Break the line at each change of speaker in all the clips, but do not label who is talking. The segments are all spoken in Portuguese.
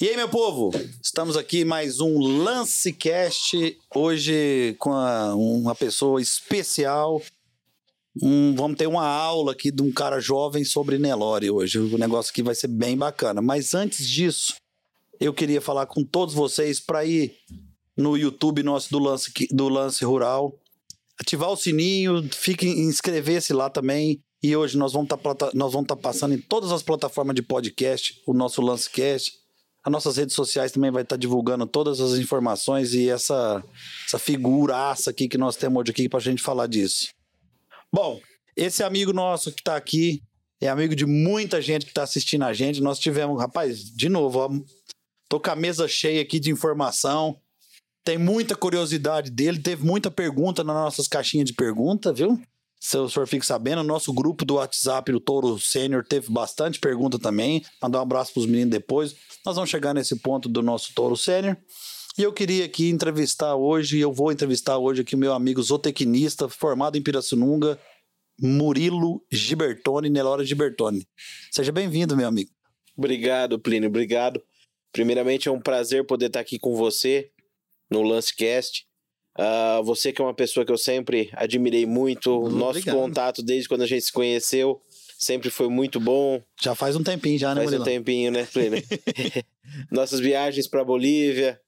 E aí, meu povo? Estamos aqui mais um Lancecast, hoje com a- uma pessoa especial. Um- vamos ter uma aula aqui de um cara jovem sobre Nelore hoje. O negócio aqui vai ser bem bacana. Mas antes disso, eu queria falar com todos vocês para ir no YouTube nosso do Lance, do Lance Rural, ativar o sininho, fique inscrever-se lá também. E hoje nós vamos estar passando em todas as plataformas de podcast o nosso Lancecast. As nossas redes sociais também vai estar divulgando todas as informações e essa, essa figuraça aqui que nós temos hoje aqui para a gente falar disso. Bom, esse amigo nosso que está aqui é amigo de muita gente que está assistindo a gente. Nós tivemos, rapaz, de novo, ó, tô com a mesa cheia aqui de informação. Tem muita curiosidade dele, teve muita pergunta nas nossas caixinhas de pergunta, viu? Se o senhor fica sabendo, nosso grupo do WhatsApp, o Touro Sênior, teve bastante pergunta também. Mandar um abraço para os meninos depois. Nós vamos chegar nesse ponto do nosso Touro Sênior. E eu queria aqui entrevistar hoje, eu vou entrevistar hoje aqui o meu amigo zootecnista, formado em Pirassununga, Murilo Gibertoni, Nelora Gibertoni. Seja bem-vindo, meu amigo.
Obrigado, Plínio, obrigado. Primeiramente, é um prazer poder estar aqui com você no Lancecast. Ah, você que é uma pessoa que eu sempre admirei muito, nosso contato desde quando a gente se conheceu sempre foi muito bom.
Já faz um tempinho já, né,
Faz um tempinho, né, Plínio? Nossas viagens para Bolívia,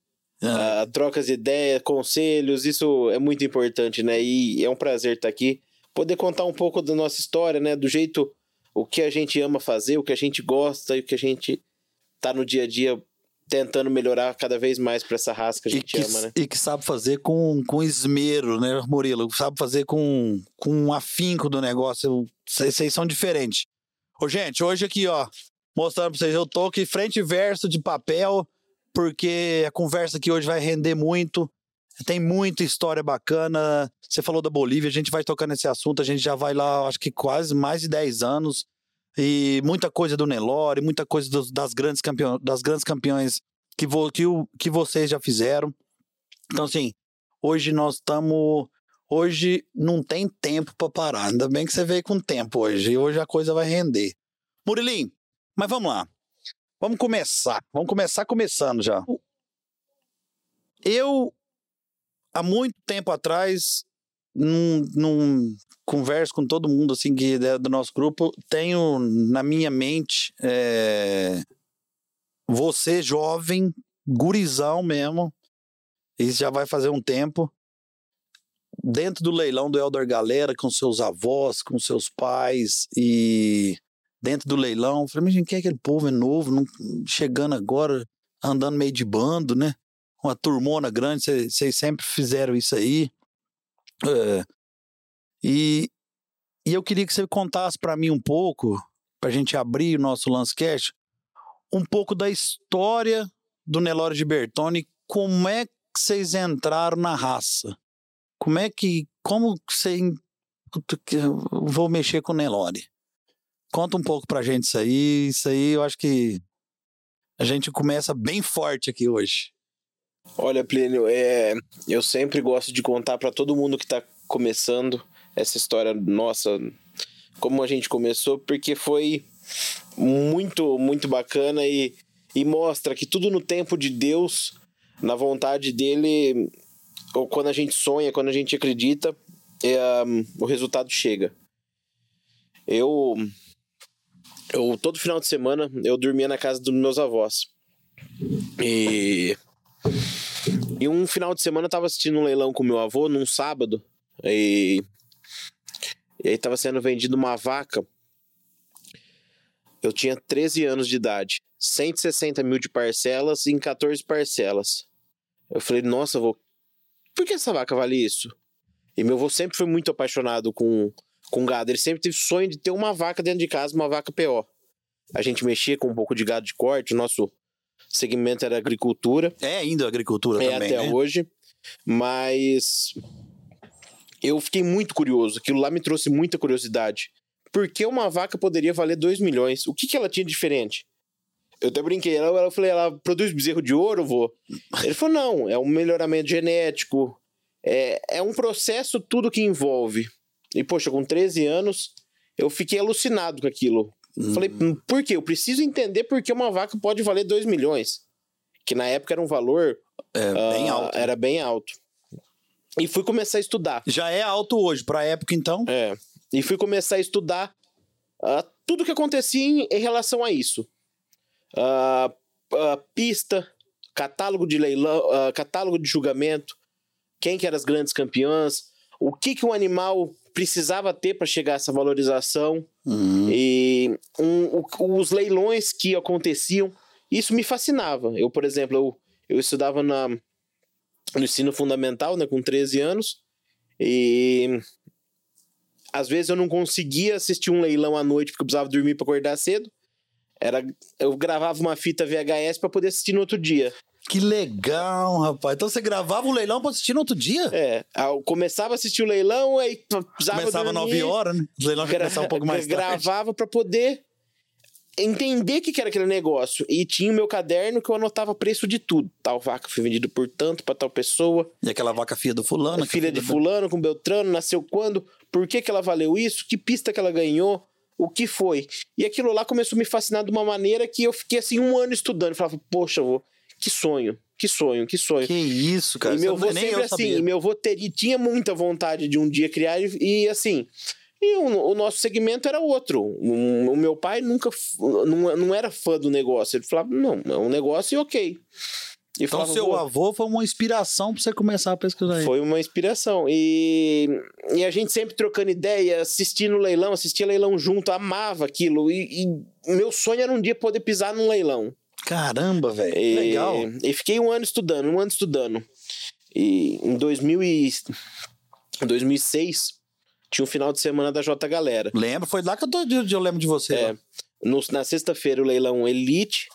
Ah,
ah, trocas de ideias, conselhos, isso é muito importante, né? E é um prazer estar aqui, poder contar um pouco da nossa história, né? Do jeito, o que a gente ama fazer, o que a gente gosta e o que a gente tá no dia a dia tentando melhorar cada vez mais para essa raça que a gente
que,
ama, né?
e que sabe fazer com, com esmero, né, Murilo? Sabe fazer com, com um afinco do negócio. Vocês são diferentes. Ô, gente, hoje aqui, ó, mostrando pra vocês, eu tô aqui frente e verso de papel, porque a conversa aqui hoje vai render muito. Tem muita história bacana. Você falou da Bolívia, a gente vai tocar nesse assunto, a gente já vai lá, acho que quase mais de 10 anos. E muita coisa do Nelore, muita coisa dos- das, grandes campeão, das grandes campeões que, vo, que, o, que vocês já fizeram. Então, assim, hoje nós estamos. Hoje não tem tempo para parar. Ainda bem que você veio com tempo hoje. E hoje a coisa vai render. Murilinho, mas vamos lá. Vamos começar. Vamos começar começando já. Eu, há muito tempo atrás, num, num converso com todo mundo assim que é do nosso grupo, tenho na minha mente é, você jovem, gurizão mesmo, isso já vai fazer um tempo, dentro do leilão do Elder Galera, com seus avós, com seus pais, e dentro do leilão, falei, mas gente, quem é aquele povo é novo, não, chegando agora, andando meio de bando, né? Uma turmona grande, vocês sempre fizeram isso aí. É, e, e eu queria que você contasse para mim um pouco, para a gente abrir o nosso Lancecast, um pouco da história do Nelore de Bertone, como é que vocês entraram na raça? Como é que. Como você. Vou mexer com o Nelore. Conta um pouco pra gente isso aí. Isso aí eu acho que a gente começa bem forte aqui hoje.
Olha, Plínio, é, eu sempre gosto de contar para todo mundo que tá começando essa história nossa, como a gente começou, porque foi muito, muito bacana e, e mostra que tudo no tempo de Deus, na vontade dele, ou quando a gente sonha, quando a gente acredita, é, um, o resultado chega. Eu, eu todo final de semana eu dormia na casa dos meus avós. E e um final de semana eu tava assistindo um leilão com meu avô num sábado. E, e aí tava sendo vendido uma vaca. Eu tinha 13 anos de idade. 160 mil de parcelas em 14 parcelas. Eu falei, nossa, vô, por que essa vaca vale isso? E meu avô sempre foi muito apaixonado com, com gado. Ele sempre teve sonho de ter uma vaca dentro de casa, uma vaca PO. A gente mexia com um pouco de gado de corte, o nosso segmento era agricultura.
É ainda agricultura
É
também,
até
né?
hoje. Mas eu fiquei muito curioso. Aquilo lá me trouxe muita curiosidade. Por que uma vaca poderia valer 2 milhões? O que, que ela tinha de diferente? Eu até brinquei, ela, eu falei, ela produz bezerro de ouro, vô? Ele falou, não, é um melhoramento genético, é, é um processo tudo que envolve. E, poxa, com 13 anos, eu fiquei alucinado com aquilo.
Hum.
Falei, "Hum, por quê? Eu preciso entender por que uma vaca pode valer 2 milhões. que na época era um valor
É, bem
ah,
alto.
Era bem alto. E fui começar a estudar.
Já é alto hoje, pra época então.
É. E fui começar a estudar ah, tudo que acontecia em, em relação a isso. Ah, ah, pista, catálogo de leilão, catálogo de julgamento, quem que eram as grandes campeãs, o que que um animal precisava ter para chegar a essa valorização
Hum.
e um, o- os leilões que aconteciam. Isso me fascinava. Eu, por exemplo, eu, eu estudava na, no ensino fundamental, né, com 13 anos, e às vezes eu não conseguia assistir um leilão à noite porque eu precisava dormir para acordar cedo. Era, eu gravava uma fita VHS para poder assistir no outro dia.
Que legal, rapaz. Então você gravava o leilão pra assistir no outro dia?
É, eu começava a assistir o leilão, aí precisava
Começava
dormir,
9 horas, né? O leilão já
gra-
começava um pouco mais tarde.
gravava para poder entender o que, era aquele negócio. E tinha o meu caderno que eu anotava preço de tudo. Tal vaca foi vendida por tanto para tal pessoa.
E aquela vaca filha do fulano.
filha de fulano com Beltrano, nasceu quando, por que, que ela valeu isso, que pista que ela ganhou, o que foi. E aquilo lá começou a me fascinar de uma maneira que eu fiquei assim um ano estudando. Falava, poxa, vô, que sonho, que sonho, que sonho.
Que isso, cara.
e meu avô
nem
sempre
eu
assim, e meu avô tinha muita vontade de um dia criar e, e, assim. E o, o nosso segmento era outro. O, o meu pai nunca não, não era fã do negócio. Ele falava, não, é um negócio e ok. E
Então
falava,
seu
"Vô,
avô foi uma inspiração pra você começar a pesquisar aí.
foi uma inspiração. E, e a gente sempre trocando ideia, assistindo leilão, assistia leilão junto, amava aquilo. E, e meu sonho era um dia poder pisar num leilão.
Caramba, velho. Legal.
E fiquei um ano estudando, um ano estudando. E em 2000 e, em 2006, tinha um final de semana da J Galera.
Lembro, foi lá que eu, tô, eu lembro de você.
É, no- na sexta-feira, o leilão Elite.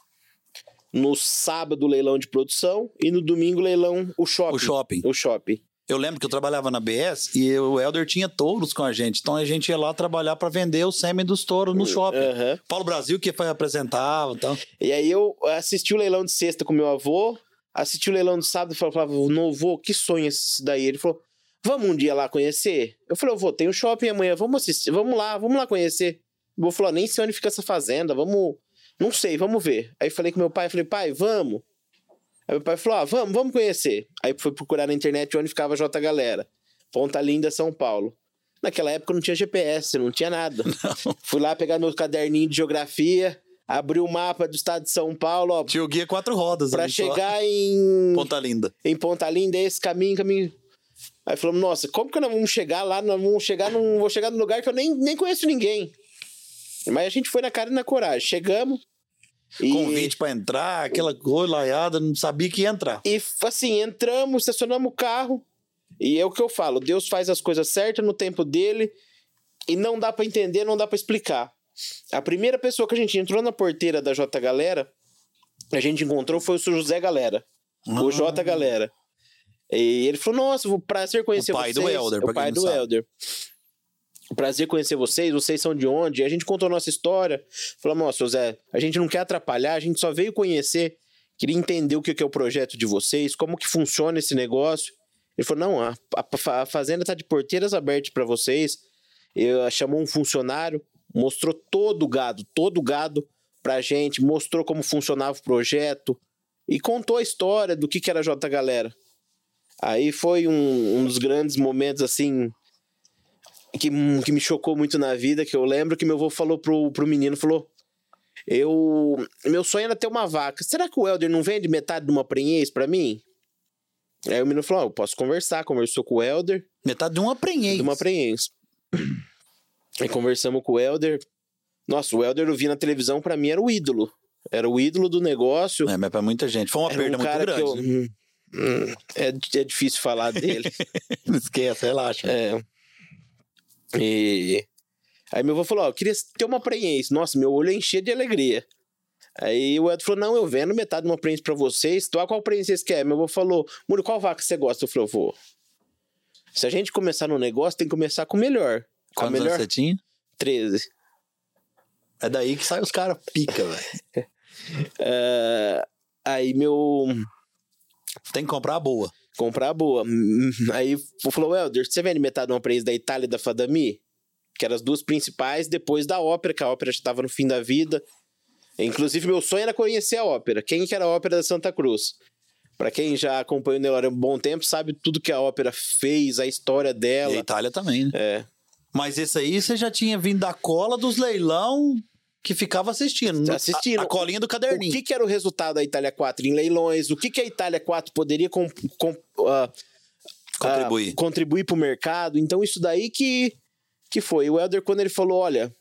No sábado, o leilão de produção. E no domingo, o leilão o shopping.
O shopping.
O shopping.
Eu lembro que eu trabalhava na BS e o Helder tinha touros com a gente. Então a gente ia lá trabalhar pra vender o sêmen dos touros no shopping.
Aham.
Paulo Brasil que foi apresentava então.
E aí eu assisti o leilão de sexta com meu avô, assisti o leilão de sábado e falava, não vô, que sonho esse daí? Ele falou, vamos um dia lá conhecer? Eu falei, vô, tem um shopping amanhã, vamos assistir, vamos lá, vamos lá conhecer. O vô falou, nem sei onde fica essa fazenda, vamos, não sei, vamos ver. Aí falei com meu pai, falei, pai, vamos. Aí meu pai falou, ah, vamos, vamos conhecer. Aí foi procurar na internet onde ficava a J Galera. Ponta Linda, São Paulo. Naquela época não tinha GPS, não tinha nada. Fui lá pegar meu caderninho de geografia, abri o mapa do estado de São Paulo, ó,
Tinha o guia quatro rodas
pra
ali só.
chegar em,
Ponta Linda.
em Ponta Linda, esse caminho, caminho. Aí falamos, nossa, como que nós vamos chegar lá? Nós vamos chegar num. Vou chegar num lugar que eu nem, nem conheço ninguém. Mas a gente foi na cara e na coragem. Chegamos. E,
Convite pra entrar, aquela coisa laiada, não sabia que ia entrar.
e assim, entramos, estacionamos o carro. E é o que eu falo: Deus faz as coisas certas no tempo dele. E não dá pra entender, não dá pra explicar. A primeira pessoa que a gente entrou na porteira da J Galera, a gente encontrou foi o José Galera. O
Ah.
J Galera. E ele falou: Nossa, prazer conhecer
O pai
vocês.
do Helder, pra
O pai do
sabe.
Helder. Prazer conhecer vocês, vocês são de onde? E a gente contou a nossa história. Falamos, nossa, José, a gente não quer atrapalhar, a gente só veio conhecer, queria entender o que que é o projeto de vocês, como que funciona esse negócio. Ele falou: não, a, a- a fazenda tá de porteiras abertas para vocês. Eu, chamou um funcionário, mostrou todo o gado, todo o gado pra gente, mostrou como funcionava o projeto e contou a história do que, que era a J Galera. Aí foi um, um dos grandes momentos assim que, que me chocou muito na vida, que eu lembro que meu avô falou pro, pro menino, falou, eu, meu sonho era ter uma vaca, será que o Helder não vende metade de uma prenhez pra mim? Aí o menino falou, ah, eu posso conversar, conversou com o Helder,
Metade de um aprenhei.
de uma prenhez. Aí conversamos com o Helder, nossa, o Helder eu vi na televisão, pra mim era o ídolo, era o ídolo do negócio,
É, mas pra muita gente. Foi uma
era
perda
um
muito grande.
eu...
né?
Hum, é, é difícil falar dele.
Esquece, relaxa.
É. E aí meu avô falou, ó, eu queria ter uma prenhez. Nossa, meu olho enchia de alegria. Aí o Edson falou, não, eu vendo metade de uma prenhez pra vocês. Qual prenhez vocês querem? Meu avô falou, Muro, qual vaca você gosta? Eu falei, vô, se a gente começar no negócio, tem que começar com o melhor.
Quantos anos
melhor
você tinha?
13.
É daí que sai os caras pica, velho.
É, aí meu...
Tem que comprar a boa.
comprar a boa. Aí falou, Helder, você vende metade de uma prenhez da Itália e da Fadami? Que eram as duas principais depois da ópera, que a ópera já estava no fim da vida. Inclusive, meu sonho era conhecer a ópera. Quem que era a ópera da Santa Cruz? Pra quem já acompanha o Nelore há um bom tempo, sabe tudo que a ópera fez, a história
E
dela.
a Itália também, né?
É.
Mas esse aí você já tinha vindo da cola dos leilão que ficava assistindo.
Assistindo.
A, a colinha do
O
caderninho.
que, que era o resultado da Itália 4 em leilões? O que, que a Itália 4 poderia com, com, ah,
Contribuir.
ah, contribuir para o mercado? Então, isso daí que, que foi. O Helder, quando ele falou: olha,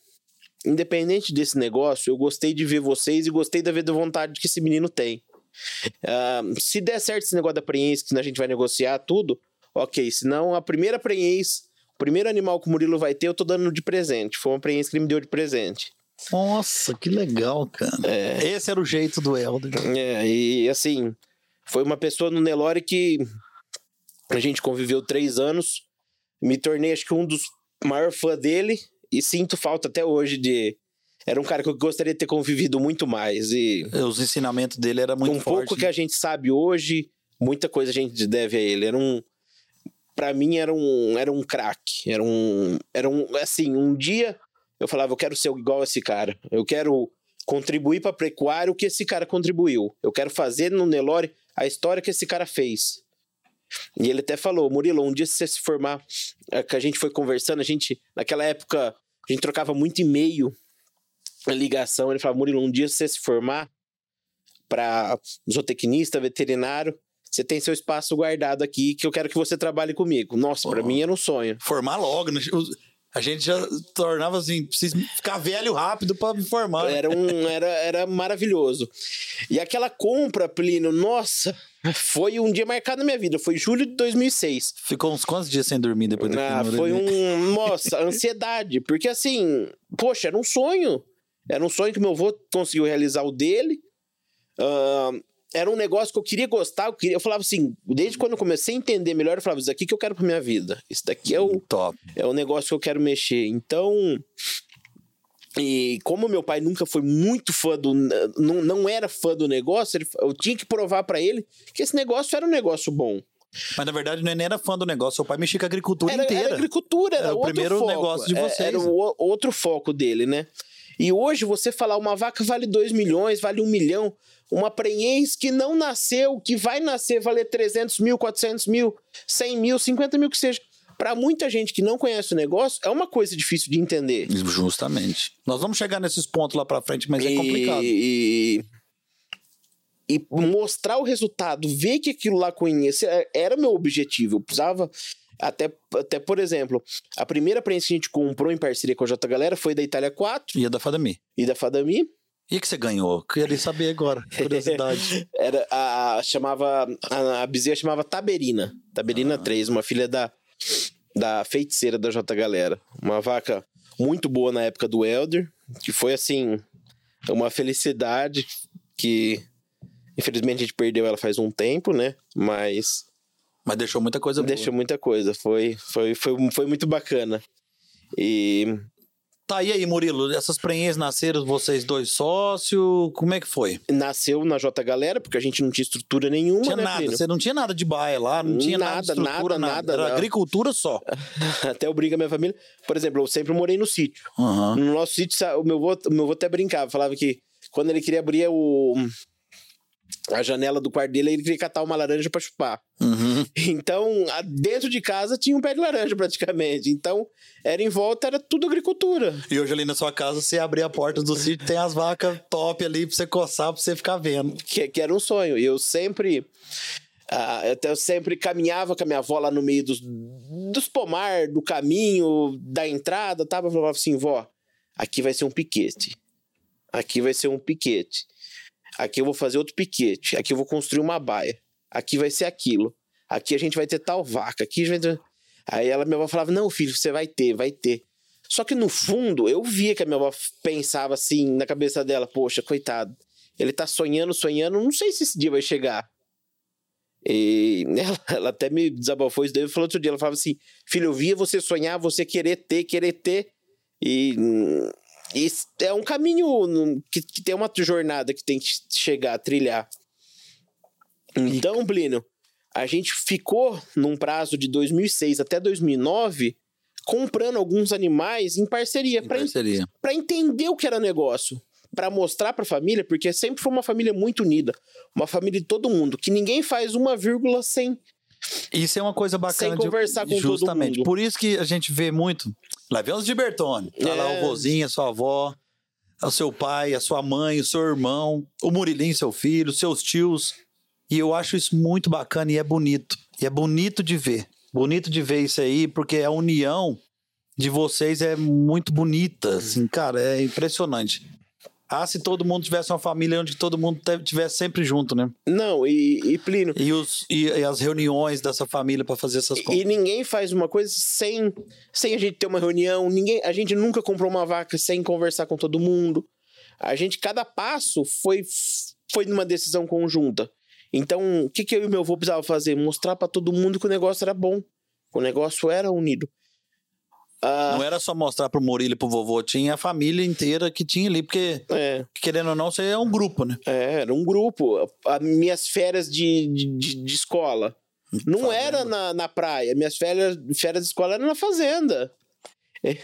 independente desse negócio, eu gostei de ver vocês e gostei da ver da vontade que esse menino tem. Ah, se der certo esse negócio da prenhez, que a gente vai negociar tudo, ok. Senão, a primeira prenhez, o primeiro animal que o Murilo vai ter, eu tô dando de presente. Foi uma prenhez que ele me deu de presente.
Nossa, que legal, cara. Esse era o jeito do Helder.
É, e assim, foi uma pessoa no Nelore que a gente conviveu três anos. Me tornei, acho que, um dos maiores fãs dele e sinto falta até hoje de. Era um cara que eu gostaria de ter convivido muito mais. E
Os ensinamentos dele era muito
um
forte.
pouco que a gente sabe hoje, muita coisa a gente deve a ele. Era um. Pra mim, era um, era um craque. Era um. Era um. Assim, um dia eu falava, eu quero ser igual a esse cara. Eu quero contribuir pra pecuária o que esse cara contribuiu. Eu quero fazer no Nelore a história que esse cara fez. E ele até falou, Murilo, um dia se você se formar, é, que a gente foi conversando, a gente, naquela época, a gente trocava muito e-mail, ligação, ele falava, Murilo, um dia se você se formar para zootecnista, veterinário, você tem seu espaço guardado aqui que eu quero que você trabalhe comigo. Nossa,
Oh.
mim era um sonho.
Formar logo. A gente já tornava assim, preciso ficar velho rápido pra me formar.
Era um era, era maravilhoso. E aquela compra, Plínio, nossa, foi um dia marcado na minha vida. Foi julho de 2006.
Ficou uns quantos dias sem dormir depois
Ah,
daquilo?
foi um. Nossa, ansiedade. Porque assim, poxa, era um sonho. Era um sonho que meu avô conseguiu realizar o dele. Ah, era um negócio que eu queria gostar. Eu, queria, eu falava assim, desde quando eu comecei a entender melhor, eu falava: Isso daqui que eu quero pra minha vida. Isso daqui é o,
Top.
é o negócio que eu quero mexer. Então. E como meu pai nunca foi muito fã do. Não, não era fã do negócio, ele- eu tinha que provar pra ele que esse negócio era um negócio bom.
Mas na verdade não nem era fã do negócio. Seu pai mexia com a agricultura
Era,
inteira.
era agricultura, era,
Era o
outro
primeiro
foco.
negócio de
É,
vocês,
Era o outro foco dele, né? E hoje você falar uma vaca vale 2 milhões, vale 1 milhão, uma prenhez que não nasceu, que vai nascer, valer 300 mil, 400 mil, 100 mil, 50 mil que seja. Pra muita gente que não conhece o negócio, é uma coisa difícil de entender.
Justamente. Nós vamos chegar nesses pontos lá pra frente, mas é
E-
complicado.
E, e mostrar o resultado, ver que aquilo lá conhece, é- era meu objetivo. Eu precisava. Até, até, por exemplo, a primeira prensa que a gente comprou em parceria com a J Galera foi da Itália 4
E a da Fadami.
e da Fadami.
E o que você ganhou? Queria saber agora. Curiosidade.
Era a, chamava. A, a bezerra chamava Taberina. Taberina 3, uma filha da, da feiticeira da J Galera. Uma vaca muito boa na época do Elder, que foi assim, uma felicidade que infelizmente a gente perdeu ela faz um tempo, né? Mas
mas deixou muita coisa boa.
deixou muita coisa. Foi, foi, foi, foi muito bacana. E
Tá, e aí, Murilo? Essas prenhez nasceram vocês dois sócios? Como é que foi?
nasceu na J Galera, porque a gente não tinha estrutura nenhuma,
tinha
né,
nada. Você não tinha nada de baia lá, não tinha nada,
Nada, nada,
nada. Era agricultura só.
Até eu brigo com a minha família. Por exemplo, eu sempre morei no sítio.
Aham.
No nosso sítio, o meu avô, meu avô até brincava, falava que quando ele queria abrir o, a janela do quarto dele, ele queria catar uma laranja pra chupar.
Uhum.
Então, dentro de casa tinha um pé de laranja praticamente. Então, era em volta, era tudo agricultura.
E hoje ali na sua casa, você abrir a porta do sítio, tem as vacas top ali pra você coçar, pra você ficar vendo.
Que, que era um sonho. E eu sempre. eu, até- eu sempre caminhava com a minha avó lá no meio dos, dos pomar, do caminho, da entrada, tava falava assim, vó, aqui vai ser um piquete. Aqui vai ser um piquete. Aqui eu vou fazer outro piquete. Aqui eu vou construir uma baia. Aqui vai ser aquilo. Aqui a gente vai ter tal vaca. Aqui a gente vai ter... Aí ela, minha avó falava: Não, filho, você vai ter, vai ter. Só que no fundo, eu via que a minha avó pensava assim na cabeça dela: Poxa, coitado, ele tá sonhando, sonhando, não sei se esse dia vai chegar. E ela, ela até me desabafou isso daí. Falou outro dia: Ela falava assim: Filho, eu via você sonhar, você querer ter, querer ter. E. isso é um caminho que, que tem uma jornada que tem que chegar, trilhar. Então, Plínio, a gente ficou num prazo de 2006 até 2009 comprando alguns animais em parceria para
parceria.
para entender o que era negócio. para mostrar pra família, porque sempre foi uma família muito unida, uma família de todo mundo, que ninguém faz uma vírgula sem
Isso é uma coisa bacana.
Sem conversar com todo
justamente.
mundo.
Por isso que a gente vê muito. Lá vem os de Bertone. Tá lá
É.
o vozinho, a sua avó, o seu pai, a sua mãe, o seu irmão, o Murilinho, seu filho, seus tios. E eu acho isso muito bacana e é bonito. E é bonito de ver. Bonito de ver isso aí, porque a união de vocês é muito bonita. Assim, cara, é impressionante. Ah, se todo mundo tivesse uma família onde todo mundo estivesse sempre junto, né?
Não, e, e Plínio,
E, os, e, e as reuniões dessa família para fazer essas
E
coisas.
ninguém faz uma coisa sem, sem a gente ter uma reunião. Ninguém, a gente nunca comprou uma vaca sem conversar com todo mundo. A gente, cada passo foi, foi numa decisão conjunta. Então, o que, que eu e meu avô precisava fazer? Mostrar pra todo mundo que o negócio era bom. que O negócio era unido. Ah,
Não era só mostrar pro Murilo e pro vovô, tinha a família inteira que tinha ali, porque,
é,
querendo ou não, você é um grupo, né?
é, era um grupo. As minhas férias de, de, de- escola. Não
Fazenda.
era na, na praia. Minhas férias, férias de escola eram na fazenda. É.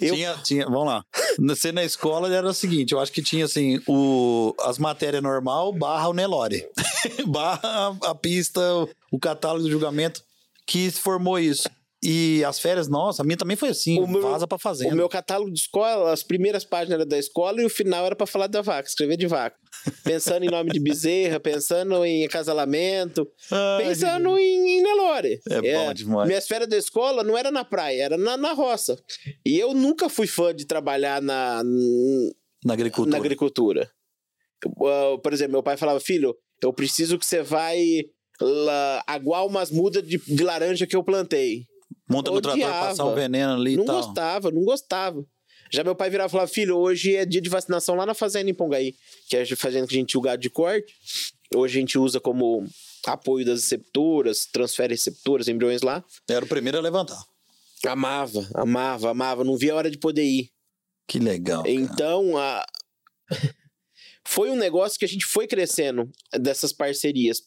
Eu-
Tinha, tinha, vamos lá. Você na escola era o seguinte, eu acho que tinha assim, o, as matérias normal barra o Nelore. barra a, a pista, o, o catálogo do julgamento que formou isso. E as férias, nossa, a minha também foi assim,
O meu-
vaza pra fazenda.
O meu catálogo de escola, as primeiras páginas eram da escola e o final era pra falar da vaca, escrever de vaca. Pensando em nome de bezerra, pensando em acasalamento,
Ai,
pensando em, em Nelore.
É bom demais.
Minhas férias da escola não era na praia, era na, na roça. E eu nunca fui fã de trabalhar na,
na agricultura.
na agricultura. Eu, ah, por exemplo, meu pai falava, filho, eu preciso que você vai lá, aguar umas mudas de, de laranja que eu plantei.
Monta no trator, passar um veneno ali
não
e tal.
gostava, não gostava. Já meu pai virava e falava, filho, hoje é dia de vacinação lá na fazenda em Pongaí, que é a fazenda que a gente tinha o gado de corte. Hoje a gente usa como apoio das receptoras, transfere receptoras, embriões lá.
Era o primeiro a levantar.
Amava, amava, amava. Não via a hora de poder ir.
Que legal. cara.
Então, a... foi um negócio que a gente foi crescendo dessas parcerias.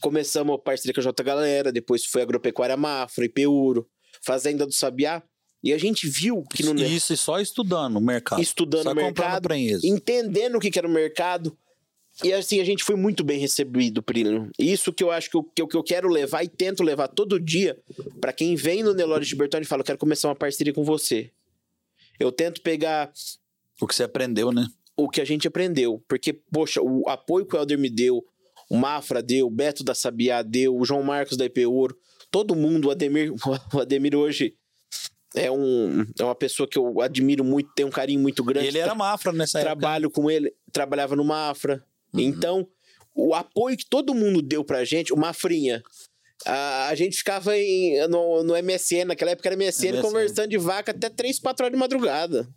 Começamos a parceria com a J Galera, depois foi Agropecuária Mafra, Ipeuro, Fazenda do Sabiá. E a gente viu que no
Isso e só estudando o mercado.
estudando
só
o mercado, entendendo o que era o mercado. E assim, a gente foi muito bem recebido, Prino. Isso que eu acho que eu, que eu, que eu quero levar e tento levar todo dia pra quem vem no Nelore de Bertone e fala: eu quero começar uma parceria com você. Eu tento pegar
O que você aprendeu, né?
o que a gente aprendeu. Porque, poxa, o apoio que o Helder me deu, o Mafra deu, o Beto da Sabiá deu, o João Marcos da IP Ouro, todo mundo, o Ademir, o Ademir hoje é, um, é uma pessoa que eu admiro muito, tenho um carinho muito grande.
Ele era Mafra nessa época.
trabalho com ele, trabalhava no Mafra.
Uhum.
Então, o apoio que todo mundo deu pra gente, o Mafrinha. A, a gente ficava em, no, no MSN, naquela época era MSN,
MSN.
conversando de vaca até 3, 4 horas de madrugada.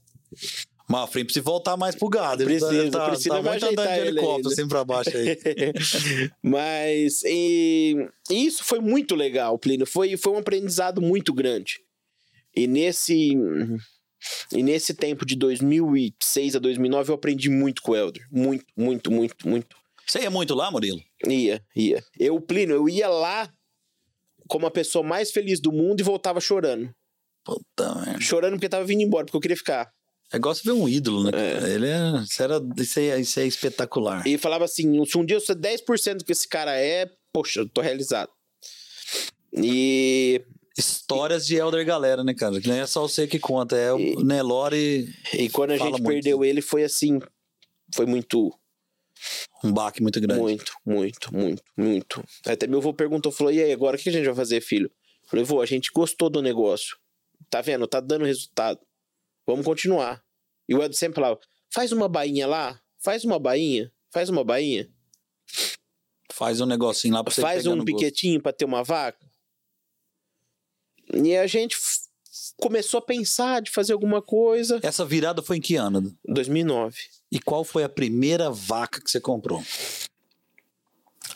Mafra precisa voltar mais pro gado. Ele
Precisa,
tá,
precisa
tá muito andando de helicóptero
ainda.
assim pra baixo aí.
Mas e, e isso foi muito legal, Plínio. Foi, foi um aprendizado muito grande. E nesse, e nesse tempo de 2006 a 2009 eu aprendi muito com o Helder. Muito, muito, muito, muito.
Você ia muito lá, Murilo?
Ia, ia. Eu, Plínio, eu ia lá como a pessoa mais feliz do mundo e voltava chorando.
Puta merda.
Chorando porque tava vindo embora, porque eu queria ficar.
É igual você ver um ídolo, né? cara? Ele é. Isso, era, isso, é, isso é espetacular.
E falava assim: se um dia eu sou 10% do que esse cara é, poxa, eu tô realizado. E
Histórias de Elder Galera, né, cara? Que não é só você que conta, é o Nelore,
E quando a gente
muito.
perdeu ele, foi assim. Foi muito,
um baque muito grande.
muito, muito, muito, muito. Até meu avô perguntou, falou: e aí, agora o que a gente vai fazer, filho? Eu falei, vô, a gente gostou do negócio. Tá vendo? Tá dando resultado. Vamos continuar. E o Ed sempre falava: faz uma bainha lá, faz uma bainha, faz uma bainha,
Faz um negocinho lá pra você
faz um piquetinho pra ter uma vaca. E a gente começou a pensar de fazer alguma coisa.
Essa virada foi em que ano?
2009.
E qual foi a primeira vaca que você comprou?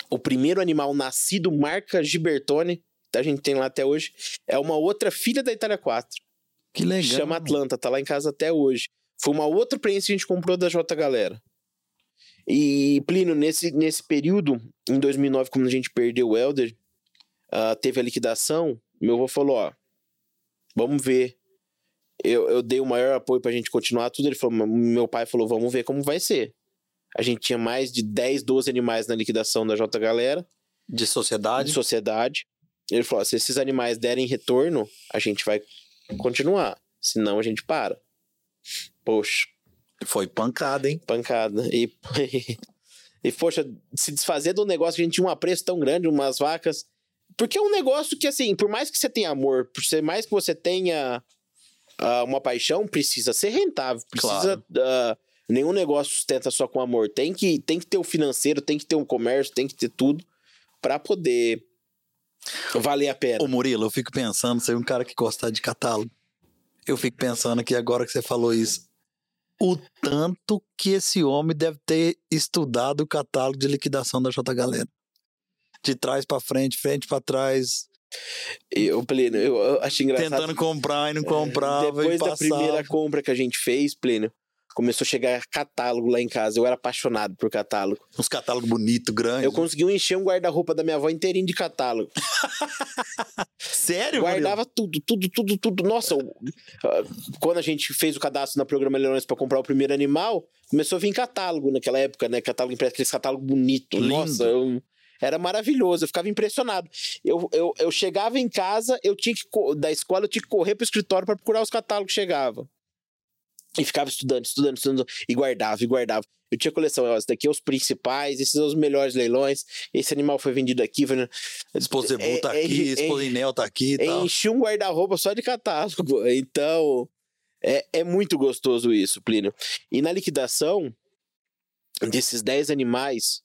o primeiro animal nascido marca Gibertone, que a gente tem lá até hoje, é uma outra filha da Itália 4.
Que legal.
Chama Atlanta, tá lá em casa até hoje. Foi uma outra prensa que a gente comprou da J Galera. E, Plínio, nesse, nesse período, em 2009, quando a gente perdeu o Elder, ah, teve a liquidação, meu avô falou, ó, vamos ver. eu, eu dei o maior apoio pra gente continuar tudo. Ele falou, meu pai falou, vamos ver como vai ser. A gente tinha mais de 10, 12 animais na liquidação da J Galera,
De sociedade.
de sociedade. Ele falou, se esses animais derem retorno, a gente vai continuar. Senão a gente para. Poxa,
Foi pancada, hein?
pancada. E, e poxa, se desfazer do negócio, a gente tinha um apreço tão grande, umas vacas. Porque é um negócio que, assim, por mais que você tenha amor, por mais que você tenha ah, uma paixão, precisa ser rentável. Precisa. ah, nenhum negócio sustenta só com amor. Tem que, tem que ter o financeiro, tem que ter um comércio, tem que ter tudo para poder valer a pena.
Ô Murilo, eu fico pensando, você é um cara que gosta de catálogo. Eu fico pensando aqui agora que você falou isso. O tanto que esse homem deve ter estudado o catálogo de liquidação da J Galera. De trás pra frente, frente pra trás,
Eu, Plínio, eu, acho engraçado.
tentando comprar e não comprava.
Depois
e
da primeira compra que a gente fez, Plínio, começou a chegar catálogo lá em casa. Eu era apaixonado por catálogo.
Uns catálogos bonitos, grandes.
Eu consegui encher um guarda-roupa da minha avó inteirinho de catálogo.
Sério, Murilo?
Guardava tudo, tudo, tudo, tudo. Nossa, ah, quando a gente fez o cadastro na Programa Leões pra comprar o primeiro animal, começou a vir catálogo naquela época, né? Catálogo impresso, aquele catálogo bonito.
Lindo.
Nossa, eu- era maravilhoso, eu ficava impressionado. Eu, eu, eu chegava em casa, eu tinha que da escola, eu tinha que correr pro escritório para procurar os catálogos que chegavam. E ficava estudando, estudando, estudando, e guardava, e guardava. Eu tinha coleção, ó, esse daqui é os principais, esses são os melhores leilões, esse animal foi vendido aqui, foi...
Esposa
É-
tá
é-
aqui,
é-
esposa Inel tá aqui e tal.
enchi um guarda-roupa só de catálogo. Então, é, é muito gostoso isso, Plínio. E na liquidação desses 10 animais,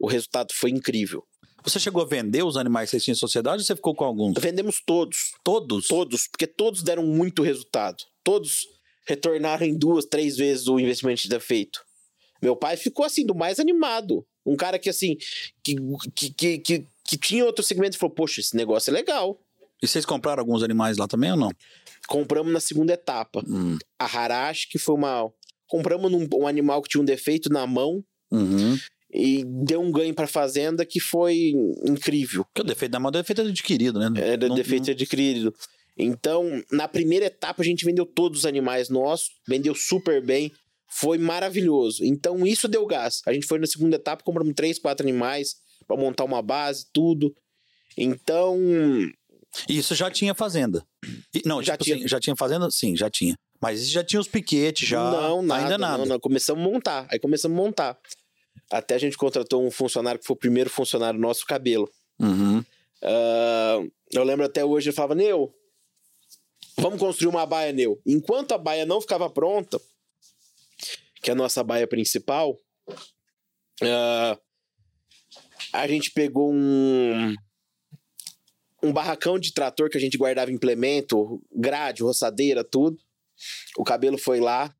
o resultado foi incrível.
Você chegou a vender os animais que vocês tinham em sociedade ou você ficou com alguns?
Vendemos todos,
Todos?
todos, porque todos deram muito resultado. Todos retornaram em duas, três vezes o investimento que tinha feito. Meu pai ficou assim, do mais animado. Um cara que assim, que, que, que, que, que tinha outro segmento e falou: Poxa, esse negócio é legal.
E vocês compraram alguns animais lá também ou não?
Compramos na segunda etapa.
Hum.
a Harashi, que foi uma. Compramos num- um animal que tinha um defeito na mão
Uhum.
e deu um ganho pra fazenda que foi incrível.
Porque o defeito da mão é defeito adquirido, né?
Era
Não-
defeito adquirido. Então, na primeira etapa, a gente vendeu todos os animais nossos, vendeu super bem, foi maravilhoso. Então, isso deu gás. A gente foi na segunda etapa, compramos três, quatro animais pra montar uma base, tudo. Então,
Isso já tinha fazenda. Não,
Já
tipo
tinha.
assim, já tinha fazenda? Sim, já tinha. Mas já tinha os piquetes, já.
não, nada,
Ainda nada.
Não, não, começamos a montar. Aí começamos a montar. Até a gente contratou um funcionário que foi o primeiro funcionário nosso, cabelo.
Uhum.
Ah, eu lembro até hoje, ele falava, Neu, vamos construir uma baia, Neu. Enquanto a baia não ficava pronta, que é a nossa baia principal, ah, a gente pegou um, um barracão de trator que a gente guardava implemento, grade, roçadeira, tudo. O cabelo foi lá,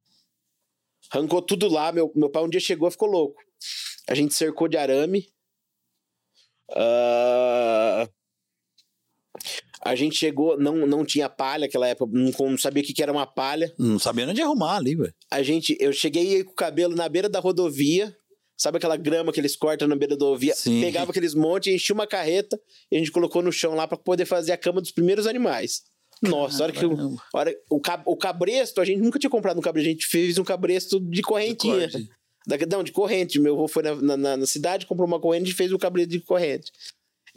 arrancou tudo lá. Meu, meu pai um dia chegou ficou louco. A gente cercou de arame, ah, a gente chegou, não, não tinha palha naquela época, não, não sabia o que, que era uma palha.
Não sabia onde arrumar ali, velho.
A gente, eu cheguei com o cabelo na beira da rodovia, sabe aquela grama que eles cortam na beira da rodovia?
Sim.
Pegava aqueles montes, enchia uma carreta e a gente colocou no chão lá para poder fazer a cama dos primeiros animais. Nossa, hora que o, hora, o, cab, o cabresto, a gente nunca tinha comprado um cabresto, a gente fez um cabresto de correntinha.
Corte.
Da, não, de corrente. Meu avô foi na, na- na, cidade, comprou uma corrente e fez o cabresto de corrente.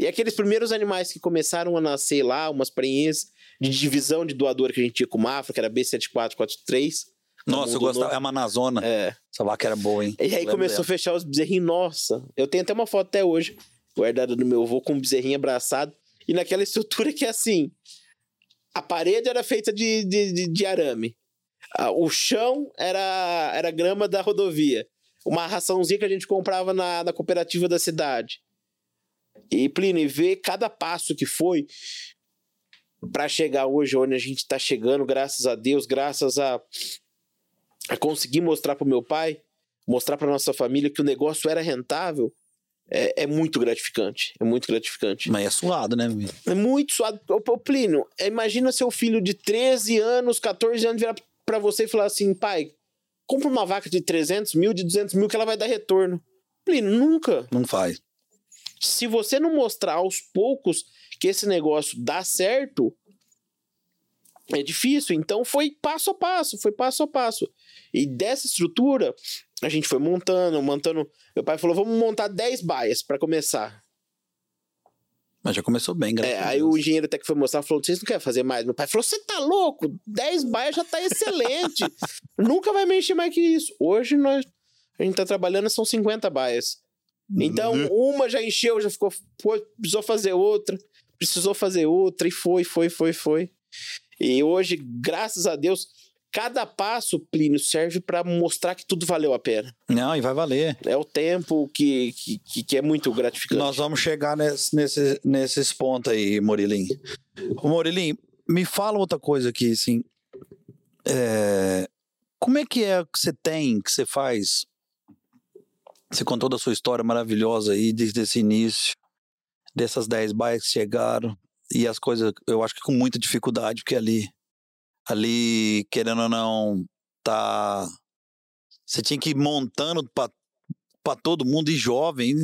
E aqueles primeiros animais que começaram a nascer lá, umas prenhez de divisão de doadora que a gente tinha com o Mafra, que era B7443.
Nossa, eu gostava.
Novo.
É uma Amazona.
É.
Essa vaca era boa, hein?
E aí
Lembro
começou
dela.
a fechar os bezerrinhos. Nossa, eu tenho até uma foto até hoje, guardada do meu avô, com um bezerrinho abraçado. E naquela estrutura que é assim: a parede era feita de, de, de, de arame, Ah, o chão era, era grama da rodovia, uma raçãozinha que a gente comprava na, na cooperativa da cidade. E Plínio, e ver cada passo que foi para chegar hoje onde a gente tá chegando, graças a Deus, graças a, a conseguir mostrar pro meu pai, mostrar pra nossa família que o negócio era rentável, é, é muito gratificante. É muito gratificante.
Mas é suado, né, meu?
É muito suado. Ô, ô, Plínio, imagina seu filho de 13 anos, 14 anos virar pra você e falar assim, pai, compra uma vaca de 300 mil, de 200 mil que ela vai dar retorno. Plínio, nunca.
Não faz.
Se você não mostrar aos poucos que esse negócio dá certo, É difícil, então foi passo a passo, foi passo a passo. E dessa estrutura, a gente foi montando, montando. Meu pai falou: vamos montar 10 baias para começar.
Mas já começou bem, graças
É,
a
aí
Deus.
o engenheiro até que foi mostrar falou: vocês não querem fazer mais? Meu pai falou: você tá louco? 10 baias já tá excelente. Nunca vai mexer mais que isso. Hoje nós, a gente tá trabalhando, são 50 baias. Então,
Uhum.
uma já encheu, já ficou. Pô, precisou fazer outra, precisou fazer outra, e foi, foi, foi, foi. E hoje, graças a Deus, cada passo, Plínio, serve para mostrar que tudo valeu a pena.
Não, e vai valer.
É o tempo que, que, que- é muito gratificante.
Nós vamos chegar nesse, nesse, nesses pontos aí, Morilim. Morilim, me fala outra coisa aqui, assim. É, Como é que é que você tem, que você faz? Você contou da sua história maravilhosa aí, desde esse início, dessas 10 bikes que chegaram, e as coisas, eu acho que com muita dificuldade, porque ali, ali, querendo ou não, tá. Você tinha que ir montando pra todo mundo, e jovem,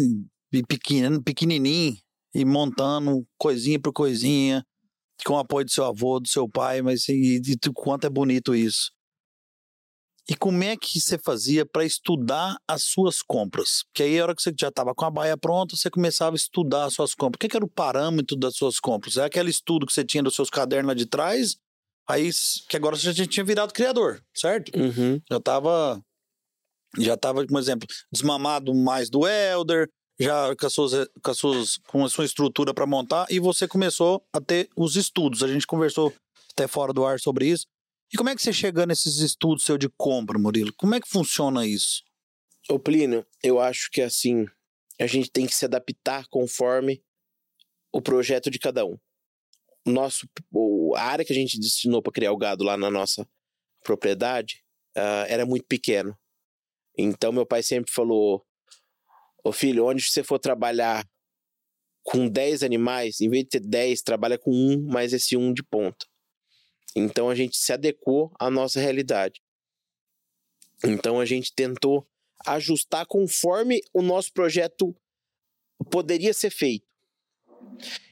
e pequeno, pequenininho, e montando coisinha por coisinha, com o apoio do seu avô, do seu pai, mas e, e quanto é bonito isso. E como é que você fazia para estudar as suas compras? Porque aí, a hora que você já estava com a baia pronta, você começava a estudar as suas compras. O que, que era o parâmetro das suas compras? É aquele estudo que você tinha dos seus cadernos lá de trás, aí que agora você já tinha virado criador, certo?
Uhum.
já tava já tava como exemplo desmamado mais do elder já com as suas, com, as suas, com a sua estrutura para montar e você começou a ter os estudos a gente conversou até fora do ar sobre isso e como é que você chega nesses estudos seu de compra Murilo como é que funciona isso
Ô Plínio, eu acho que assim, a gente tem que se adaptar conforme o projeto de cada um. Nosso, a área que a gente destinou para criar o gado lá na nossa propriedade ah, era muito pequeno. Então meu pai sempre falou: Ô filho, onde você for trabalhar com 10 animais, em vez de ter 10, trabalha com um, mais esse um de ponta. Então a gente se adequou à nossa realidade. Então a gente tentou ajustar conforme o nosso projeto poderia ser feito.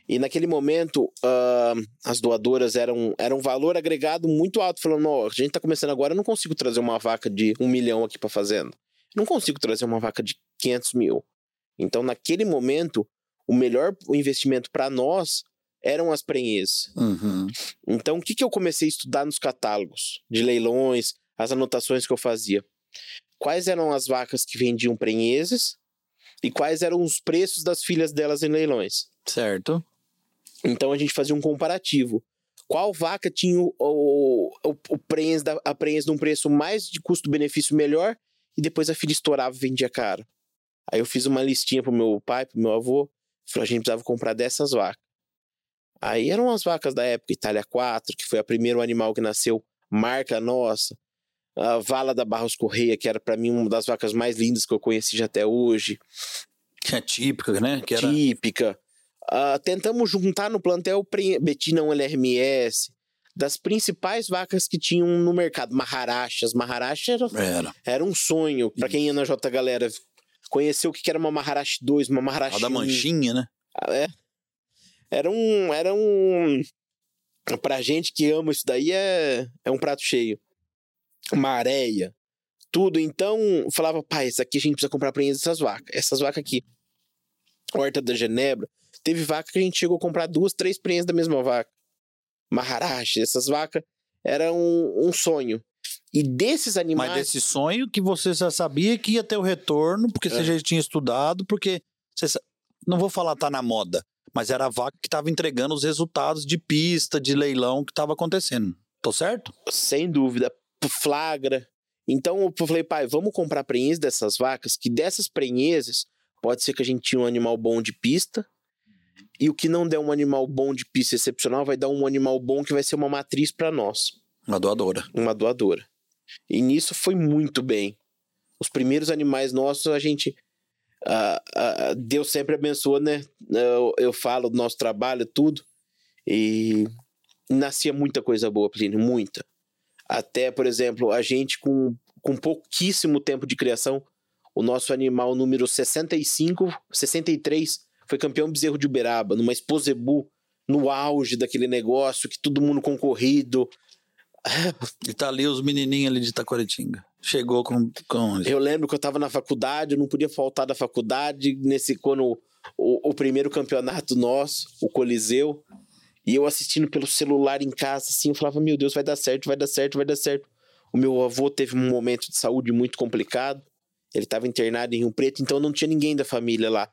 E naquele momento, ah, as doadoras eram, eram um valor agregado muito alto, falando: "Ó, a gente está começando agora, eu não consigo trazer uma vaca de um milhão aqui para fazenda. Não consigo trazer uma vaca de 500 mil. Então, naquele momento, o melhor investimento para nós eram as prenhes.
Uhum.
Então, o que, que eu comecei a estudar nos catálogos de leilões, as anotações que eu fazia? Quais eram as vacas que vendiam prenheses e quais eram os preços das filhas delas em leilões?
certo
Então, a gente fazia um comparativo. Qual vaca tinha o, o, o, o prenhez da, a prenhez num preço mais de custo-benefício melhor e depois a filha estourava e vendia caro? Aí eu fiz uma listinha pro meu pai, pro meu avô, falou, a gente precisava comprar dessas vacas. Aí eram as vacas da época, Itália 4, que foi a primeiro animal que nasceu, marca nossa. A Vala da Barros Correia, que era para mim uma das vacas mais lindas que eu conheci já até hoje.
que é típica né que era
Típica. Ah, tentamos juntar no plantel Betina 1 LRMS, das principais vacas que tinham no mercado. Maharashas. Maharashi era,
era
era um sonho. Pra quem ia na J Galera, conhecer o que era uma Maharashi 2, uma Maharashi
a da
1.
manchinha né
Ah, É. Era um. Era um. Pra gente que ama isso daí é, é um prato cheio. Uma areia. Tudo. Então, falava, pai, isso aqui a gente precisa comprar pra essas vacas. Essas vacas aqui. Horta da Genebra. Teve vaca que a gente chegou a comprar duas, três prenhas da mesma vaca. Maharashi, essas vacas. Era um, um sonho. E desses animais.
Mas desse sonho que você já sabia que ia ter o retorno, porque você
É.
já tinha estudado, porque você não vou falar tá na moda, mas era a vaca que estava entregando os resultados de pista, de leilão que estava acontecendo. Tô certo?
sem dúvida, flagra. Então eu falei, pai, vamos comprar prenhez dessas vacas, que dessas prenhezes pode ser que a gente tinha um animal bom de pista, e o que não der um animal bom de pista excepcional vai dar um animal bom que vai ser uma matriz para nós,
Uma doadora.
uma doadora. E nisso foi muito bem. Os primeiros animais nossos, a gente. Ah, ah, Deus sempre abençoou, né? Eu, eu falo do nosso trabalho, tudo. E nascia muita coisa boa, Plínio, muita. Até, por exemplo, a gente com, com pouquíssimo tempo de criação, o nosso animal número 65, 63, foi campeão bezerro de Uberaba, numa Exposebu, no auge daquele negócio, que todo mundo concorrido,
E tá ali os menininhos ali de Taquaritinga. Chegou com. com...
Eu lembro que eu tava na faculdade, eu não podia faltar da faculdade nesse quando o, o primeiro campeonato nosso, o Coliseu, e eu assistindo pelo celular em casa, assim, eu falava, meu Deus, vai dar certo, vai dar certo, vai dar certo. O meu avô teve um momento de saúde muito complicado, ele estava internado em Rio Preto, então não tinha ninguém da família lá.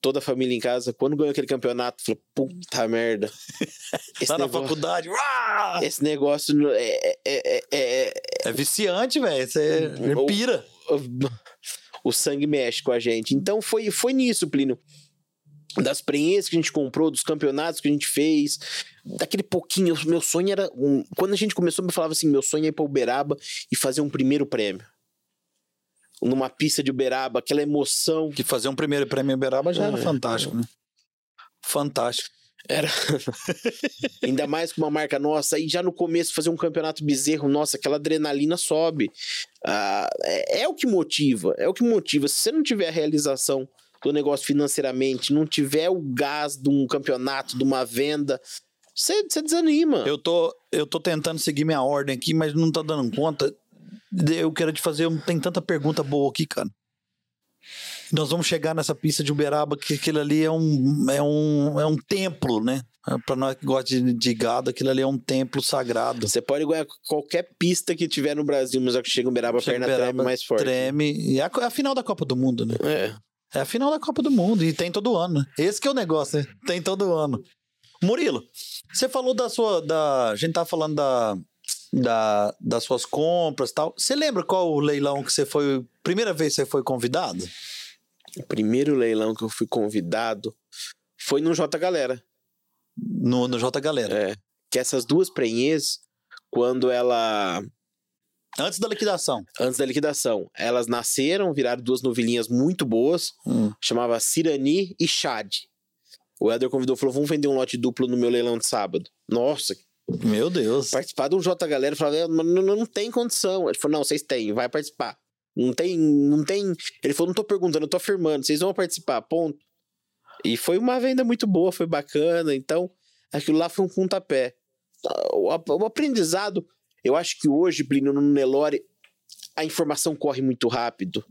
Toda a família em casa, quando ganhou aquele campeonato, falou, puta merda.
Esse tá negócio, na faculdade, uá!
esse negócio é, é, é, é,
é viciante, velho. Você pira.
O, o sangue mexe com a gente. Então foi, foi nisso, Plínio das preenches que a gente comprou, dos campeonatos que a gente fez, daquele pouquinho. Meu sonho era. Um, quando a gente começou, eu falava assim: meu sonho é ir pra Uberaba e fazer um primeiro prêmio. Numa pista de Uberaba, aquela emoção.
Que fazer um primeiro prêmio em Uberaba já é, era fantástico, né? Fantástico.
Era. Ainda mais com uma marca nossa. Aí já no começo fazer um campeonato bezerro, nossa, aquela adrenalina sobe. Ah, é, é o que motiva. É o que motiva. Se você não tiver a realização do negócio financeiramente, não tiver o gás de um campeonato, de uma venda, você, você desanima.
Eu tô, eu tô tentando seguir minha ordem aqui, mas não tô dando conta. Eu quero te fazer. Tem tanta pergunta boa aqui, cara. Nós vamos chegar nessa pista de Uberaba, que aquilo ali é um, é um, é um templo, né? Para nós que gostamos de, de, gado, aquilo ali é um templo sagrado.
Você pode ganhar qualquer pista que tiver no Brasil, mas é que chega em Uberaba, a perna Uberaba, treme mais forte.
Treme. E é a, é a final da Copa do Mundo, né?
É.
É a final da Copa do Mundo e tem todo ano. Né? Esse que é o negócio, né? Tem todo ano. Murilo, você falou da sua. Da, a gente tá falando da, da, das suas compras e tal. Você lembra qual o leilão que você foi. Primeira vez que você foi convidado?
O primeiro leilão que eu fui convidado foi no J Galera.
No, no J Galera.
É. Que essas duas prenhez, quando ela
Antes da liquidação.
Antes da liquidação. Elas nasceram, viraram duas novelinhas muito boas. Hum. Chamava Cirani e Chad. O Eder convidou falou: vamos vender um lote duplo no meu leilão de sábado. Nossa.
Meu Deus.
Participar de um J Galera falava: não, não, não tem condição. Ele falou: não, vocês têm, vai participar. Não tem, não tem. Ele falou: não tô perguntando, eu tô afirmando, vocês vão participar, ponto. E foi uma venda muito boa, foi bacana. Então, aquilo lá foi um pontapé. O, o aprendizado eu acho que hoje, Plínio, no Nelore, a informação corre muito rápido.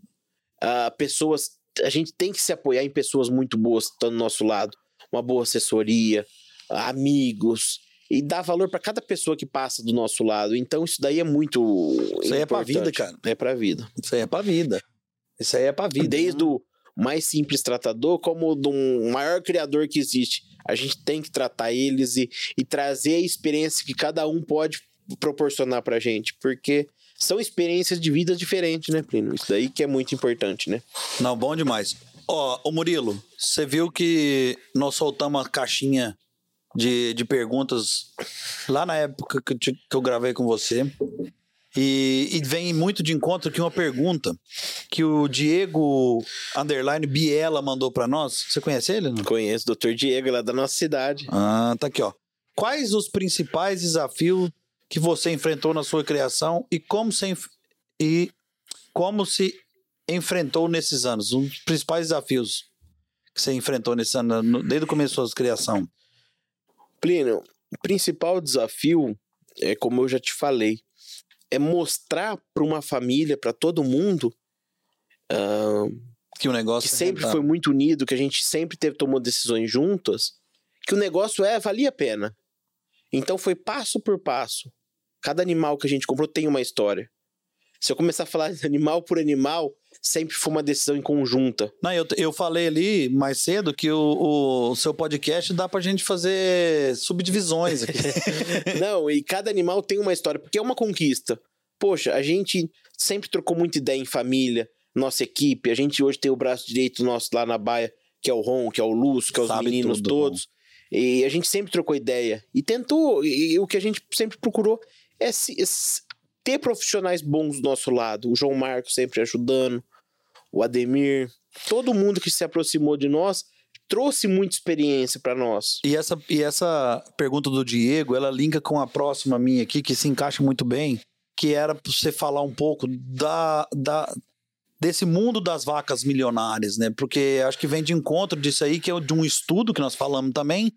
Uh, pessoas. A gente tem que se apoiar em pessoas muito boas que estão do nosso lado. Uma boa assessoria, amigos. E dar valor para cada pessoa que passa do nosso lado. Então, isso daí é muito.
Isso aí é pra vida, cara.
É pra vida.
Isso aí é pra vida. Isso aí é pra vida.
Desde né? o mais simples tratador, como do maior criador que existe. A gente tem que tratar eles e, e trazer a experiência que cada um pode proporcionar pra gente, porque são experiências de vida diferentes, né, Plínio? Isso daí que é muito importante, né?
Não, bom demais. Ó, o Murilo, você viu que nós soltamos uma caixinha de, de perguntas lá na época que eu, que eu gravei com você. E, e, vem muito de encontro que uma pergunta que o Diego Underline Biela mandou para nós. Você conhece ele? Não?
Conheço, doutor Diego, lá da nossa cidade.
Ah, tá aqui, ó. Quais os principais desafios que você enfrentou na sua criação e como se, e como se enfrentou nesses anos? Os principais desafios que você enfrentou nesse ano, desde o começo da sua criação?
Plínio, o principal desafio, é como eu já te falei, é mostrar para uma família, para todo mundo, uh,
que o negócio
que sempre foi muito unido, que a gente sempre teve tomou decisões juntas, que o negócio é valia a pena. Então foi passo por passo. Cada animal que a gente comprou tem uma história. Se eu começar a falar animal por animal, sempre foi uma decisão em conjunta.
Não, eu, eu falei ali mais cedo que o, o seu podcast dá pra gente fazer subdivisões aqui.
Não, e cada animal tem uma história, porque é uma conquista. Poxa, a gente sempre trocou muita ideia em família, nossa equipe. A gente hoje tem o braço direito nosso lá na baia, que é o Ron, que é o Lúcio, que é os Sabe meninos tudo, todos. E a gente sempre trocou ideia. E tentou, e o que a gente sempre procurou é, se, ter profissionais bons do nosso lado. O João Marcos sempre ajudando, o Ademir, todo mundo que se aproximou de nós trouxe muita experiência para nós.
E essa, e essa pergunta do Diego, ela linka com a próxima minha aqui, que se encaixa muito bem, que era para você falar um pouco da, da, desse mundo das vacas milionárias, né? Porque acho que vem de encontro disso aí, que é de um estudo que nós falamos também,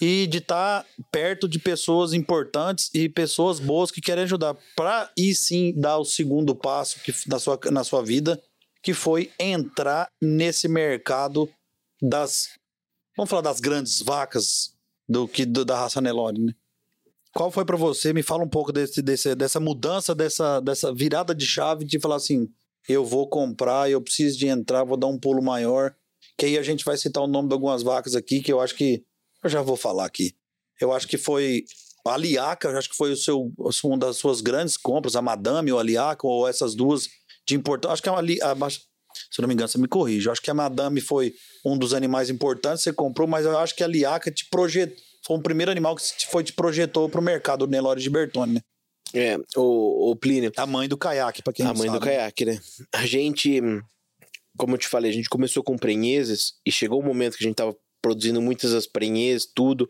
e de estar tá perto de pessoas importantes e pessoas boas que querem ajudar para ir sim dar o segundo passo que, na, sua, na sua vida, que foi entrar nesse mercado das vamos falar das grandes vacas do que do, da raça Nelore, né? Qual foi para você? Me fala um pouco desse, desse, dessa mudança, dessa, dessa virada de chave de falar assim: eu vou comprar, eu preciso de entrar, vou dar um pulo maior. Que aí a gente vai citar o nome de algumas vacas aqui que eu acho que eu já vou falar aqui. Eu acho que foi a Liaca, eu acho que foi o seu, uma das suas grandes compras, a Madame ou a Liaca, ou essas duas de importância. Acho que é a, a, se não me engano, você me corrige. Eu acho que a Madame foi um dos animais importantes que você comprou, mas eu acho que a Liaca te projetou foi o primeiro animal que foi te projetou para o mercado do Nelore de Bertone, né?
É, o, o Plínio.
A mãe do caiaque, para quem
a
não
sabe. A mãe do caiaque, né? A gente, como eu te falei, a gente começou com prenheses e chegou o um momento que a gente tava produzindo muitas das prenheses, tudo,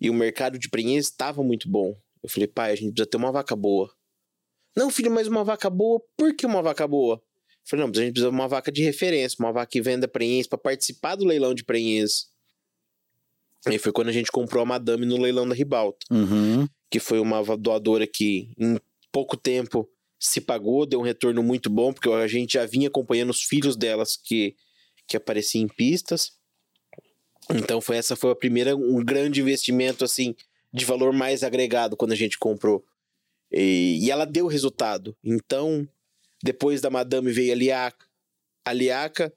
e o mercado de prenheses estava muito bom. Eu falei, pai, a gente precisa ter uma vaca boa. Não, filho, mas uma vaca boa? Por que uma vaca boa? Eu falei, não, a gente precisa de uma vaca de referência, uma vaca que venda prenhez para participar do leilão de prenhez. E foi quando a gente comprou a Madame no leilão da Ribalta.
Uhum.
Que foi uma doadora que em pouco tempo se pagou, deu um retorno muito bom, porque a gente já vinha acompanhando os filhos delas que, que apareciam em pistas. Então foi essa foi a primeira um grande investimento assim de valor mais agregado quando a gente comprou. E, e ela deu resultado. Então, depois da Madame veio a Liaca, a Liaca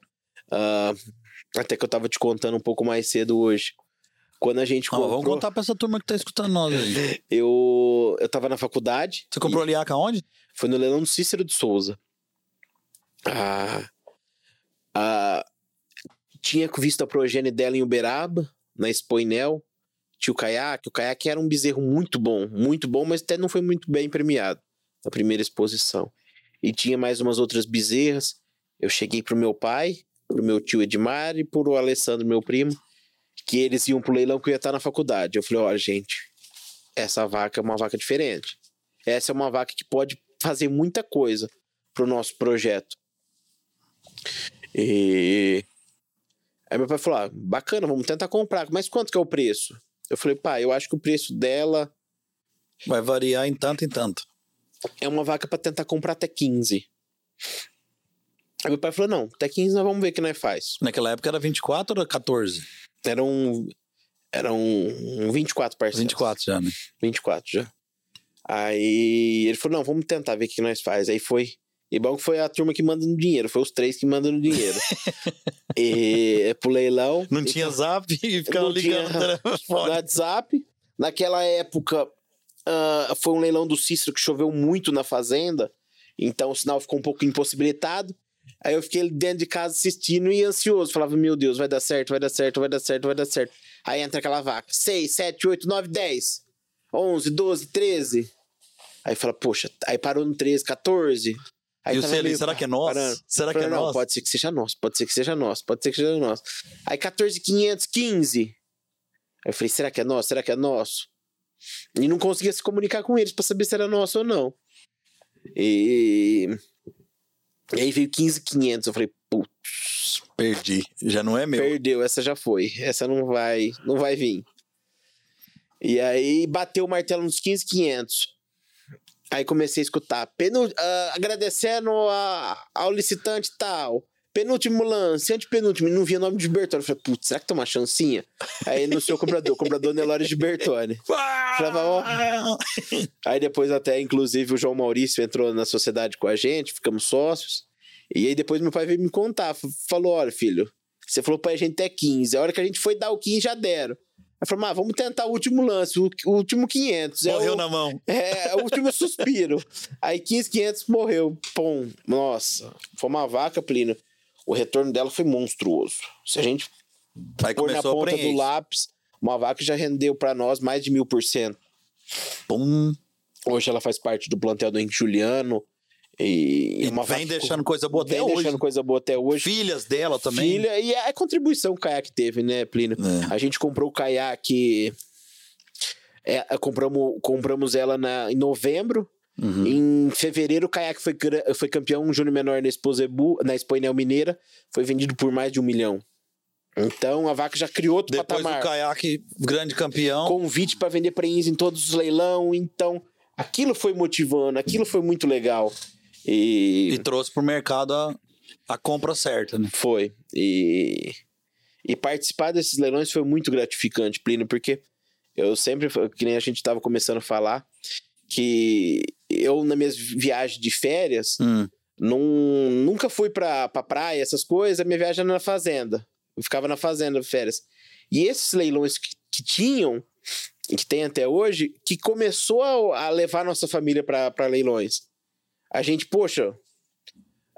uh, até que eu tava te contando um pouco mais cedo hoje. Quando a gente comprou...
Vamos contar pra essa turma que tá escutando nós aí.
eu, eu tava na faculdade.
Você comprou a Liaca onde?
Foi no leilão do Cícero de Souza. Ah, ah, tinha visto a progênie dela em Uberaba, na Expoinel. Tinha o caiaque. O caiaque era um bezerro muito bom, muito bom, mas até não foi muito bem premiado na primeira exposição. E tinha mais umas outras bezerras. Eu cheguei pro meu pai, pro meu tio Edmar e pro Alessandro, meu primo que eles iam pro leilão que eu ia estar na faculdade. Eu falei, olha, gente, essa vaca é uma vaca diferente. Essa é uma vaca que pode fazer muita coisa pro nosso projeto. E aí meu pai falou: ah, bacana, vamos tentar comprar. Mas quanto que é o preço? Eu falei, pai, eu acho que o preço dela
vai variar em tanto em tanto.
É uma vaca para tentar comprar até 15. Aí meu pai falou: não, até 15 nós vamos ver o que nós faz.
Naquela época era 24 ou 14?
Eram, eram 24 parceiros.
24 já, né?
24 já. Aí ele falou: não, vamos tentar ver o que nós faz. Aí foi. E bom que foi a turma que manda no dinheiro, foi os três que mandam no dinheiro. e é pro leilão.
Não tinha zap e ficava ligando
no WhatsApp. Naquela época, uh, foi um leilão do Cícero que choveu muito na fazenda, então o sinal ficou um pouco impossibilitado. Aí eu fiquei dentro de casa assistindo e ansioso. Falava, meu Deus, vai dar certo, vai dar certo, vai dar certo, vai dar certo. Aí entra aquela vaca. 6, 7, 8, 9, 10. 11, 12, 13. Aí fala, poxa, aí parou no 13, 14. Aí
e o Celi, será que é nosso? Parando.
Será
que é
não,
nosso?
Pode ser que seja nosso, pode ser que seja nosso, pode ser que seja nosso. Aí 14, 500, 15. Aí eu falei, será que é nosso? Será que é nosso? E não conseguia se comunicar com eles para saber se era nosso ou não. E e aí veio 15,500. Eu falei, putz.
Perdi. Já não é meu.
Perdeu, essa já foi. Essa não vai, não vai vir. E aí bateu o martelo nos 15,500. Aí comecei a escutar. Penu, uh, agradecendo a, ao licitante tal. Penúltimo lance, antepenúltimo, não via nome de Bertone. Eu falei, putz, será que tem uma chancinha? Aí no seu comprador, comprador Nelore de Bertone. Falava, ó. Aí depois até, inclusive, o João Maurício entrou na sociedade com a gente, ficamos sócios. E aí depois meu pai veio me contar, falou, olha filho, você falou pra gente até 15, a hora que a gente foi dar o 15 já deram. Aí falou, mas vamos tentar o último lance, o, o último 500.
Morreu
é o,
na mão.
É, é o último suspiro. Aí 15, 500 morreu. Pum, nossa, foi uma vaca, Plínio o retorno dela foi monstruoso. Se a gente
Aí pôr
na ponta do lápis, uma vaca já rendeu para nós mais de mil por cento.
Pum.
Hoje ela faz parte do plantel do Henrique Juliano. E,
e uma vem deixando coisa boa até hoje.
deixando coisa boa até hoje.
Filhas dela também.
Filha, e a contribuição que o caiaque teve, né, Plínio? É. A gente comprou o caiaque. É, compramos, compramos ela na, em novembro. Uhum. Em fevereiro, o caiaque foi, foi campeão júnior menor na Expo, Zebu, na Expo Enel Mineira. Foi vendido por mais de um milhão. Então a vaca já criou outro
Depois
patamar.
do caiaque, grande campeão.
Convite para vender prenhez em todos os leilão. Então aquilo foi motivando, aquilo foi muito legal. E,
E trouxe pro mercado a, a compra certa, né?
foi. E, e participar desses leilões foi muito gratificante, Plínio, porque eu sempre, que nem a gente estava começando a falar, que eu, nas minhas viagens de férias,
Hum.
não, nunca fui pra, pra praia, essas coisas, a minha viagem era na fazenda. Eu ficava na fazenda de férias. E esses leilões que, que tinham, e que tem até hoje, que começou a, a levar nossa família para leilões. A gente, poxa,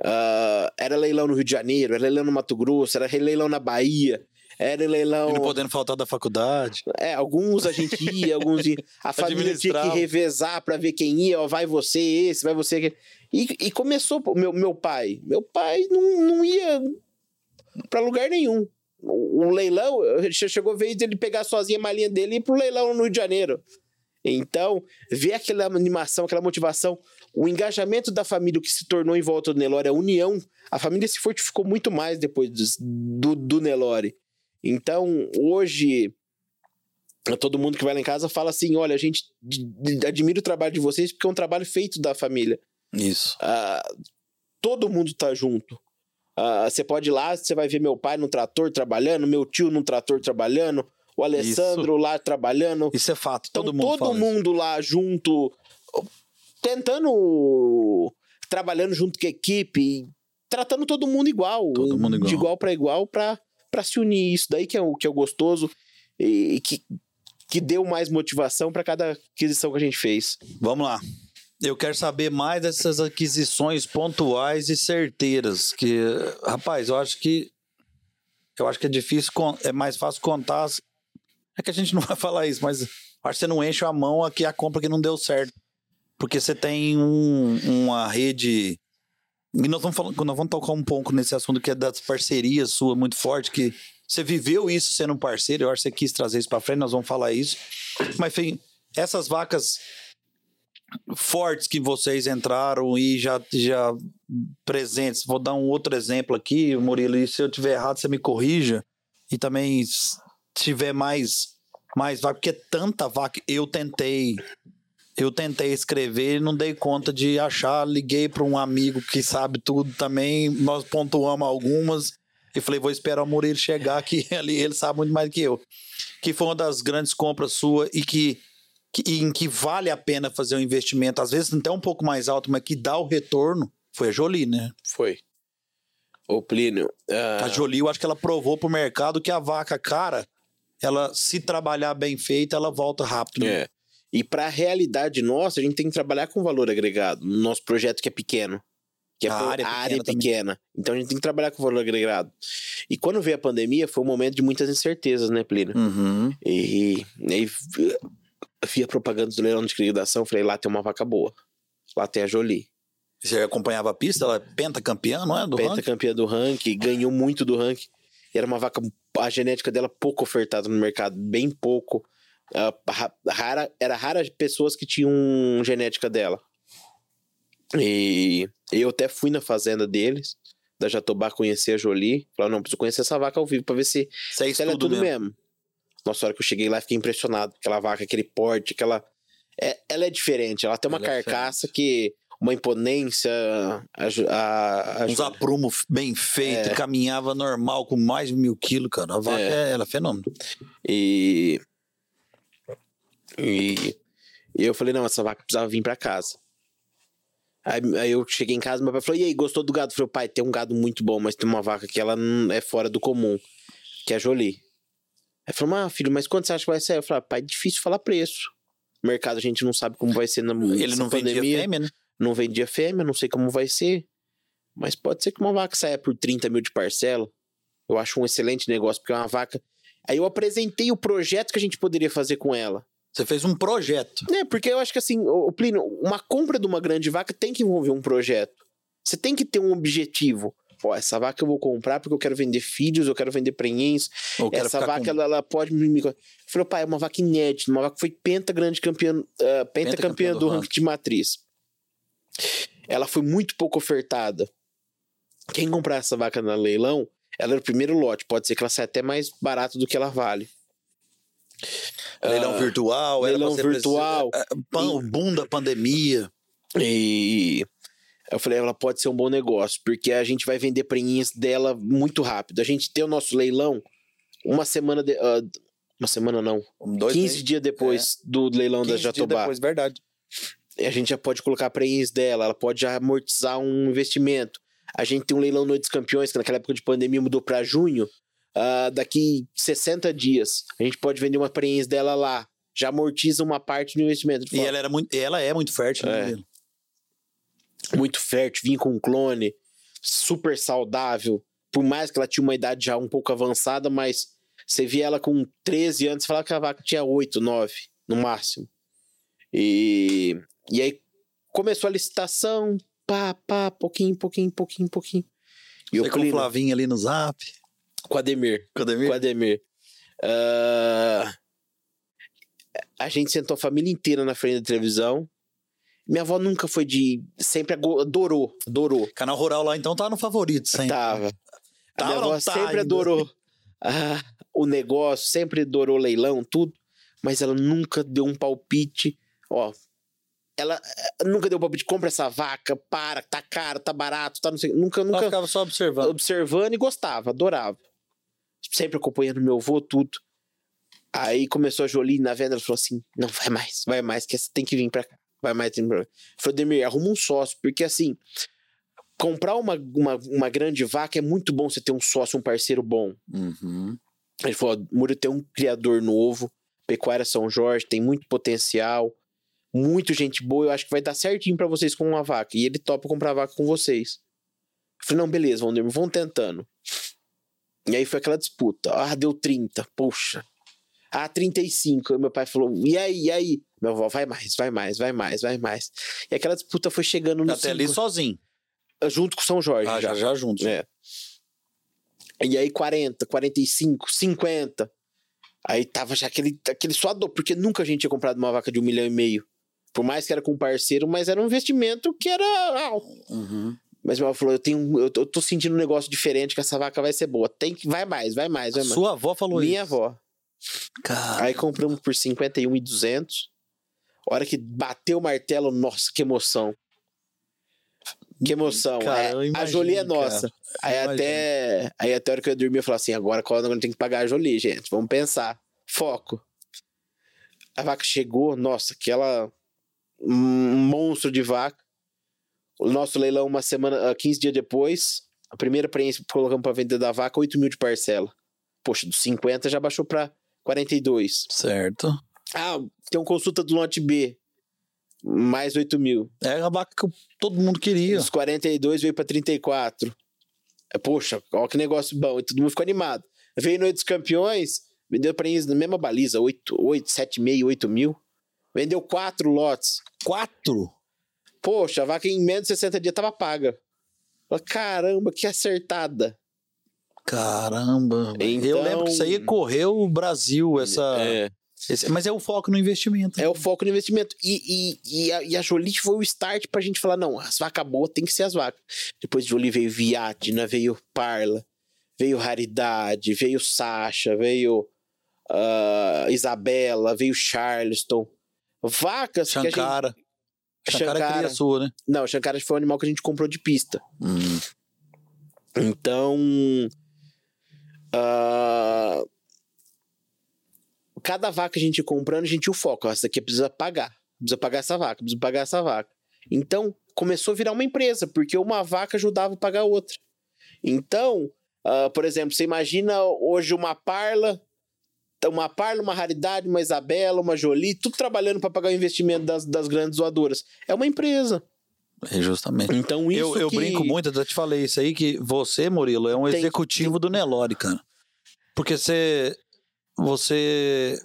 ah, era leilão no Rio de Janeiro, era leilão no Mato Grosso, era leilão na Bahia, era leilão.
E não podendo faltar da faculdade.
É, alguns a gente ia, alguns ia. A família tinha que revezar pra ver quem ia, ó, vai você esse, vai você aquele. E, e começou meu, meu pai. Meu pai não, não ia pra lugar nenhum. O, o leilão, che- chegou a vez dele pegar sozinho a malinha dele e ir pro leilão no Rio de Janeiro. Então, ver aquela animação, aquela motivação, o engajamento da família, o que se tornou em volta do Nelore, a união, a família se fortificou muito mais depois do, do Nelore. Então, hoje, todo mundo que vai lá em casa fala assim: olha, a gente admira o trabalho de vocês porque é um trabalho feito da família.
Isso.
Ah, todo mundo tá junto. Ah, você pode ir lá, você vai ver meu pai no trator trabalhando, meu tio no trator trabalhando, o Alessandro lá trabalhando.
Isso é fato.
Então,
Todo mundo
todo
fala isso.
mundo lá junto, tentando, trabalhando junto com a equipe, tratando todo mundo igual,
Todo mundo igual.
de igual para igual, para se unir. Isso daí que é o que é o gostoso e, que, que deu mais motivação para cada aquisição que a gente fez.
Vamos lá. Eu quero saber mais dessas aquisições pontuais e certeiras. Que, rapaz, eu acho que. Eu acho que é difícil, é mais fácil contar. as- É que a gente não vai falar isso, mas acho que você não enche a mão aqui a compra que não deu certo. Porque você tem um- uma rede. E nós vamos, falando, nós vamos tocar um pouco nesse assunto que é das parcerias sua muito forte, que você viveu isso sendo um parceiro, eu acho que você quis trazer isso para frente, nós vamos falar isso. Mas, enfim, essas vacas fortes que vocês entraram e já, já presentes. Vou dar um outro exemplo aqui, Murilo, e se eu tiver errado, você me corrija. E também, se tiver mais, mais vaca, porque é tanta vaca. Eu tentei. Eu tentei escrever e não dei conta de achar. Liguei para um amigo que sabe tudo também. Nós pontuamos algumas. E falei, vou esperar o Murilo chegar aqui. Ali ele sabe muito mais do que eu. Que foi uma das grandes compras sua e que que- em que vale a pena fazer um investimento, às vezes até um pouco mais alto, mas que dá o retorno, foi a Jolie, né?
Foi. Ô Plínio, ah,
A Jolie, eu acho que ela provou pro mercado que a vaca cara, ela, se trabalhar bem feita, ela volta rápido. né?
E para a realidade nossa, a gente tem que trabalhar com valor agregado no nosso projeto que é pequeno. Que é
A área é
a área
pequena
pequena. Então a gente tem que trabalhar com valor agregado. E quando veio a pandemia, foi um momento de muitas incertezas, né, Plínio?
Uhum.
E, e aí vi- eu vi a propaganda do leilão de liquidação, falei, lá tem uma vaca boa. Lá tem a Jolie.
Você acompanhava a pista, ela é pentacampeã, não é? Do ranking?
Pentacampeã do ranking, ganhou muito do ranking. Era uma vaca, a genética dela pouco ofertada no mercado, bem pouco. Ra- rara, era rara as pessoas que tinham genética dela. E eu até fui na fazenda deles, da Jatobá, conhecer a Jolie. Falei, não, preciso conhecer essa vaca ao vivo pra ver se,
é
se ela é tudo
mesmo.
mesmo. Nossa, hora que eu cheguei lá, fiquei impressionado. Aquela vaca, aquele porte, aquela. É, ela é diferente, ela tem uma
Ela é
carcaça que. Uma imponência. A, a, a
Uns aprumos bem feitos, caminhava normal com mais de mil quilos, cara. A vaca,
É.
é. ela é fenômeno.
E, e, e eu falei, não, essa vaca precisava vir pra casa. Aí, aí eu cheguei em casa, meu pai falou, e aí, gostou do gado? Eu falei, pai, tem um gado muito bom, mas tem uma vaca que ela é fora do comum, que é a Jolie. Aí falou, ah, filho, mas quanto você acha que vai ser? Eu falei, ah, pai, é difícil falar preço. O mercado a gente não sabe como vai ser na
Ele não vendia
pandemia.
fêmea, né?
Não vendia fêmea, não sei como vai ser. Mas pode ser que uma vaca saia por 30 mil de parcela. Eu acho um excelente negócio, porque é uma vaca. Aí eu apresentei o projeto que a gente poderia fazer com ela.
Você fez um projeto.
É, porque eu acho que assim, o Plínio, uma compra de uma grande vaca tem que envolver um projeto. Você tem que ter um objetivo. Ó, essa vaca eu vou comprar porque eu quero vender filhos, eu quero vender prenhens. Essa vaca,
com-
ela, ela pode me. Eu falei, pai, é uma vaca inédita, uma vaca que foi penta grande campeã, ah, pentacampeã
do
do
ranking.
de matriz. Ela foi muito pouco ofertada. Quem comprar essa vaca no leilão, Ela era o primeiro lote, pode ser que ela saia até mais barato do que ela vale.
Leilão
Ah,
virtual,
leilão
pra ser
virtual.
é, pan- O boom da pandemia.
E eu falei, ela pode ser um bom negócio, porque a gente vai vender preinhas dela muito rápido. A gente tem o nosso leilão uma semana de, ah, uma semana não,
Dois
15
meses,
dias depois do leilão
15
da
dias
Jatobá.
depois, verdade.
E a gente já pode colocar preinhas dela, ela pode já amortizar um investimento. A gente tem um leilão Noite dos Campeões, que naquela época de pandemia mudou para junho. Ah, daqui 60 dias, a gente pode vender uma preinhas dela lá. Já amortiza uma parte do investimento.
E ela, era muito, ela é muito fértil, né?
É. Muito fértil, vinha com um clone, super saudável. Por mais que ela tinha uma idade já um pouco avançada, mas você via ela com 13 anos e falava que a vaca tinha 8, 9, no máximo. E, e aí começou a licitação, pá, pá, pouquinho, pouquinho, pouquinho, pouquinho. E
Você
o
com o Flavinho ali no zap.
Com Ademir. Com o Ademir. Ah, a gente sentou a família inteira na frente da televisão. Minha avó nunca foi de. Sempre adorou, adorou.
Canal Rural lá então tá no favorito, sempre.
Tava. A
Tava
minha avó
tá
sempre
ainda?
adorou ah, o negócio, sempre adorou leilão, tudo. Mas ela nunca deu um palpite. Ó, ela eh, nunca deu palpite. Compra essa vaca, para, tá caro, tá barato, tá não sei. Nunca,
Ela
nunca
ficava só observando.
observando e gostava, adorava. Sempre acompanhando meu avô, tudo. Aí começou a Jolie na venda, ela falou assim: não, vai mais, vai mais, que você tem que vir pra cá. Vai mais. Falei, Demir, arruma um sócio, porque assim, comprar uma, uma, uma grande vaca é muito bom você ter um sócio, um parceiro bom.
Uhum.
Ele falou: Murilo tem um criador novo, Pecuária São Jorge, tem muito potencial, muito gente boa, eu acho que vai dar certinho pra vocês com uma vaca. E ele topa comprar vaca com vocês. Eu falei: não, beleza, vamos, vão tentando. E aí foi aquela disputa. Ah, deu 30, poxa. Ah, 35. Aí meu pai falou: e aí, e aí? Meu avó, vai mais, vai mais, vai mais, vai mais. E aquela disputa foi chegando no
Até ali sozinho.
junto com São Jorge.
Ah, já, já juntos.
É. E aí 40, 45, 50. Aí tava já aquele, aquele suador, porque nunca a gente tinha comprado uma vaca de um milhão e meio. Por mais que era com um parceiro, mas era um investimento que era.
Uhum.
Mas meu avó falou: eu, tenho, eu, tô- eu tô sentindo um negócio diferente, que essa vaca vai ser boa. Tem que. Vai mais, vai mais, vai mais.
Sua avó falou
Minha
isso.
avó.
Cara,
Aí compramos por 51,200. Hora que bateu o martelo, nossa, que emoção. Que emoção.
Cara,
É,
eu
a
imagino,
Jolie é nossa. Aí até, aí até a hora que eu ia dormir, eu falei assim: agora qual eu tenho que pagar a Jolie, gente? Vamos pensar. Foco. A vaca chegou, nossa, aquela. Um monstro de vaca. O nosso leilão, uma semana, ah, 15 dias depois, a primeira preenche que colocamos pra vender da vaca, 8 mil de parcela. Poxa, dos 50 já baixou pra 42.
certo.
Ah, tem uma consulta do lote B. Mais 8 mil.
É a vaca que todo mundo queria.
Dos 42 veio pra 34. É, Poxa, olha que negócio bom. E todo mundo ficou animado. Veio Noite dos Campeões, vendeu pra eles na mesma baliza, 8, 8 7,5, 8 mil. Vendeu quatro lotes.
Quatro?
Poxa, a vaca em menos de 60 dias tava paga. Caramba, que acertada.
Caramba. Eu
Então-
lembro que isso aí correu o Brasil, essa.
É.
esse- mas é o foco no investimento.
É o foco no investimento. E, e, e, a, e a Jolie foi o start pra gente falar: não, as vacas boas tem que ser as vacas. Depois de Jolie veio Viatina, veio Parla, veio Raridade, veio Sasha, veio ah, Isabela, veio Charleston. Vacas que a gente.
Shankara. Shankara,
Shankara.
cria sua, né?
Não, Shankara foi um animal que a gente comprou de pista.
Hum.
Então. ah, cada vaca que a gente ia comprando, a gente o foco. ó, Essa aqui precisa pagar. Precisa pagar essa vaca, precisa pagar essa vaca. Então, começou a virar uma empresa, porque uma vaca ajudava a pagar a outra. Então, ah, por exemplo, você imagina hoje uma parla, uma parla, uma raridade, uma Isabela, uma Jolie, tudo trabalhando para pagar o investimento das, das grandes doadoras. É uma empresa.
É justamente.
Então, isso
Eu, eu
que...
brinco muito, eu já te falei isso aí, que você, Murilo, é um
Tem-
executivo do Nelore, cara. Porque você, você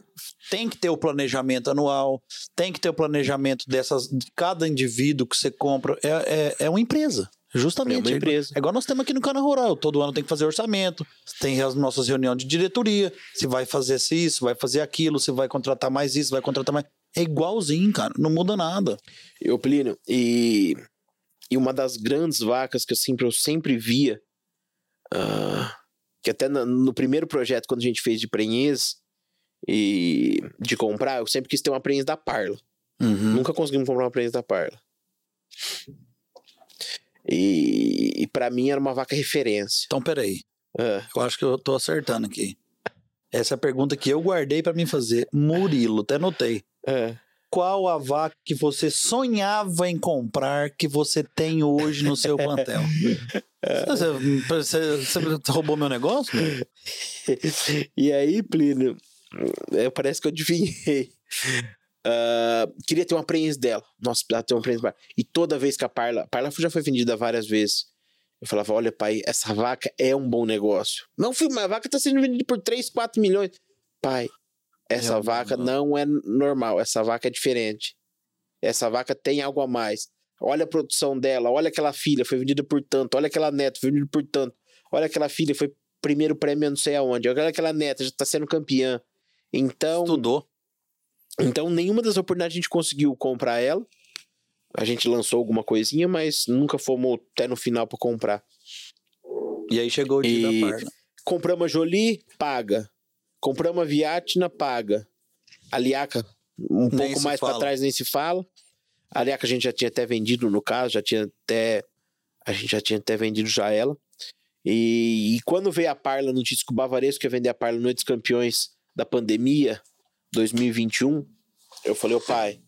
tem que ter o planejamento anual, tem que ter o planejamento dessas, de cada indivíduo que você compra. É, é, é uma empresa, justamente.
É uma empresa.
É igual nós temos aqui no Canal Rural. Todo ano tem que fazer orçamento, tem as nossas reuniões de diretoria, se vai fazer isso, vai fazer aquilo, se vai contratar mais isso, vai contratar mais. É igualzinho, cara. Não muda nada.
Eu, Plínio, e, e uma das grandes vacas que eu sempre, eu sempre via, ah, que até no, no primeiro projeto, quando a gente fez de prenhez e de comprar, eu sempre quis ter uma prenhez da Parla.
Uhum.
Nunca conseguimos comprar uma prenhez da Parla. E, e para mim era uma vaca referência.
Então, peraí.
Ah,
Eu acho que eu tô acertando aqui. Essa é a pergunta que eu guardei pra mim fazer. Murilo, até notei.
ah.
Qual a vaca que você sonhava em comprar que você tem hoje no seu plantel? Você, você- você roubou meu negócio?
e aí, Plínio, é, parece que eu adivinhei. Ah, queria ter uma prenhez dela. Nossa, precisava ter uma dela. E toda vez que a Parla. A Parla já foi vendida várias vezes. Eu falava: olha, pai, essa vaca é um bom negócio. Não, filho, mas a vaca tá sendo vendida por 3, 4 milhões. Pai, essa
É
vaca
bom
não é normal. Essa vaca é diferente. Essa vaca tem algo a mais. Olha a produção dela, olha aquela filha, foi vendida por tanto, olha aquela neta, foi vendida por tanto, olha aquela filha, foi primeiro prêmio não sei aonde, olha aquela neta, já tá sendo campeã. Então,
Estudou.
Então nenhuma das oportunidades a gente conseguiu comprar ela. A gente lançou alguma coisinha, mas nunca fomos até no final para comprar.
E aí chegou o dia
E-
da Parla.
Compramos a Jolie, paga. Compramos a Viatina, paga. A Liaca, um
Nem
pouco mais para trás, nem se fala. A Liaca a gente já tinha até vendido, no caso, já tinha até. A gente já tinha até vendido já ela. E, e quando veio a Parla, notícia que o Bavaresco ia vender a Parla Noite dos Campeões da pandemia, 2021, eu falei, ô pai,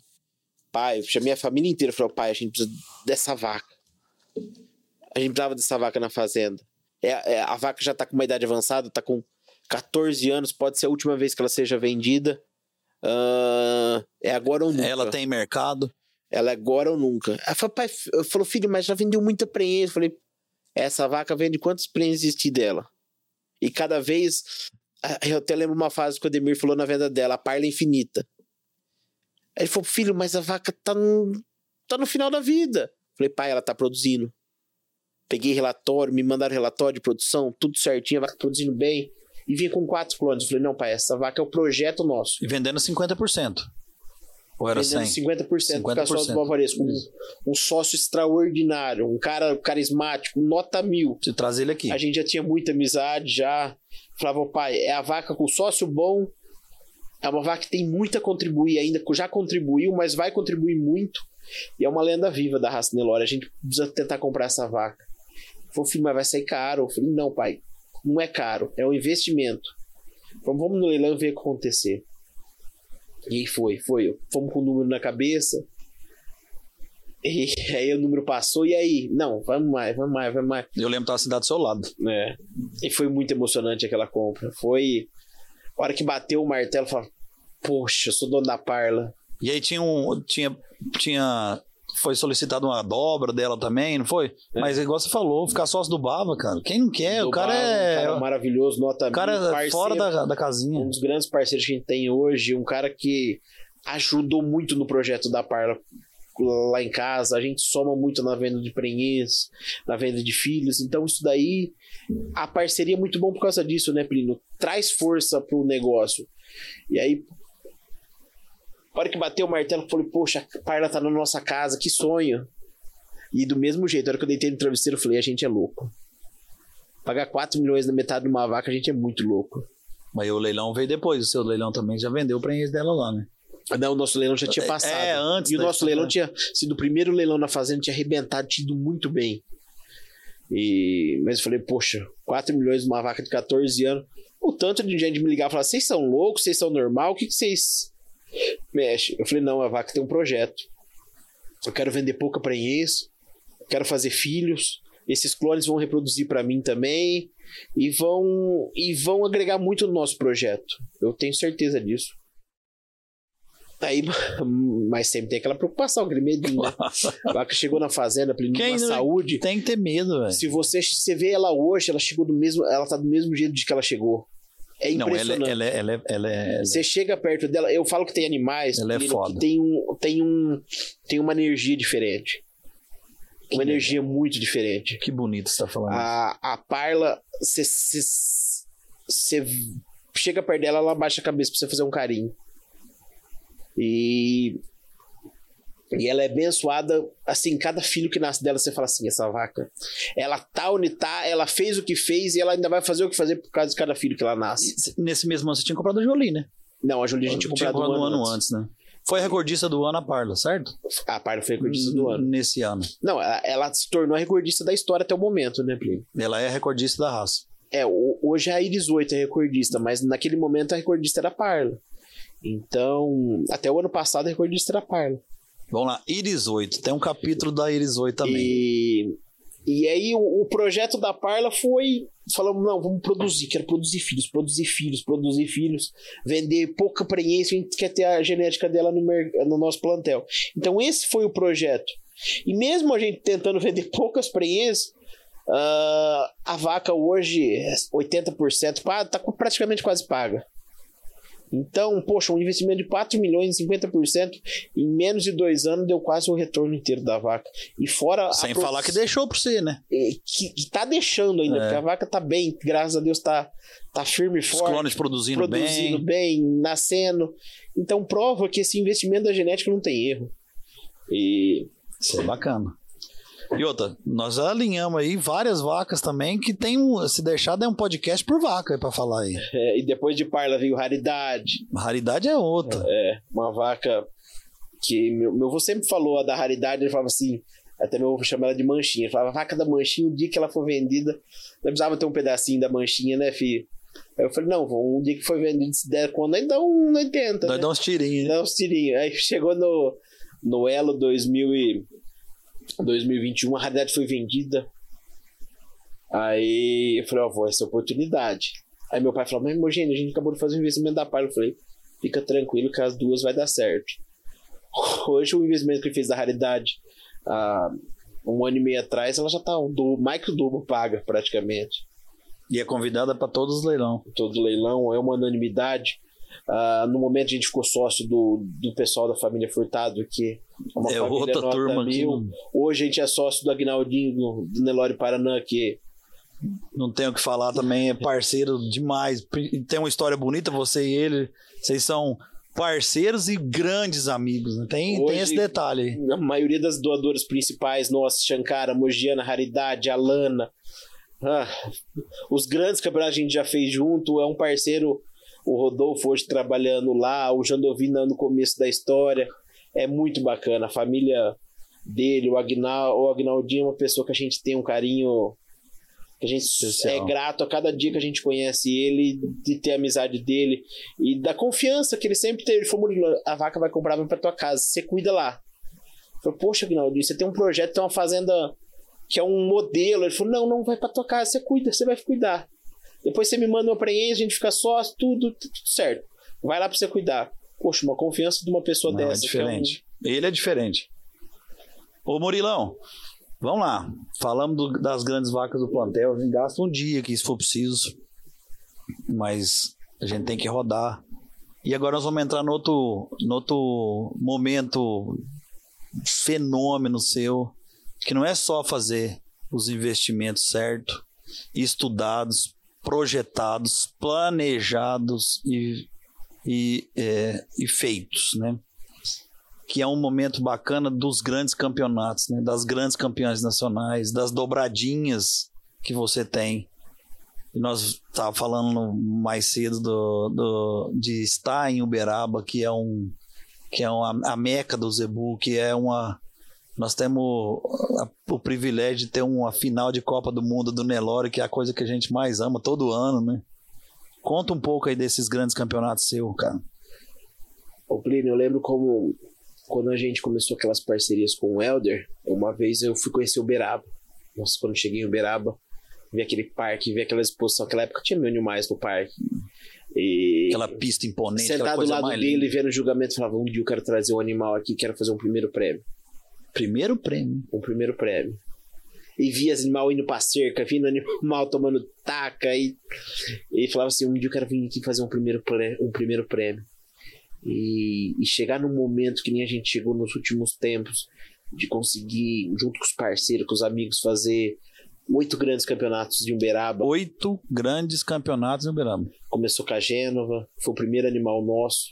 pai, eu chamei a família inteira, falei, ô pai, a gente precisa dessa vaca. A gente precisava dessa vaca na fazenda. É, é, a vaca já tá com uma idade avançada, tá com 14 anos, pode ser a última vez que ela seja vendida. Ah, é agora ou nunca.
Ela tem mercado.
Ela é agora ou nunca. Ela falou, pai, eu falou, filho, mas já vendeu muita prenhez. Eu falei, essa vaca vende quantos prenhez existir dela? E cada vez. Eu até lembro uma fase que o Ademir falou na venda dela, a parla infinita. Aí ele falou, filho, mas a vaca tá no, tá no final da vida. Falei, pai, ela tá produzindo. Peguei relatório, me mandaram relatório de produção, tudo certinho, a vaca produzindo bem. E vinha com quatro clones. Falei, não, pai, essa vaca é o projeto nosso.
E vendendo 50%. Ou era
vendendo
100?
50%, 50% por causa
50%.
do Bavaresco. Um, um sócio extraordinário, um cara carismático, nota mil.
Se trazer ele aqui.
A gente já tinha muita amizade, já. Falava, "Ô, pai, é a vaca com sócio bom. É uma vaca que tem muito a contribuir ainda, já contribuiu, mas vai contribuir muito. E é uma lenda viva da raça Nelore. A gente precisa tentar comprar essa vaca. Falei, filho, mas vai sair caro. Eu falei, não, pai, não é caro, é um investimento. Falei, vamos no leilão ver o que acontecer. E aí foi, foi. Fomos com o número na cabeça. E aí o número passou, e aí? Não, vamos mais, vamos mais, vamos mais.
Eu lembro que tava a cidade do seu lado.
É. E foi muito emocionante aquela compra. Foi. A hora que bateu o martelo, eu falei, poxa, eu sou dono da Parla.
E aí tinha um. Tinha. tinha foi solicitado uma dobra dela também, não foi?
É.
Mas igual você falou, ficar sócio do Bava, cara. Quem não quer?
Do
o cara
Bala,
é.
Um cara maravilhoso, nota
o cara
mil,
é
parceiro,
fora da, da casinha.
Um dos grandes parceiros que a gente tem hoje, um cara que ajudou muito no projeto da Parla lá em casa. A gente soma muito na venda de prenhez, na venda de filhos. Então, isso daí, a parceria é muito bom por causa disso, né, Plínio? Traz força pro negócio. E aí, a hora que bateu o martelo, eu falei, poxa, a Parla tá na nossa casa, que sonho. E do mesmo jeito, a hora que eu deitei no travesseiro, eu falei, a gente é louco. Pagar 4 milhões na metade de uma vaca, a gente é muito louco.
Mas o leilão veio depois. O seu leilão também já vendeu o prêmio dela lá, né?
Não, o nosso leilão já tinha
É,
passado.
é, antes
E o nosso leilão tinha sido o primeiro leilão na fazenda, tinha arrebentado, tido muito bem. E, mas eu falei, poxa, 4 milhões numa vaca de 14 anos. O tanto de gente me ligar e falar, vocês são loucos, vocês são normal, o que, que vocês mexem? Eu falei, não, a vaca tem um projeto. Eu quero vender pouca prenhez, quero fazer filhos. Esses clones vão reproduzir para mim também e vão e vão agregar muito no nosso projeto. Eu tenho certeza disso. Aí, mas sempre tem aquela preocupação, aquele medinho, né? A vaca chegou na fazenda,
não-
saúde.
Tem que ter medo, velho.
Se você, você vê ela hoje, ela chegou do mesmo, ela tá do mesmo jeito de que ela chegou. É
Não, ela,
impressionante.
ela, ela, ela, ela é.
Você chega perto dela, eu falo que tem animais
Ela é
Plínio,
foda.
que tem, um, tem, um, tem uma energia diferente. Uma energia muito diferente.
Que bonito você tá falando.
A, a Parla, você chega perto dela, ela baixa a cabeça pra você fazer um carinho. E E ela é abençoada, assim, cada filho que nasce dela, você fala assim, essa vaca, ela tá onde tá, ela fez o que fez e ela ainda vai fazer o que fazer por causa de cada filho que ela nasce.
E nesse mesmo ano você tinha comprado a Jolie, né?
Não, a Jolie a gente tinha comprado um ano,
ano
antes.
antes, né? Foi recordista do ano a Parla, certo?
A Parla foi recordista do ano.
Nesse ano.
Não, ela, ela se tornou a recordista da história até o momento, né, Plínio?
Ela é a recordista da raça.
É, hoje a Iris 8 é recordista, mas naquele momento a recordista era a Parla. Então, até o ano passado a recordista era a Parla.
Vamos lá, Iris 8. Tem um capítulo da Iris 8 também.
E, e aí o, o projeto da Parla foi. Falamos, não, vamos produzir, quero produzir filhos, produzir filhos, produzir filhos, vender pouca preença, a gente quer ter a genética dela no, no nosso plantel. Então esse foi o projeto. E mesmo a gente tentando vender poucas preenças, ah, a vaca hoje, 80%, paga, tá praticamente quase paga. Então, poxa, um investimento de 4 milhões, 50%, em menos de dois anos deu quase o retorno inteiro da vaca. E fora.
Sem falar que deixou pra você, né?
eh, que, que tá deixando ainda,
É.
porque a vaca tá bem, graças a Deus tá, tá firme e
Os
forte,
clones produzindo,
produzindo
bem.
bem. nascendo. Então prova que esse investimento da genética não tem erro. E
Isso é bacana. E outra, nós alinhamos aí várias vacas também que tem um, se deixar, é um podcast por vaca pra falar aí.
é, e depois de Parla veio Raridade,
Raridade é outra.
é, uma vaca que meu, meu avô sempre falou a da Raridade, ele falava assim, até meu avô chama ela de manchinha, ele falava, vaca da manchinha, o dia que ela for vendida, não precisava ter um pedacinho da manchinha, né, filho? Aí eu falei, não, um dia que for vendido, se der quando, aí dá um 80,
Nós
né?
dá uns tirinhos, né?
Dá uns tirinhos. Aí chegou no, no Elo 2000 e 2021, a raridade foi vendida. Aí eu falei, ó, vou, essa é a oportunidade. Aí meu pai falou, mas Mogênio, a gente acabou de fazer um investimento da Parla. Eu falei, fica tranquilo que as duas vai dar certo. Hoje o investimento que ele fez da raridade há um ano e meio atrás, ela já tá um do, mais que o dobro paga praticamente
E é convidada pra todos os leilão.
todo leilão, é uma unanimidade. Ah, no momento a gente ficou sócio do, do pessoal da família Furtado, que é uma
É
família
outra
nota
turma
mil. Hoje a gente é sócio do Agnaldinho, do, do Nelore Paraná, que
não tem o que falar também, é parceiro demais. Tem uma história bonita, você e ele. Vocês são parceiros e grandes amigos. Né? Tem, tem
Hoje-
esse detalhe
a maioria das doadoras principais, nossa, Shankara, Mogiana, Raridade, Alana, ah, os grandes campeonatos que a gente já fez junto, é um parceiro, o Rodolfo hoje trabalhando lá, o Jandovina no começo da história, é muito bacana, a família dele, o, Agnal, o Agnaldinho é uma pessoa que a gente tem um carinho, que a gente
Especial.
é grato a cada dia que a gente conhece ele, de ter a amizade dele, e da confiança que ele sempre teve, ele falou, Murilo, a vaca vai comprar vai pra tua casa, você cuida lá, eu falei, poxa, Agnaldinho, você tem um projeto, tem uma fazenda que é um modelo. Ele falou, não, não, vai pra tua casa, você cuida, você vai cuidar. Depois você me manda uma preenche, a gente fica sócio, tudo, tudo certo. Vai lá pra você cuidar. Poxa, uma confiança de uma pessoa
Não, é
dessa. que é um-
diferente. Ele é diferente. Ô Murilão, vamos lá. Falamos do- das grandes vacas do plantel. A gente gasta um dia aqui se for preciso. Mas a gente tem que rodar. E agora nós vamos entrar no outro, no outro momento fenômeno seu, que não é só fazer os investimentos certos, estudados, projetados, planejados e, e, é, e feitos, né? Que é um momento bacana dos grandes campeonatos, né? Das grandes campeões nacionais, das dobradinhas que você tem. E nós estávamos falando mais cedo do, do, de estar em Uberaba, que é um que é uma, a meca do Zebu, que é uma nós temos o privilégio de ter uma final de Copa do Mundo do Nelore, que é a coisa que a gente mais ama todo ano, né? Conta um pouco aí desses grandes campeonatos seu, cara.
Ô, Plínio, eu lembro como quando a gente começou aquelas parcerias com o Elder, uma vez eu fui conhecer Uberaba. Nossa, quando cheguei em Uberaba, vi aquele parque, vi aquela exposição. Naquela época tinha mil animais no parque. E
Aquela pista imponente, aquela
sentado do lado dele,
linda.
vendo o julgamento, falava: um dia eu quero trazer um animal aqui, quero fazer um primeiro prêmio.
Primeiro prêmio.
um primeiro prêmio. E via animal indo pra cerca, vendo animal tomando taca. E, e falava assim: um dia eu quero vir aqui fazer um primeiro, pré- um primeiro prêmio. E, e chegar num momento que nem a gente chegou nos últimos tempos, de conseguir, junto com os parceiros, com os amigos, fazer oito grandes campeonatos de Uberaba.
Oito grandes campeonatos em Uberaba.
Começou com a Gênova, foi o primeiro animal nosso.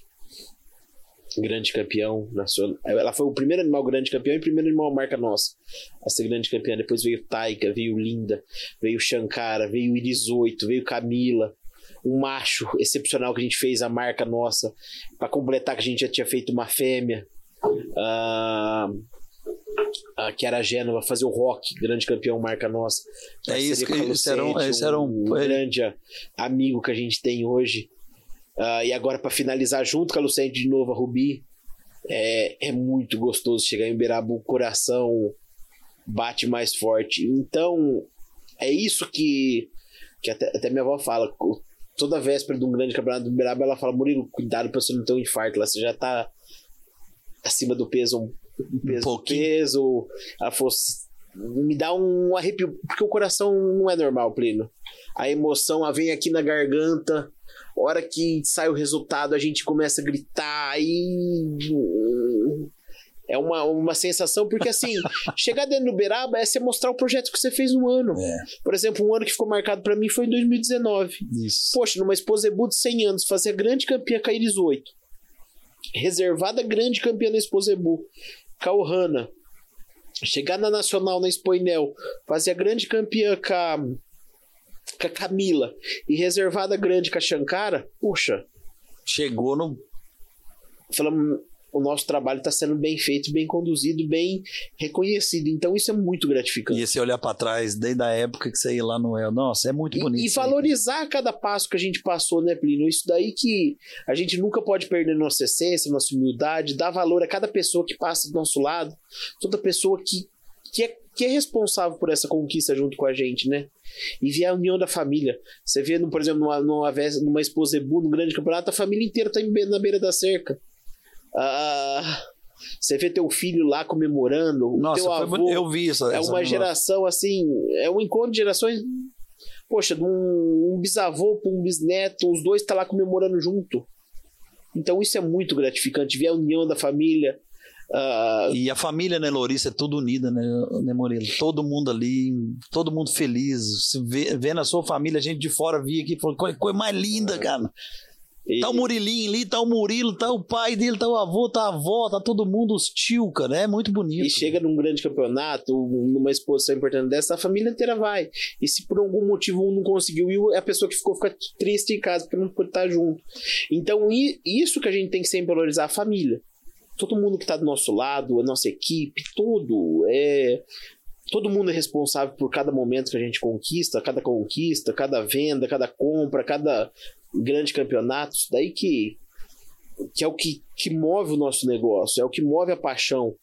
Grande campeão nacional. Ela foi o primeiro animal grande campeão e o primeiro animal marca nossa a ser grande campeã. Depois veio Taika, veio Linda, veio Shankara, veio Iris 8, veio Camila. Um macho excepcional que a gente fez a marca nossa para completar que a gente já tinha feito uma fêmea. Uh, uh, que era a Gênova, fazer o rock, grande campeão, marca nossa.
É isso que isso era um, esse era um,
um grande amigo que a gente tem hoje. Uh, e agora, para finalizar, junto com a Lucente de novo, a Rubi, é, é muito gostoso chegar em Uberaba, o coração bate mais forte. Então, é isso que, que até, até minha avó fala. Toda véspera de um grande campeonato do Uberaba, ela fala: Murilo, cuidado para você não ter um infarto lá, você já tá acima do peso, um peso, um peso. Ela falou: me dá um arrepio, porque o coração não é normal, Pleno. A emoção a vem aqui na garganta hora que sai o resultado, a gente começa a gritar e. É uma, uma sensação, porque assim, chegar dentro do Beraba é você mostrar o projeto que você fez no ano. É. Por exemplo, um ano que ficou marcado para mim foi em 2019.
Isso.
Poxa, numa Exposebu de 100 anos, fazer a grande campeã com a Iris 8. Reservada grande campeã na Exposebu. Kauhana. Chegar na Nacional, na Expoinel, fazer a grande campeã com a com a Camila e reservada grande com a Shankara, puxa.
Chegou no.
Falamos, o nosso trabalho está sendo bem feito, bem conduzido, bem reconhecido. Então isso é muito gratificante.
E esse olhar para trás, desde a época que você ia lá no El, nossa, é muito bonito.
E, e valorizar cada passo que a gente passou, né, Plínio? Isso daí que a gente nunca pode perder nossa essência, nossa humildade, dar valor a cada pessoa que passa do nosso lado, toda pessoa que, que é que é responsável por essa conquista junto com a gente, né? E ver a união da família. Você vê, por exemplo, numa, numa, numa Exposebu, num grande campeonato, a família inteira tá na beira da cerca. Ah, você vê teu filho lá comemorando.
Nossa,
teu avô,
eu vi isso.
É uma geração assim, é um encontro de gerações. Poxa, de um, um bisavô para um bisneto, os dois tá lá comemorando junto. Então isso é muito gratificante, ver a união da família,
Uh, e a família, né, Louris, é tudo unida, né, né, Murilo? Todo mundo ali, todo mundo feliz. Vê, vendo a sua família, a gente de fora via aqui, falou, coisa, coisa mais linda, cara. E... Tá o Murilinho ali, tá o Murilo, tá o pai dele, tá o avô, tá a avó, tá todo mundo hostil, cara. É muito bonito.
E chega num grande campeonato, numa exposição importante dessa, a família inteira vai. E se por algum motivo um não conseguiu ir, é a pessoa que ficou fica triste em casa porque não pode estar junto. Então, isso que a gente tem que sempre valorizar, a família todo mundo que está do nosso lado, a nossa equipe, tudo. É, todo mundo é responsável por cada momento que a gente conquista, cada conquista, cada venda, cada compra, cada grande campeonato. Isso daí que, que é o que, que move o nosso negócio, é o que move a paixão.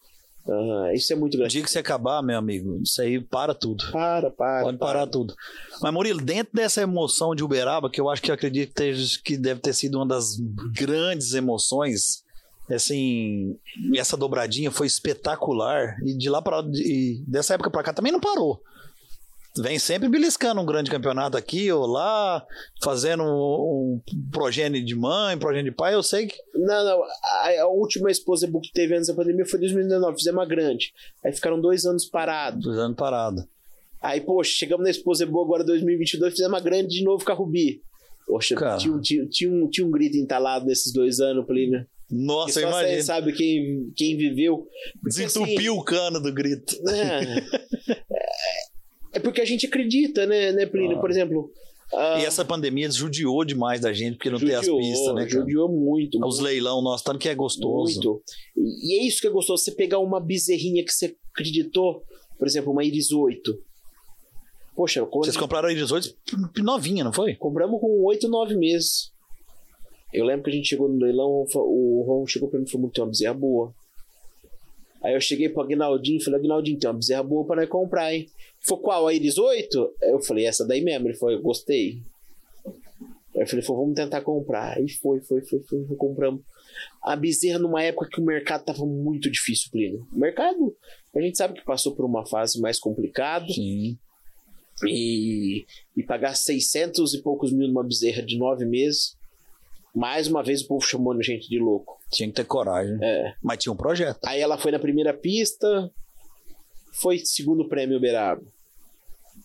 Uh, isso é muito grande.
Dia que você acabar, meu amigo, isso aí para tudo.
Para, para.
Pode parar para. tudo. Mas, Murilo, dentro dessa emoção de Uberaba, que eu acho que eu acredito que, que deve ter sido uma das grandes emoções assim, essa dobradinha foi espetacular. E de lá para dessa época para cá também não parou. Vem sempre beliscando um grande campeonato aqui ou lá, fazendo um, progênio de mãe, progênio de pai, eu sei que.
Não, não. A, a última esposa que teve antes da pandemia foi 2019, fizemos uma grande. Aí ficaram dois anos parados.
Dois anos parados.
Aí, poxa, chegamos na esposa boa agora 2022, fizemos uma grande de novo com a Rubi. Poxa, tinha, tinha, tinha, um, tinha um grito entalado nesses dois anos, Plínio.
Nossa, imagina. Você
sabe quem, quem viveu.
Desentupiu assim, o cano do grito.
É, é porque a gente acredita, né, né Plínio? Ah. Por exemplo.
Uh, e essa pandemia judiou demais da gente, porque não judiou, tem as pistas, né? Cara?
Judiou muito.
Os leilão, nossa, tanto que é gostoso. Muito.
E é isso que é gostoso. Você pegar uma bezerrinha que você acreditou, por exemplo, uma Iris 8. Poxa,
Vocês compraram a Iris 8 novinha, não foi?
Compramos com 8, 9 meses. Eu lembro que a gente chegou no leilão, o Ron chegou pra mim e falou: tem uma bezerra boa. Aí eu cheguei pro Agnaldinho e falei: Agnaldinho, tem uma bezerra boa pra nós comprar, hein? Ele falou: qual? A Iris 8? Eu falei: essa daí mesmo. Ele falou: eu gostei. Aí eu falei: vamos tentar comprar. Aí foi, foi, foi, foi, foi compramos. A bezerra numa época que o mercado tava muito difícil, Plínio. O mercado, a gente sabe que passou por uma fase mais complicada.
Sim.
E, e pagar 600 e poucos mil numa bezerra de nove meses mais uma vez o povo chamando gente de louco.
Tinha que ter coragem.
É.
Mas tinha um projeto.
Aí ela foi na primeira pista, foi segundo prêmio Uberaba.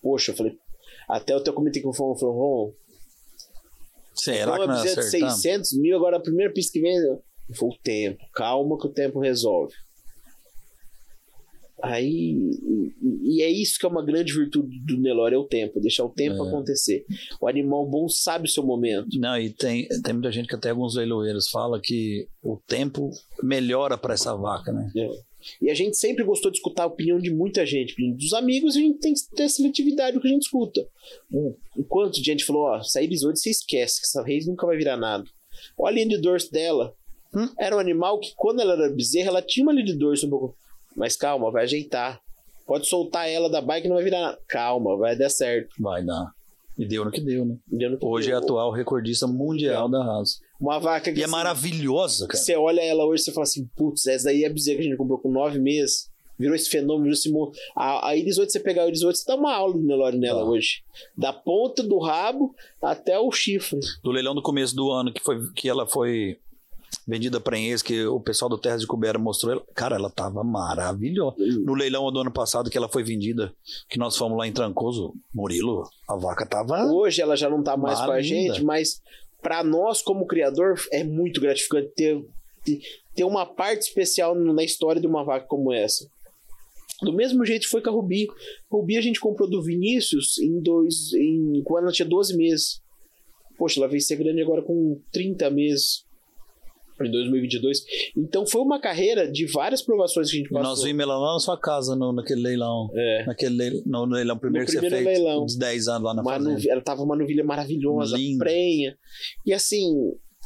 Poxa, eu falei. Até o teu comitê que eu falei, Ron.
Será que nós acertamos?
600 mil, agora a primeira pista que vem. Foi o tempo. Calma que o tempo resolve. Aí. E, e é isso que é uma grande virtude do Nelore, é o tempo, deixar o tempo
É.
acontecer. O animal bom sabe o seu momento.
Não, e tem, tem muita gente que até alguns leiloeiros fala que o tempo melhora para essa vaca, né?
E a gente sempre gostou de escutar a opinião de muita gente. Dos amigos, a gente tem que ter seletividade no que a gente escuta. Enquanto a gente falou, ó, essa Iris hoje você esquece, que essa reis nunca vai virar nada. Olha a linha de dorso dela.
Hum?
Era um animal que, quando ela era bezerra, ela tinha uma linha de dorso um pouco. Mas calma, vai ajeitar. Pode soltar ela da bike não vai virar nada. Calma, vai dar certo.
Vai dar. E deu no que deu, né?
Entendeu?
Hoje é a atual recordista mundial da raça.
Uma vaca que
E é
assim,
maravilhosa, cara.
Você olha ela hoje e fala assim, putz, essa daí é a bezerra que a gente comprou com nove meses. Virou esse fenômeno, virou esse mon- A, a Iris 8, você pegar a Iris 8, você dá uma aula de Nelore nela
Tá.
hoje. Da ponta do rabo até o chifre.
Do leilão do começo do ano, que, foi, que ela foi vendida para Enês, que o pessoal do Terras de Cubera mostrou ela. Cara, ela tava maravilhosa. No leilão do ano passado que ela foi vendida, que nós fomos lá em Trancoso, Murilo, a vaca tava.
Hoje ela já não tá mais com a gente, mas pra nós, como criador, é muito gratificante ter, ter, uma parte especial na história de uma vaca como essa. Do mesmo jeito foi com a Rubi. Rubi a gente comprou do Vinícius em dois, em, quando ela tinha 12 meses. Poxa, ela veio ser grande agora com 30 meses. Em 2022. Então foi uma carreira de várias provações que a gente passou.
nós vimos ela lá na sua casa, no, naquele leilão.
É.
Naquele leilão, no leilão primeiro
No
que você
primeiro
fez.
leilão.
De 10 anos lá na fazenda.
novilha- ela tava uma novilha maravilhosa,
Linda.
prenha. E assim,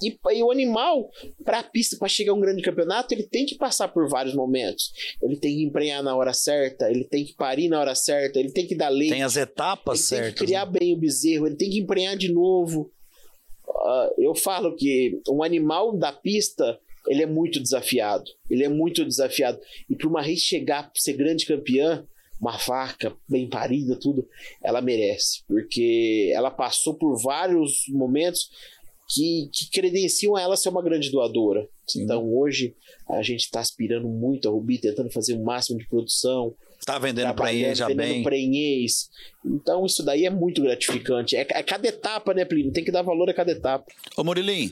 e, e o animal, pra pista, pra chegar a um grande campeonato, ele tem que passar por vários momentos. Ele tem que emprenhar na hora certa, ele tem que parir na hora certa, ele tem que dar leite,
Tem as etapas
ele tem
certas.
que criar bem o bezerro, ele tem que emprenhar de novo. Ah, eu falo que um animal da pista, ele é muito desafiado. Ele é muito desafiado. E para uma reis chegar, ser grande campeã, uma vaca bem parida, tudo, ela merece. Porque ela passou por vários momentos que, que credenciam ela ser uma grande doadora.
Sim.
Então hoje a gente está aspirando muito a Rubi, tentando fazer o máximo de produção,
tá vendendo ele já
vendendo
bem.
prenhez. Então isso daí é muito gratificante. É, é cada etapa, né, Plínio? Tem que dar valor a cada etapa.
Ô Murilinho,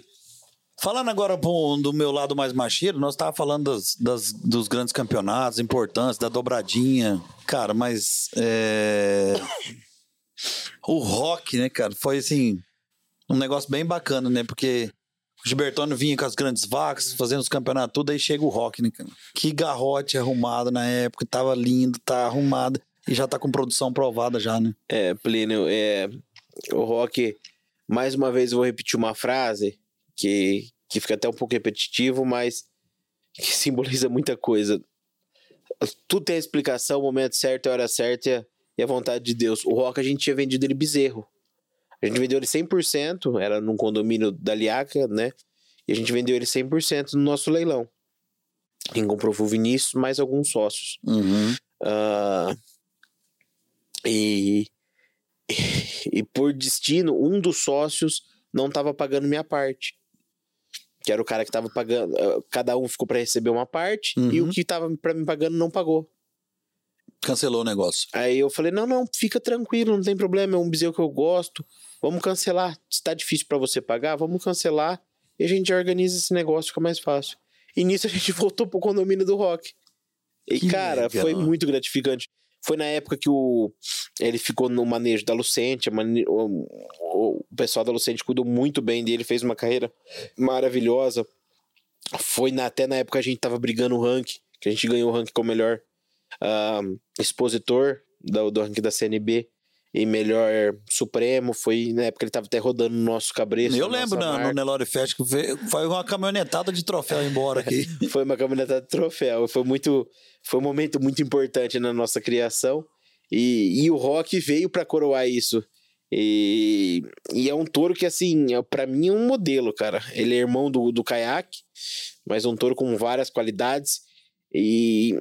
falando agora do meu lado mais macheiro, nós tava falando das, das- dos grandes campeonatos importantes, da dobradinha. Cara, mas é, o rock, né, cara, foi assim, um negócio bem bacana, né? Porque Gilbertone vinha com as grandes vacas, fazendo os campeonatos, tudo, aí chega o rock, né, cara? Que garrote arrumado na época, tava lindo, tá arrumado. E já tá com produção provada já, né?
É, Plínio, é, o Rock, mais uma vez eu vou repetir uma frase que, que fica até um pouco repetitivo, mas que simboliza muita coisa. Tudo tem a explicação, o momento certo, a hora certa e a vontade de Deus. O Rock a gente tinha vendido ele bezerro. A gente vendeu ele 100%, era num condomínio da Liaca, né? E a gente vendeu ele 100% no nosso leilão. Quem comprou foi o Vinícius, mais alguns sócios.
Uhum.
Ah, e, e por destino, um dos sócios não estava pagando minha parte. Que era o cara que estava pagando. ah, Cada um ficou para receber uma parte e
Uhum.
o que estava para me pagando não pagou.
Cancelou o negócio.
Aí eu falei: não, não, fica tranquilo, não tem problema, é um bezerro que eu gosto. Vamos cancelar. Se tá difícil para você pagar, vamos cancelar e a gente organiza esse negócio, fica mais fácil. E nisso a gente voltou pro condomínio do rock. E,
Que
cara,
legal.
foi muito gratificante. Foi na época que o ele ficou no manejo da Lucente, mane- o, o- pessoal da Lucente cuidou muito bem dele, fez uma carreira maravilhosa. Foi na- até na época que a gente tava brigando o rank, que a gente ganhou o rank como melhor ah, expositor do, do ranking da CNB e melhor supremo. Foi na época que ele tava até rodando no nosso cabreço.
Eu lembro na, no. Nelore Fest que veio- foi uma caminhonetada de troféu embora aqui.
Foi uma caminhoneta de troféu. Foi muito. Foi um momento muito importante na nossa criação. E, e o Rock veio para coroar isso. E, e é um touro que, assim, é, para mim é um modelo, cara. Ele é irmão do, do caiaque, mas um touro com várias qualidades. E,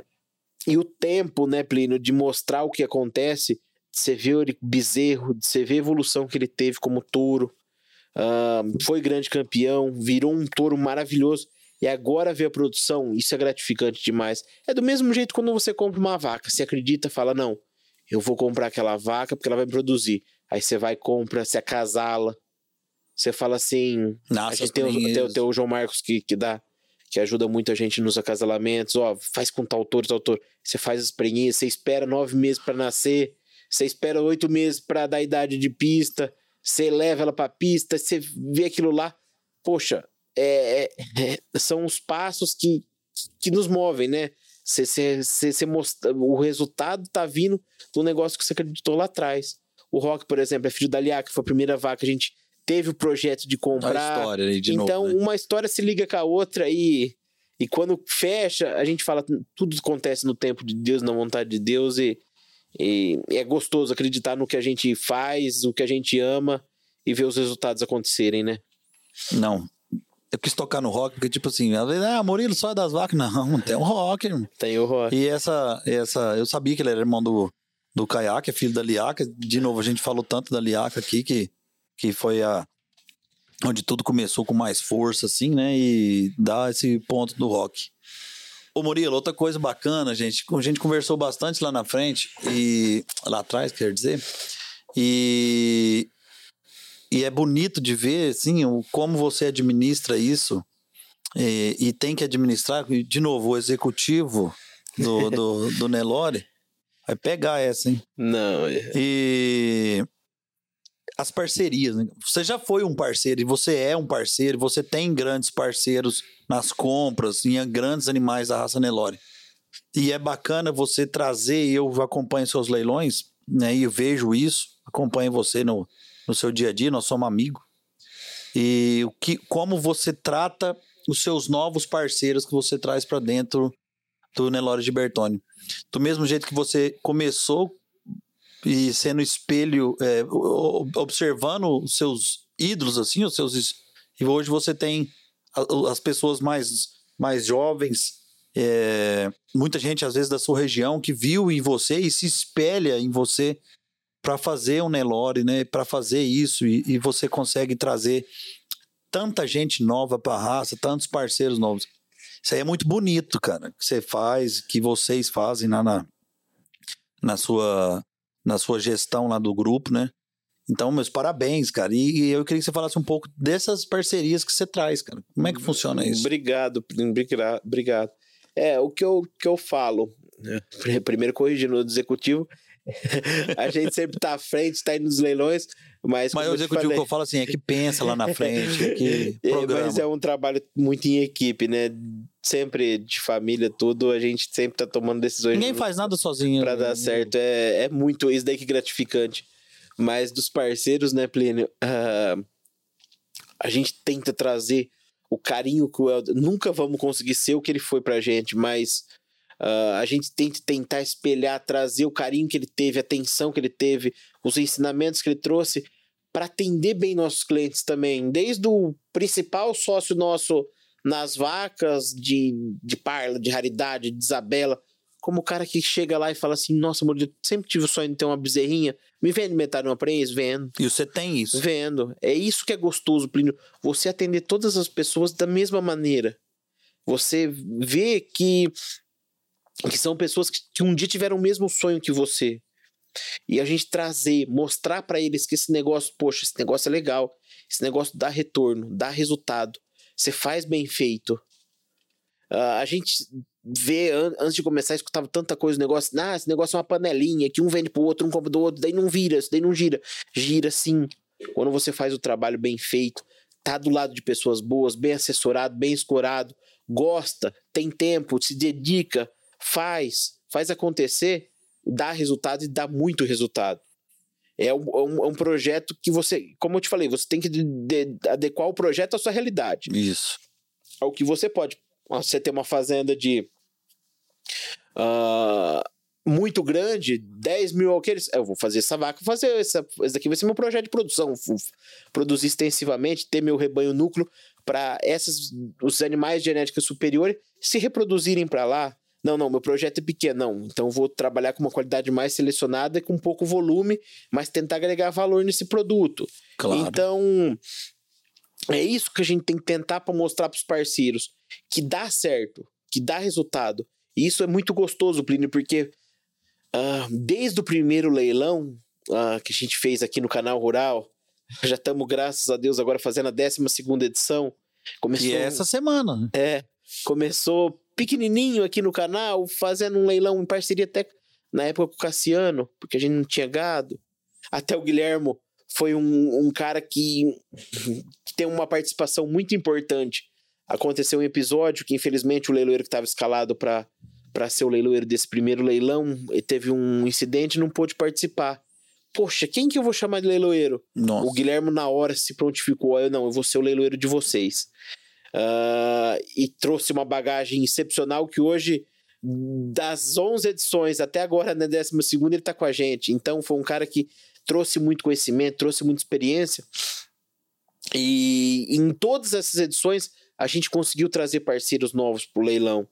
e o tempo, né, Plínio, de mostrar o que acontece, de você ver ele bezerro, de você ver a evolução que ele teve como touro. Ah, foi grande campeão, virou um touro maravilhoso. E agora ver a produção, isso é gratificante demais. É do mesmo jeito quando você compra uma vaca. Você acredita, fala, não, eu vou comprar aquela vaca porque ela vai me produzir. Aí você vai, compra, se acasala. Você fala assim. a
Nasce
gente tem o, tem, o- tem o João Marcos que, que dá, que ajuda muito a gente nos acasalamentos. Ó, faz com tal autor, tal autor. Você faz as prenhinhas, você espera nove meses para nascer, você espera oito meses para dar idade de pista, você leva ela para pista, você vê aquilo lá. Poxa, é, é, é, são os passos que, que nos movem, né? Você, você, você, mostra, o resultado tá vindo do negócio que você acreditou lá atrás. O Rock, por exemplo, é filho da que foi a primeira vaca que a gente teve o projeto de comprar.
história aí de
então,
novo, né?
uma história se liga com a outra e, e quando fecha, a gente fala tudo acontece no tempo de Deus, na vontade de Deus e, e é gostoso acreditar no que a gente faz, o que a gente ama e ver os resultados acontecerem, né?
Não. Eu quis tocar no rock, porque, tipo assim, às vezes, ah, Murilo só é das vacas. Não, tem um rock, irmão.
Tem o rock.
E essa, essa, eu sabia que ele era irmão do, do Caiaque, é filho da Liaca. De novo, a gente falou tanto da Liaca aqui que, que foi a. onde tudo começou com mais força, assim, né? E dá esse ponto do rock. Ô Murilo, outra coisa bacana, gente, a gente conversou bastante lá na frente, e. lá atrás, quer dizer. E. E é bonito de ver, assim, o, como você administra isso. E, e tem que administrar, de novo, o executivo do, do, do Nelore vai pegar essa, hein?
Não, é-
E as parcerias, né? Você já foi um parceiro e você é um parceiro, você tem grandes parceiros nas compras, em grandes animais da raça Nelore. E é bacana você trazer, eu acompanho seus leilões, né? E vejo isso, acompanho você no, no seu dia a dia, nós somos amigos. E o que, como você trata os seus novos parceiros que você traz para dentro do Nelore de Bertone. Do mesmo jeito que você começou e sendo espelho, é, observando os seus ídolos, assim, os seus. E hoje você tem as pessoas mais, mais jovens, é, muita gente, às vezes, da sua região, que viu em você e se espelha em você para fazer um Nelore, né? Para fazer isso, e, e você consegue trazer tanta gente nova para a raça, tantos parceiros novos. Isso aí é muito bonito, cara, que você faz, que vocês fazem lá na, na, sua, na sua gestão lá do grupo, né? Então, meus parabéns, cara. E, e eu queria que você falasse um pouco dessas parcerias que você traz, cara. Como é que funciona isso?
Obrigado, obrigado. É, o que eu, que eu falo, né? Pri- primeiro corrigindo o executivo, a gente sempre tá à frente, tá indo nos leilões, mas.
Mas
eu te
executivo que
falei-
eu falo assim, é que pensa lá na frente, que
É,
programa.
Mas é um trabalho muito em equipe, né? Sempre de família, tudo, a gente sempre tá tomando decisões
Ninguém faz nada sozinho.
para dar certo. É, é muito isso daí que é gratificante. Mas dos parceiros, né, Plínio? ah, a gente tenta trazer o carinho que o Helder. Nunca vamos conseguir ser o que ele foi pra gente, mas ah, a gente tenta tentar espelhar, trazer o carinho que ele teve, a atenção que ele teve, os ensinamentos que ele trouxe para atender bem nossos clientes também. Desde o principal sócio nosso nas vacas de, de Parla, de Raridade, de Isabela, como o cara que chega lá e fala assim: Nossa, Murilo, sempre tive o sonho de ter uma bezerrinha, me vende metade de uma prenhez? Vendo.
E você tem isso.
Vendo. É isso que é gostoso, Plínio. Você atender todas as pessoas da mesma maneira. Você vê que, que são pessoas que, que um dia tiveram o mesmo sonho que você. E a gente trazer, mostrar para eles que esse negócio, poxa, esse negócio é legal. Esse negócio dá retorno, dá resultado. Você faz bem feito. Ah, a gente vê, an- antes de começar, escutava tanta coisa, o negócio, ah, esse negócio é uma panelinha, que um vende pro outro, um compra do outro, daí não vira, daí não gira. Gira sim. Quando você faz o trabalho bem feito, tá do lado de pessoas boas, bem assessorado, bem escorado, gosta, tem tempo, se dedica, faz, faz acontecer, dá resultado e dá muito resultado. É um, é um- é um projeto que você, como eu te falei, você tem que de- de- adequar o projeto à sua realidade
Isso.
ao que você pode. Você tem uma fazenda de ah, muito grande, 10 mil alqueires. Eu vou fazer essa vaca, vou fazer essa, esse daqui vai ser meu projeto de produção. Vou produzir extensivamente, ter meu rebanho núcleo para esses os animais de genética superior se reproduzirem para lá. Não, não, meu projeto é pequeno, não. Então vou trabalhar com uma qualidade mais selecionada e com pouco volume, mas tentar agregar valor nesse produto.
Claro.
Então, é isso que a gente tem que tentar para mostrar para os parceiros que dá certo, que dá resultado. E isso é muito gostoso, Plínio, porque ah, desde o primeiro leilão ah, que a gente fez aqui no canal Rural, já estamos, graças a Deus, agora fazendo a 12 edição. Começou,
E é essa semana. né?
é, Começou pequenininho aqui no canal, fazendo um leilão em parceria até na época com o Cassiano, porque a gente não tinha gado. Até o Guilhermo foi um, um cara que, que tem uma participação muito importante. Aconteceu um episódio que, infelizmente, o leiloeiro que estava escalado para para ser o leiloeiro desse primeiro leilão, teve um incidente e não pôde participar. Poxa, quem que eu vou chamar de leiloeiro?
Nossa.
O Guilherme, na hora, se prontificou. Eu, não, eu vou ser o leiloeiro de vocês. Uh, e trouxe uma bagagem excepcional que hoje, das 11 edições até agora, na 12 ele está com a gente. Então, foi um cara que trouxe muito conhecimento, trouxe muita experiência. E em todas essas edições, a gente conseguiu trazer parceiros novos para o leilão.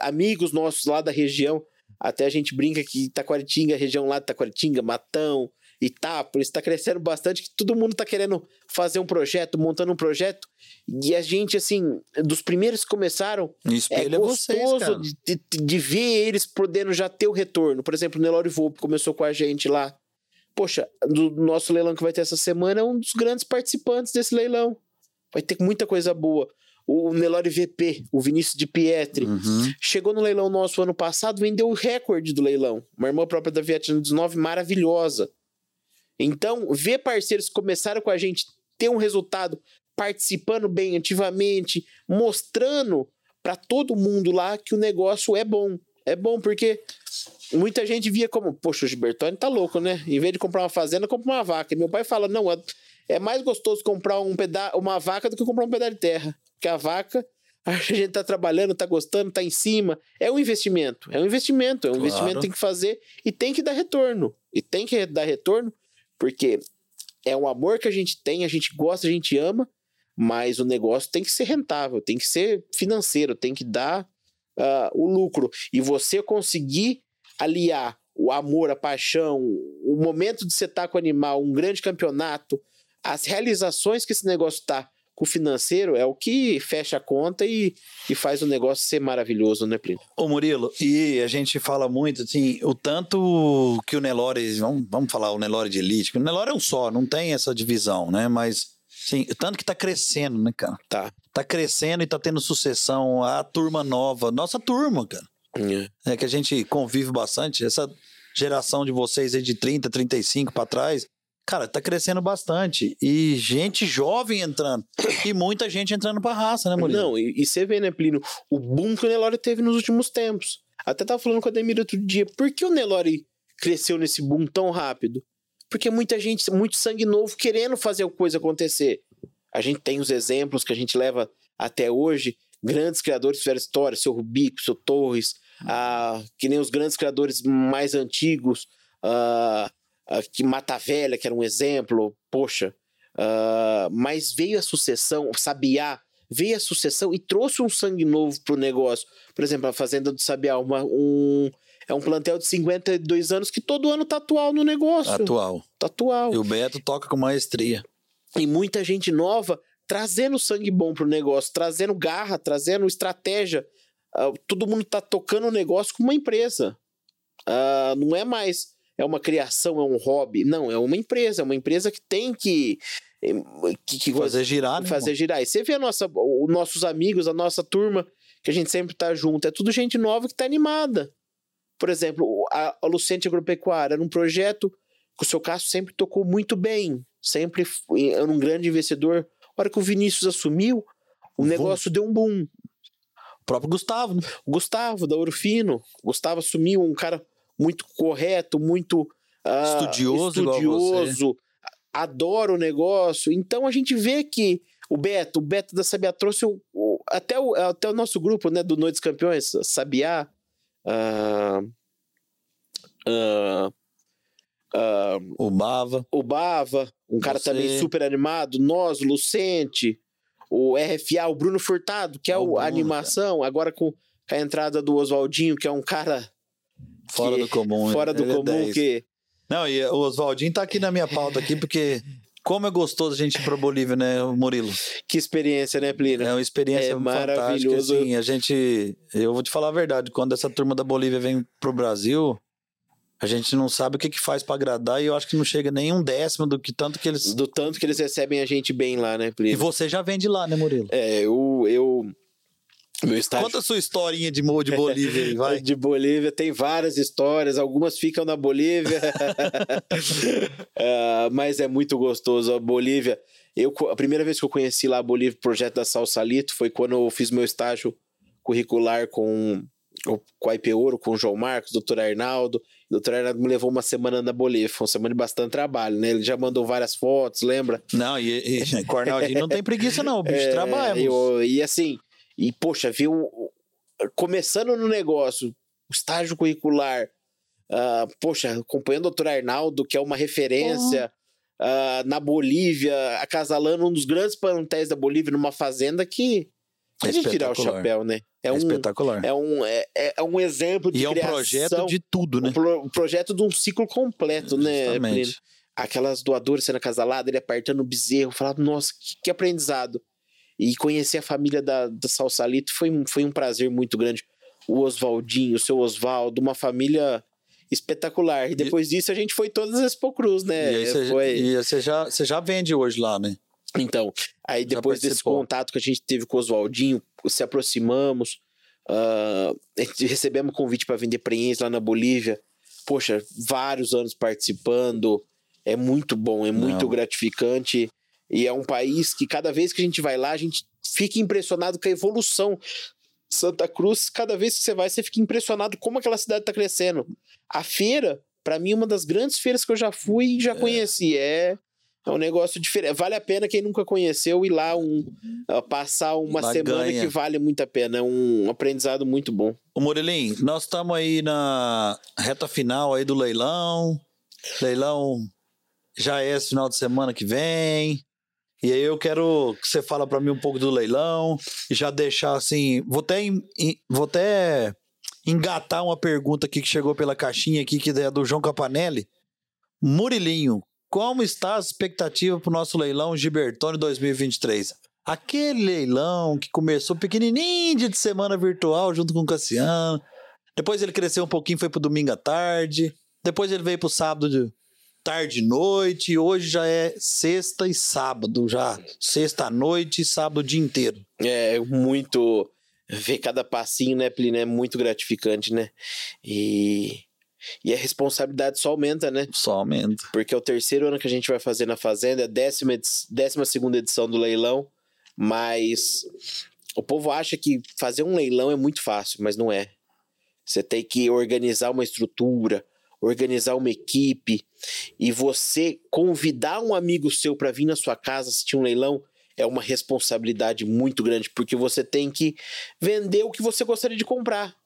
Amigos nossos lá da região, até a gente brinca que Itaquaritinga, região lá de Itaquaritinga, Matão, Itápolis, está crescendo bastante, que todo mundo está querendo fazer um projeto, montando um projeto. E a gente, assim, dos primeiros que começaram,
Espelho
é
vocês,
gostoso
cara.
de, de, de ver eles podendo já ter o retorno. Por exemplo, o Nelore Volpe começou com a gente lá. Poxa, do nosso leilão que vai ter essa semana, é um dos grandes participantes desse leilão. Vai ter muita coisa boa. O Nelore VP, o Vinícius de Pietri,
Uhum.
chegou no leilão nosso ano passado, vendeu o recorde do leilão. Uma irmã própria da Vietnã 19, maravilhosa. Então, ver parceiros que começaram com a gente ter um resultado participando bem ativamente, mostrando para todo mundo lá que o negócio é bom. É bom porque muita gente via como, poxa, o Gilbertoni tá louco, né? Em vez de comprar uma fazenda, compra uma vaca. E meu pai fala: não, é- é mais gostoso comprar um peda uma vaca do que comprar um pedaço de terra. Porque a vaca, a gente tá trabalhando, tá gostando, tá em cima. É um investimento. É um investimento. É um
Claro.
investimento que tem que fazer e tem que dar retorno. E tem que dar retorno porque é um amor que a gente tem, a gente gosta, a gente ama, mas o negócio tem que ser rentável, tem que ser financeiro, tem que dar ah, o lucro. E você conseguir aliar o amor, a paixão, o momento de você estar com o animal, um grande campeonato, as realizações que esse negócio tá com o financeiro é o que fecha a conta e, e faz o negócio ser maravilhoso, né, Plínio?
Ô Murilo, e a gente fala muito, assim, o tanto que o Nelore, vamos, vamos falar o Nelore de elite, que o Nelore é um só, não tem essa divisão, né? Mas, sim, o tanto que tá crescendo, né, cara?
Tá.
Tá crescendo e tá tendo sucessão, a turma nova, nossa turma, cara. É que a gente convive bastante, essa geração de vocês aí de 30, 35 pra trás, cara, tá crescendo bastante. E gente jovem entrando. E muita gente entrando pra raça, né, Murilo?
Não, e, e você vê, né, Plínio, o boom que o Nelore teve nos últimos tempos. Até tava falando com a Ademir outro dia, por que o Nelore cresceu nesse boom tão rápido? Porque muita gente, muito sangue novo querendo fazer a coisa acontecer. A gente tem os exemplos que a gente leva até hoje, grandes criadores fizeram história, seu Rubico, seu Torres, ah, que nem os grandes criadores mais antigos, ah, ah, que Mata Velha, que era um exemplo, poxa. ah, mas veio a sucessão, Sabiá, veio a sucessão e trouxe um sangue novo pro negócio. Por exemplo, a Fazenda do Sabiá, uma- um, é um plantel de 52 anos que todo ano tá atual no negócio.
Atual.
Tá atual.
E o Beto toca com maestria.
E muita gente nova trazendo sangue bom pro negócio, trazendo garra, trazendo estratégia. Ah, todo mundo tá tocando o negócio com uma empresa. Ah, não é mais é uma criação, é um hobby. Não, é uma empresa. É uma empresa que tem que, que, que
Fazer girar, né?
fazer girar. E você vê a nossa, os nossos amigos, a nossa turma, que a gente sempre tá junto, é tudo gente nova que tá animada. Por exemplo, a, a Lucente Agropecuária era um projeto que o seu Cássio sempre tocou muito bem. Sempre foi- era um grande investidor. A hora que o Vinícius assumiu, o negócio deu um boom.
O próprio Gustavo, né?
Gustavo, da Ouro Fino. Gustavo assumiu um cara muito correto, muito ah,
Estudioso
estudioso, adora o negócio. Então a gente vê que o Beto, o Beto da Sabiá trouxe o, o- até, o, até o nosso grupo né, do Noites Campeões, Sabiá, ah, ah, ah,
O Bava.
o Bava, um cara
Você.
também super animado, nós, o Lucente, o RFA, o Bruno Furtado, que é
O
o, a animação, agora com a entrada do Oswaldinho, que é um cara
Fora
que-
do comum.
fora do
é
comum,
10.
que
Não, e o Oswaldinho tá aqui na minha pauta aqui, porque como é gostoso a gente ir pra Bolívia, né, Murilo?
Que experiência, né, Plínio?
É uma experiência
É
fantástica,
maravilhoso.
assim, a gente... Eu vou te falar a verdade, quando essa turma da Bolívia vem pro Brasil, a gente não sabe o que que faz pra agradar e eu acho que não chega nem um décimo do que tanto que eles...
Do tanto que eles recebem a gente bem lá, né,
E
Plínio?
você já vem de lá, né, Murilo?
É, eu, eu.
Conta a sua historinha de, de Bolívia aí, vai.
De Bolívia tem várias histórias, algumas ficam na Bolívia, Ah, mas é muito gostoso a Bolívia. Eu, a primeira vez que eu conheci lá a Bolívia, o projeto da Salsalito, foi quando eu fiz meu estágio curricular com, com a IP Ouro, com o João Marcos, doutor Arnaldo. O doutor Arnaldo me levou uma semana na Bolívia, foi uma semana de bastante trabalho, né? Ele já mandou várias fotos, lembra?
Não, e, e Cornaldinho não tem preguiça não, o bicho
É,
trabalha.
eu- e assim, e poxa, viu, começando no negócio, o estágio curricular, ah, poxa, acompanhando o doutor Arnaldo, que é uma referência ah, na Bolívia, acasalando um dos grandes plantéis da Bolívia numa fazenda que é de tirar o chapéu, né? É,
É
um,
espetacular.
é, um, é, é- é um exemplo de
e é um
criação,
projeto de tudo, né?
um pro- um projeto de um ciclo completo, né? Plínio?
Justamente.
aquelas doadoras sendo acasaladas, ele apertando o bezerro, falava, nossa, que, que aprendizado. E conhecer a família da, da Salsalito foi, um- foi um prazer muito grande. O Oswaldinho, o seu Oswaldo, uma família espetacular. E depois disso a gente foi todas as Cruz, né?
E você,
Foi-
e já, você já vende hoje lá, né?
Então, aí depois desse contato que a gente teve com o Oswaldinho, se aproximamos, gente recebemos convite para vender preenches lá na Bolívia. Poxa, vários anos participando. É muito bom, é muito
Não.
gratificante. E é um país que cada vez que a gente vai lá, a gente fica impressionado com a evolução. Santa Cruz, cada vez que você vai, você fica impressionado como aquela cidade está crescendo. A feira, para mim, é uma das grandes feiras que eu já fui e já conheci. É, é um negócio diferente. Vale a pena quem nunca conheceu ir lá um, ah, passar uma
Lá
semana
ganha.
que vale muito a pena. É um aprendizado muito bom.
Ô Morelim, nós estamos aí na reta final aí do leilão. Leilão já é esse final de semana que vem. E aí eu quero que você fala para mim um pouco do leilão e já deixar assim, vou até vou até engatar uma pergunta aqui que chegou pela caixinha aqui que é do João Capanelli. Murilinho, como está a expectativa para o nosso leilão Gibertone 2023? Aquele leilão que começou pequenininho de semana virtual junto com o Cassiano. Depois ele cresceu um pouquinho, foi pro domingo à tarde. Depois ele veio pro sábado de tarde e noite. E hoje já é sexta e sábado, já. Sexta à noite e sábado o dia inteiro.
É muito. Ver cada passinho, né, Plínio? É muito gratificante, né? E. E a responsabilidade só aumenta, né?
Só aumenta.
Porque é o terceiro ano que a gente vai fazer na Fazenda, é a décima, décima segunda edição do leilão, mas o povo acha que fazer um leilão é muito fácil, mas não é. Você tem que organizar uma estrutura, organizar uma equipe, e você convidar um amigo seu para vir na sua casa assistir um leilão é uma responsabilidade muito grande, porque você tem que vender o que você gostaria de comprar.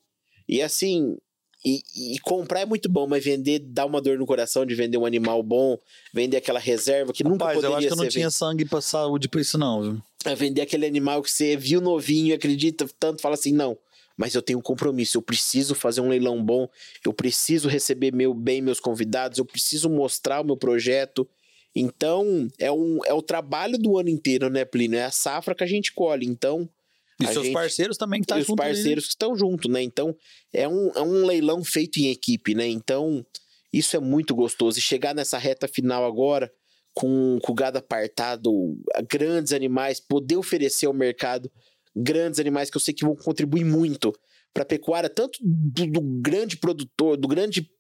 E assim, e, e comprar é muito bom, mas vender dá uma dor no coração de vender um animal bom, vender aquela reserva que nunca
Rapaz, eu
poderia
acho que eu não
ser
tinha sangue pra saúde pra isso, não, viu?
a vender aquele animal que você viu novinho, acredita tanto, fala assim, não, mas eu tenho um compromisso, eu preciso fazer um leilão bom, eu preciso receber meu bem meus convidados, eu preciso mostrar o meu projeto. Então, é, um, é o trabalho do ano inteiro, né, Plínio? É a safra que a gente colhe. Então,
E seus
gente-
parceiros também que tá
e os
junto ali, né?
parceiros que estão junto, né? Então, é um, é um leilão feito em equipe, né? Então, isso é muito gostoso. E chegar nessa reta final agora, com, com o gado apartado, grandes animais, poder oferecer ao mercado grandes animais que eu sei que vão contribuir muito para a pecuária, tanto do, do grande produtor, do grande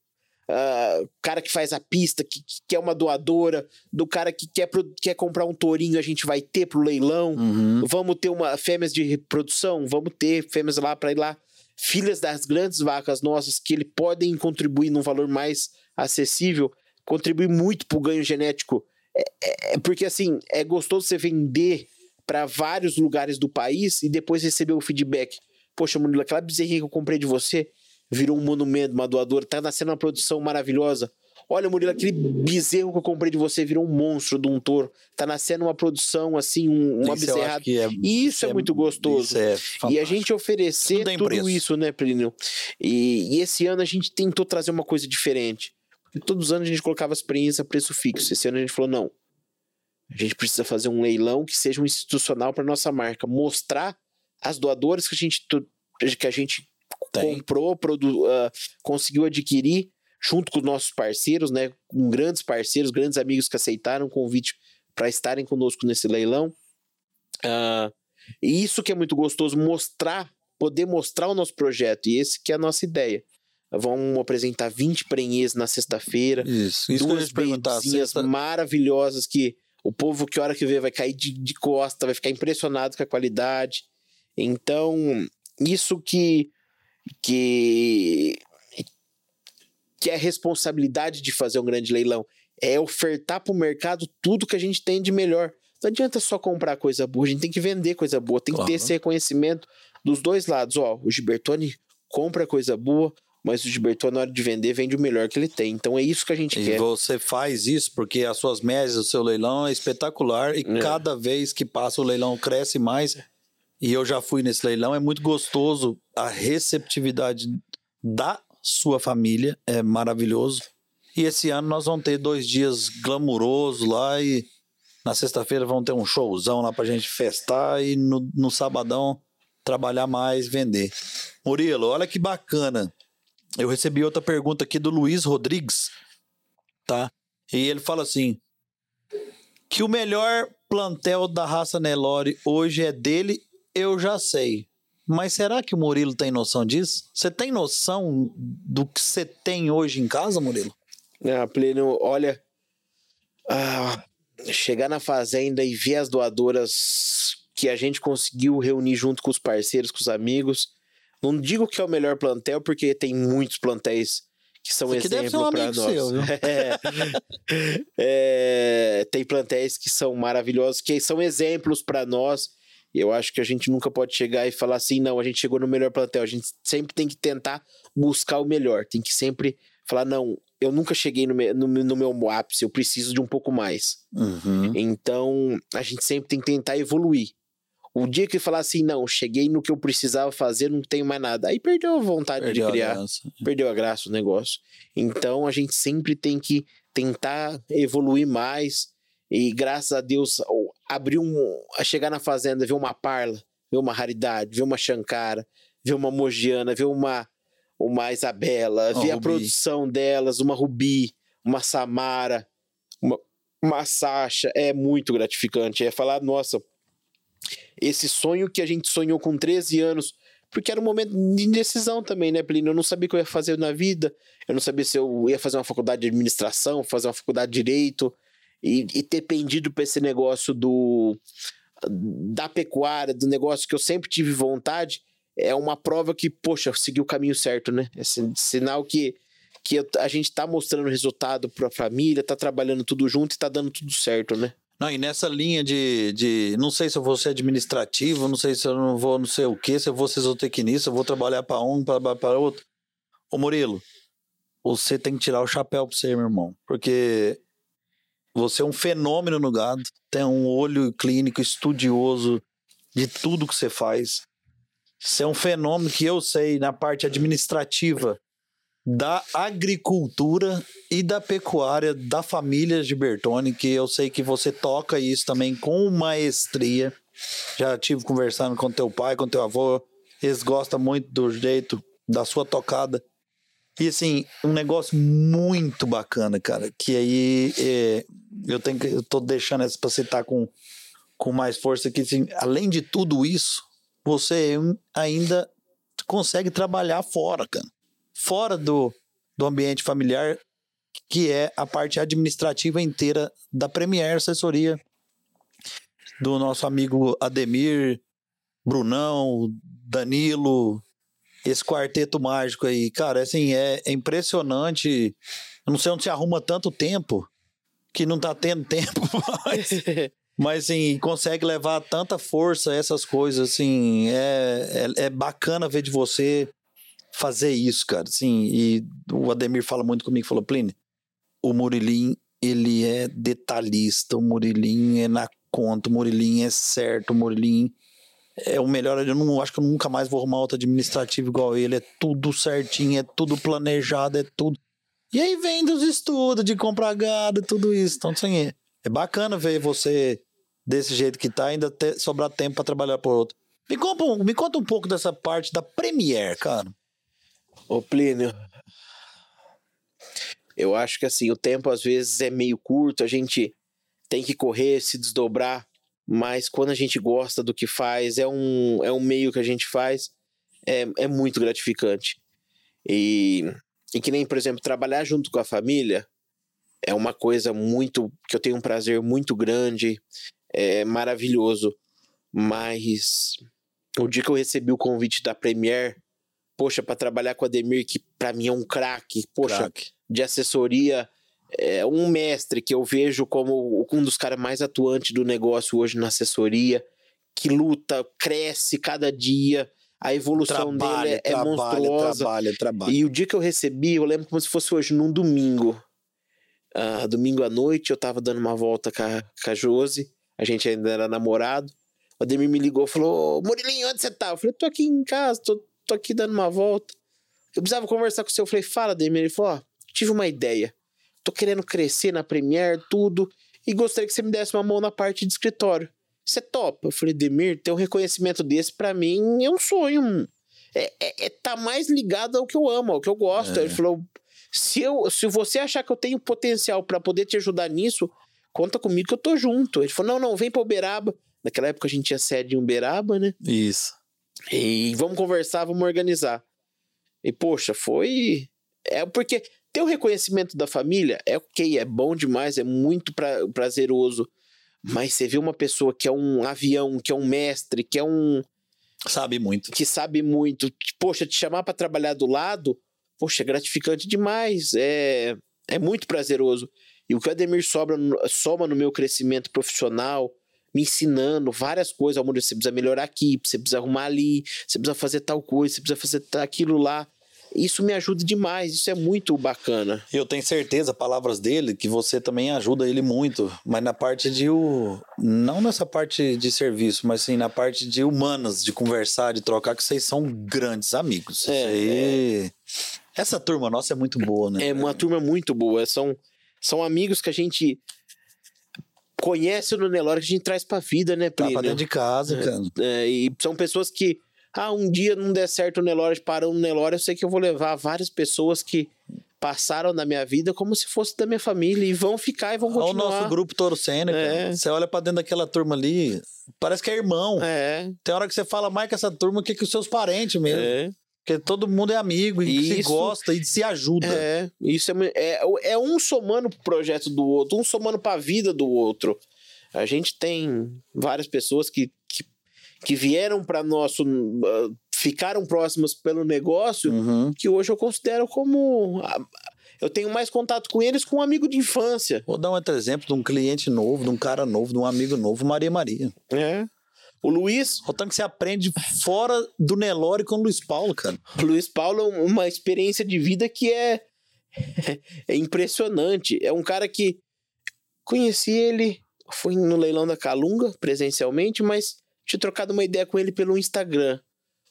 ah, cara que faz a pista, que, que é uma doadora, do cara que quer, quer comprar um tourinho, a gente vai ter pro leilão.
Uhum.
Vamos ter uma fêmeas de reprodução, vamos ter fêmeas lá para ir lá, filhas das grandes vacas nossas que ele podem contribuir num valor mais acessível, contribuir muito pro ganho genético. É, é- é porque assim, é gostoso você vender para vários lugares do país e depois receber o feedback. Poxa, Murilo, aquela bezerrinha que eu comprei de você virou um monumento, uma doadora, tá nascendo uma produção maravilhosa. Olha, Murilo, aquele bezerro que eu comprei de você virou um monstro de um touro. Tá nascendo uma produção, assim, um- uma
Isso
bezerrada.
é-
E isso é, muito gostoso.
É
E a gente oferecer
Tudo tem
tudo isso, né, Plínio? E, e esse ano a gente tentou trazer uma coisa diferente. Porque todos os anos a gente colocava as experiências a preço fixo. Esse ano a gente falou, não. A gente precisa fazer um leilão que seja um institucional para nossa marca. Mostrar as doadoras que a gente, que a gente
Tem.
comprou, produ, ah, conseguiu adquirir, junto com os nossos parceiros, né? Com grandes parceiros, grandes amigos que aceitaram o convite para estarem conosco nesse leilão. Ah, e isso que é muito gostoso, mostrar poder mostrar o nosso projeto. E esse que é a nossa ideia. Vamos apresentar 20 prenhês na sexta-feira.
Isso, isso
duas
que eu perguntar. Sexta-
maravilhosas que o povo que hora que vê vai cair de, de costa, vai ficar impressionado com a qualidade. Então, isso que que que é a responsabilidade de fazer um grande leilão é ofertar para o mercado tudo que a gente tem de melhor. Não adianta só comprar coisa boa, a gente tem que vender coisa boa, tem que ter esse reconhecimento dos dois lados. Ó, o Gibertoni compra coisa boa, mas o Gibertoni, na hora de vender, vende o melhor que ele tem. Então é isso que a gente
E
quer.
você faz isso porque as suas médias do seu leilão é espetacular e
É.
cada vez que passa o leilão cresce mais. E eu já fui nesse leilão, é muito gostoso. A receptividade da sua família é maravilhoso. E esse ano nós vamos ter dois dias glamurosos lá e na sexta-feira vamos ter um showzão lá pra gente festar e no, no sabadão trabalhar mais, vender. Murilo, olha que bacana. Eu recebi outra pergunta aqui do Luiz Rodrigues, tá? E ele fala assim: que o melhor plantel da raça Nelore hoje é dele, eu já sei. Mas será que o Murilo tem noção disso? Você tem noção do que você tem hoje em casa, Murilo?
Ah, Plínio, olha. ah, chegar na fazenda e ver as doadoras que a gente conseguiu reunir junto com os parceiros, com os amigos. Não digo que é o melhor plantel, porque tem muitos plantéis que são
Isso deve ser um
exemplo para nós.
seu?
É. É, tem plantéis que são maravilhosos, que são exemplos para nós. E eu acho que a gente nunca pode chegar e falar assim, não, a gente chegou no melhor plantel. A gente sempre tem que tentar buscar o melhor. Tem que sempre falar, não, eu nunca cheguei no, me- no, no meu ápice, eu preciso de um pouco mais.
Uhum.
Então, a gente sempre tem que tentar evoluir. O dia que falar assim, não, cheguei no que eu precisava fazer, não tenho mais nada. Aí perdeu a vontade
Perdeu a
de criar
graça.
perdeu a graça o negócio. Então a gente sempre tem que tentar evoluir mais e graças a Deus abrir um a chegar na fazenda, ver uma parla, ver uma raridade, ver uma chancara, ver uma mogiana, ver uma uma Isabela,
Uma
ver a
Rubi.
produção delas, uma Rubi, uma Samara, uma, uma Sasha, é muito gratificante. É falar, nossa, esse sonho que a gente sonhou com 13 anos, porque era um momento de indecisão também, né, Plínio? Eu não sabia o que eu ia fazer na vida, eu não sabia se eu ia fazer uma faculdade de administração, fazer uma faculdade de direito, e, e ter pendido para esse negócio do da pecuária, do negócio que eu sempre tive vontade, é uma prova que, poxa, eu segui o caminho certo, né? É sin- sinal que, que a gente tá mostrando resultado para a família, tá trabalhando tudo junto e tá dando tudo certo, né?
Não, e nessa linha de, de. Não sei se eu vou ser administrativo, não sei se eu não vou não sei o quê, se eu vou ser zootecnista, eu vou trabalhar para um, para outro. Ô Murilo, você tem que tirar o chapéu pra você, meu irmão. Porque você é um fenômeno no gado, tem um olho clínico estudioso de tudo que você faz. Você é um fenômeno que eu sei na parte administrativa da agricultura e da pecuária da família de Bertone, que eu sei que você toca isso também com maestria. Já tive conversando com teu pai, com teu avô, eles gostam muito do jeito da sua tocada. E assim, um negócio muito bacana, cara, que aí é, eu tenho que, eu tô deixando essa pra citar com, com mais força que assim, além de tudo isso, você ainda consegue trabalhar fora, cara. Fora do, do ambiente familiar, que é a parte administrativa inteira da Premier Assessoria, do nosso amigo Ademir, Brunão, Danilo, esse quarteto mágico aí. Cara, assim, é, é impressionante. Não sei onde se arruma tanto tempo, que não tá tendo tempo mais. Mas, assim, consegue levar tanta força essas coisas, assim, é, é, é bacana ver de você fazer isso, cara, assim, e o Ademir fala muito comigo, falou, Plínio, o Murilim, ele é detalhista, o Murilim é na conta, o Murilim é certo, o Murilim é o melhor, eu não acho que eu nunca mais vou arrumar outro administrativo igual ele, é tudo certinho, é tudo planejado, é tudo... E aí vem dos estudos de comprar gado, tudo isso, então, assim, é, é bacana ver você desse jeito que tá, ainda ter, sobrar tempo para trabalhar por outro. Me conta, me conta um pouco dessa parte da Premiere, cara.
Ô Plínio, eu acho que assim, o tempo às vezes é meio curto, a gente tem que correr, se desdobrar, mas quando a gente gosta do que faz, é um, é um meio que a gente faz, é, é muito gratificante. E, e que nem, por exemplo, trabalhar junto com a família é uma coisa muito. que eu tenho um prazer muito grande, é maravilhoso. Mas o dia que eu recebi o convite da Premier, poxa, para trabalhar com a Ademir, que para mim é um craque, poxa,
Craque.
de assessoria, é um mestre que eu vejo como um dos caras mais atuantes do negócio hoje na assessoria, que luta, cresce cada dia, a evolução
Trabalha,
dele é, é
trabalha,
monstruosa.
trabalha, trabalha.
E o dia que eu recebi, eu lembro como se fosse hoje, num domingo. Ah, domingo à noite, eu tava dando uma volta com a, com a Josi, a gente ainda era namorado. O Ademir me ligou e falou: "Ô, Murilinho, onde você tá? Eu falei: tô aqui em casa, tô, tô aqui dando uma volta. Eu precisava conversar com você. Eu falei: fala, Ademir. Ele falou: ó, tive uma ideia. Tô querendo crescer na Premiere, tudo, e gostaria que você me desse uma mão na parte de escritório. Você topa? Eu falei: Demir, ter um reconhecimento desse pra mim é um sonho. É, é, é tá mais ligado ao que eu amo, ao que eu gosto.
É.
Ele falou: se, eu, se você achar que eu tenho potencial pra poder te ajudar nisso, conta comigo que eu tô junto. Ele falou: não, não, vem pra Uberaba. Naquela época a gente tinha sede em Uberaba, né?
Isso.
E vamos conversar, vamos organizar. E, poxa, foi. É porque ter o reconhecimento da família é ok, é bom demais, é muito pra, prazeroso. Mas você vê uma pessoa que é um avião, que é um mestre, que é um.
Sabe muito.
que sabe muito, poxa, te chamar pra trabalhar do lado, poxa, é gratificante demais. É, é muito prazeroso. E o que o Ademir sobra, soma no meu crescimento profissional, me ensinando várias coisas. Amor, você precisa melhorar aqui, você precisa arrumar ali, você precisa fazer tal coisa, você precisa fazer aquilo lá. Isso me ajuda demais, isso é muito bacana.
Eu tenho certeza, palavras dele, que você também ajuda ele muito, mas na parte de o. Não nessa parte de serviço, mas sim na parte de humanas, de conversar, de trocar, que vocês são grandes amigos.
É,
aí- Essa turma nossa é muito boa, né?
É uma turma muito boa. São, são amigos que a gente conhece no Nelore, que a gente traz pra vida, né,
Tá pra
Plínio?
dentro de casa, cara.
É, e são pessoas que, ah, um dia não der certo o Nelore, parou no Nelore, eu sei que eu vou levar várias pessoas que passaram na minha vida como se fosse da minha família e vão ficar e vão
Olha o
continuar.
nosso grupo Toro Sênior,
É.
Você olha pra dentro daquela turma ali, parece que é irmão.
É,
Tem hora que você fala mais com essa turma que com seus parentes mesmo.
é,
Porque todo mundo é amigo e se
Isso.
gosta e se ajuda.
é. Isso é, é, é um somando pro projeto do outro, um somando pra vida do outro. A gente tem várias pessoas que, que, que vieram para nosso. ah, ficaram próximas pelo negócio
Uhum.
que hoje eu considero como. ah, Eu tenho mais contato com eles com um amigo de infância.
Vou dar um outro exemplo de um cliente novo, de um cara novo, de um amigo novo, Maria Maria.
É. O Luiz,
O tanto que você aprende fora do Nelore com o Luiz Paulo, cara.
o Luiz Paulo é uma experiência de vida que é, é impressionante. É um cara que conheci ele, fui no leilão da Calunga presencialmente, mas tinha trocado uma ideia com ele pelo Instagram.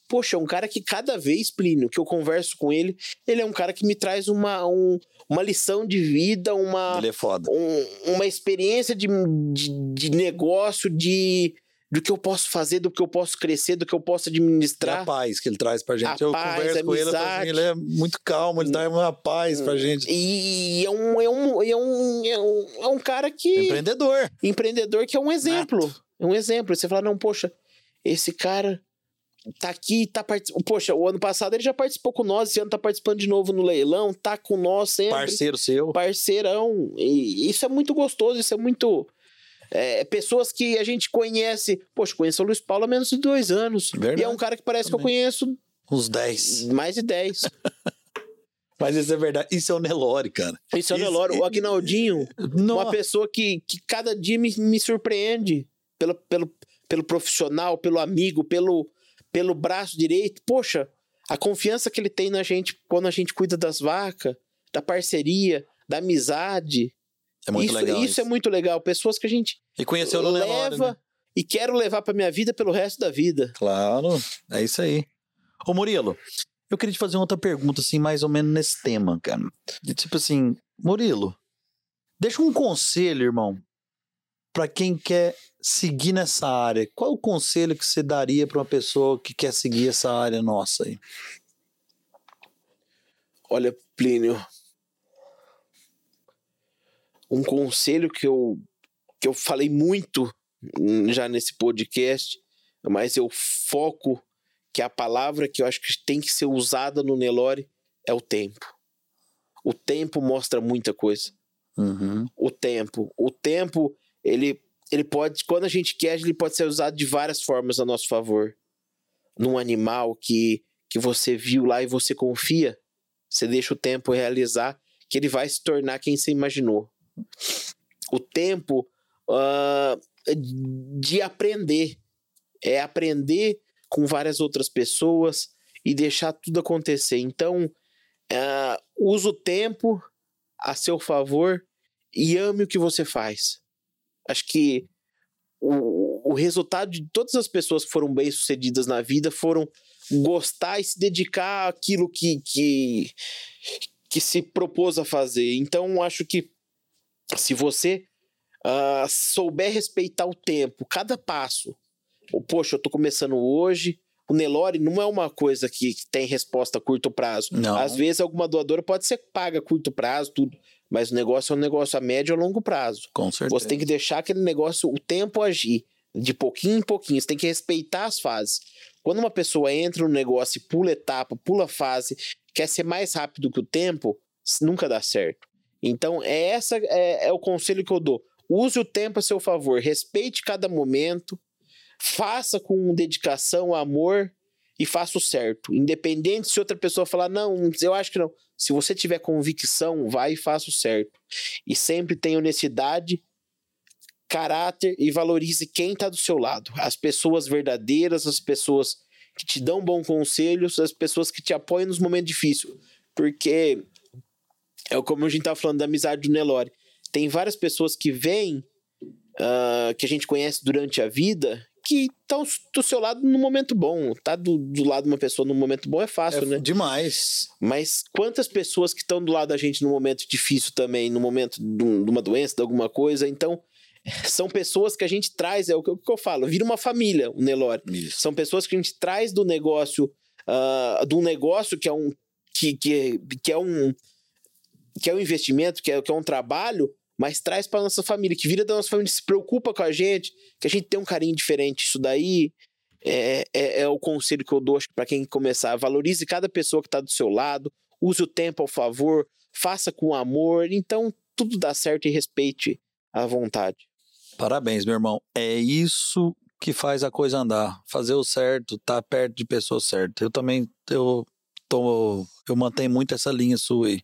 Poxa, é um cara que cada vez, Plínio, que eu converso com ele, ele é um cara que me traz uma, um- uma lição de vida, uma,
Ele é foda.
um- uma experiência de, de, de negócio, de do que eu posso fazer, do que eu posso crescer, do que eu posso
E a
administrar.
paz que ele traz pra gente.
A
eu
paz,
converso com ele, assim, ele é muito calmo, ele dá uma paz pra gente.
E é um, é um, é um, é um, é um cara que.
Empreendedor.
empreendedor que é um exemplo. É um exemplo. Você fala, não, poxa, esse cara tá aqui, tá participando. Poxa, o ano passado ele já participou com nós, esse ano tá participando de novo no leilão, tá com nós sempre.
Parceiro seu.
parceirão. E isso é muito gostoso, isso é muito. É, pessoas que a gente conhece. Poxa, conheço o Luiz Paulo há menos de dois anos.
Verdade.
E é um cara que parece que eu
Também.
conheço
Uns 10.
mais de 10.
Mas isso é verdade. Isso é o Nelore, cara.
Isso é o
Isso-
Nelore. O Agnaldinho,
Não,
uma pessoa que, que cada dia me, me surpreende pelo, pelo, pelo profissional, pelo amigo, pelo, pelo braço direito. Poxa, a confiança que ele tem na gente quando a gente cuida das vacas, da parceria, da amizade.
É muito
isso,
legal.
isso é muito legal. Pessoas que a gente
E conheceu no Nelore.
leva
né?
e quero levar pra minha vida pelo resto da vida.
Claro, é isso aí. Ô Murilo, eu queria te fazer uma outra pergunta, assim, mais ou menos nesse tema, cara. De tipo assim, Murilo, deixa um conselho, irmão, pra quem quer seguir nessa área. Qual o conselho que você daria pra uma pessoa que quer seguir essa área nossa aí?
Olha, Plínio, um conselho que eu, que eu falei muito já nesse podcast, mas eu foco que a palavra que eu acho que tem que ser usada no Nelore é o tempo. O tempo mostra muita coisa.
Uhum.
O tempo. O tempo, ele, ele pode, quando a gente quer, ele pode ser usado de várias formas a nosso favor. Num animal que, que você viu lá e você confia, você deixa o tempo realizar que ele vai se tornar quem você imaginou. O tempo uh, de aprender. É aprender com várias outras pessoas e deixar tudo acontecer. Então, uh, use o tempo a seu favor e ame o que você faz. Acho que o, o resultado de todas as pessoas que foram bem-sucedidas na vida foram gostar e se dedicar àquilo que, que, que se propôs a fazer. Então, acho que se você uh, souber respeitar o tempo, cada passo, poxa, eu tô começando hoje. O Nelore não é uma coisa que, que tem resposta a curto prazo.
Não.
Às vezes, alguma doadora pode ser paga a curto prazo, tudo. Mas o negócio é um negócio a médio ou longo prazo.
Com certeza.
Você tem que deixar aquele negócio, o tempo agir. De pouquinho em pouquinho. Você tem que respeitar as fases. Quando uma pessoa entra no negócio e pula etapa, pula fase, quer ser mais rápido que o tempo, nunca dá certo. Então, é essa é, é o conselho que eu dou. Use o tempo a seu favor, respeite cada momento, faça com dedicação, amor e faça o certo. Independente se outra pessoa falar, não, eu acho que não. Se você tiver convicção, vai e faça o certo. E sempre tenha honestidade, caráter e valorize quem está do seu lado. As pessoas verdadeiras, as pessoas que te dão bons conselhos, as pessoas que te apoiam nos momentos difíceis. Porque é como a gente tá falando da amizade do Nelore. Tem várias pessoas que vêm, uh, que a gente conhece durante a vida, que estão do seu lado no momento bom. Tá do, do lado de uma pessoa no momento bom é fácil,
É
né?
demais.
Mas quantas pessoas que estão do lado da gente no momento difícil também, no momento de um- de uma doença, de alguma coisa, então são pessoas que a gente traz, é o que eu, falo, vira uma família, o Nelore.
Isso.
São pessoas que a gente traz do negócio, ah, de um negócio que é um que, que, que é um que é um investimento, que é, que é um trabalho, mas traz para nossa família, que vira da nossa família, se preocupa com a gente, que a gente tem um carinho diferente. Isso daí é, é, é o conselho que eu dou para quem começar. Valorize cada pessoa que está do seu lado, use o tempo ao favor, faça com amor, então tudo dá certo e respeite a vontade.
Parabéns, meu irmão. É isso que faz a coisa andar. Fazer o certo, estar perto de pessoas certas. Eu também eu tô, eu mantenho muito essa linha sua aí.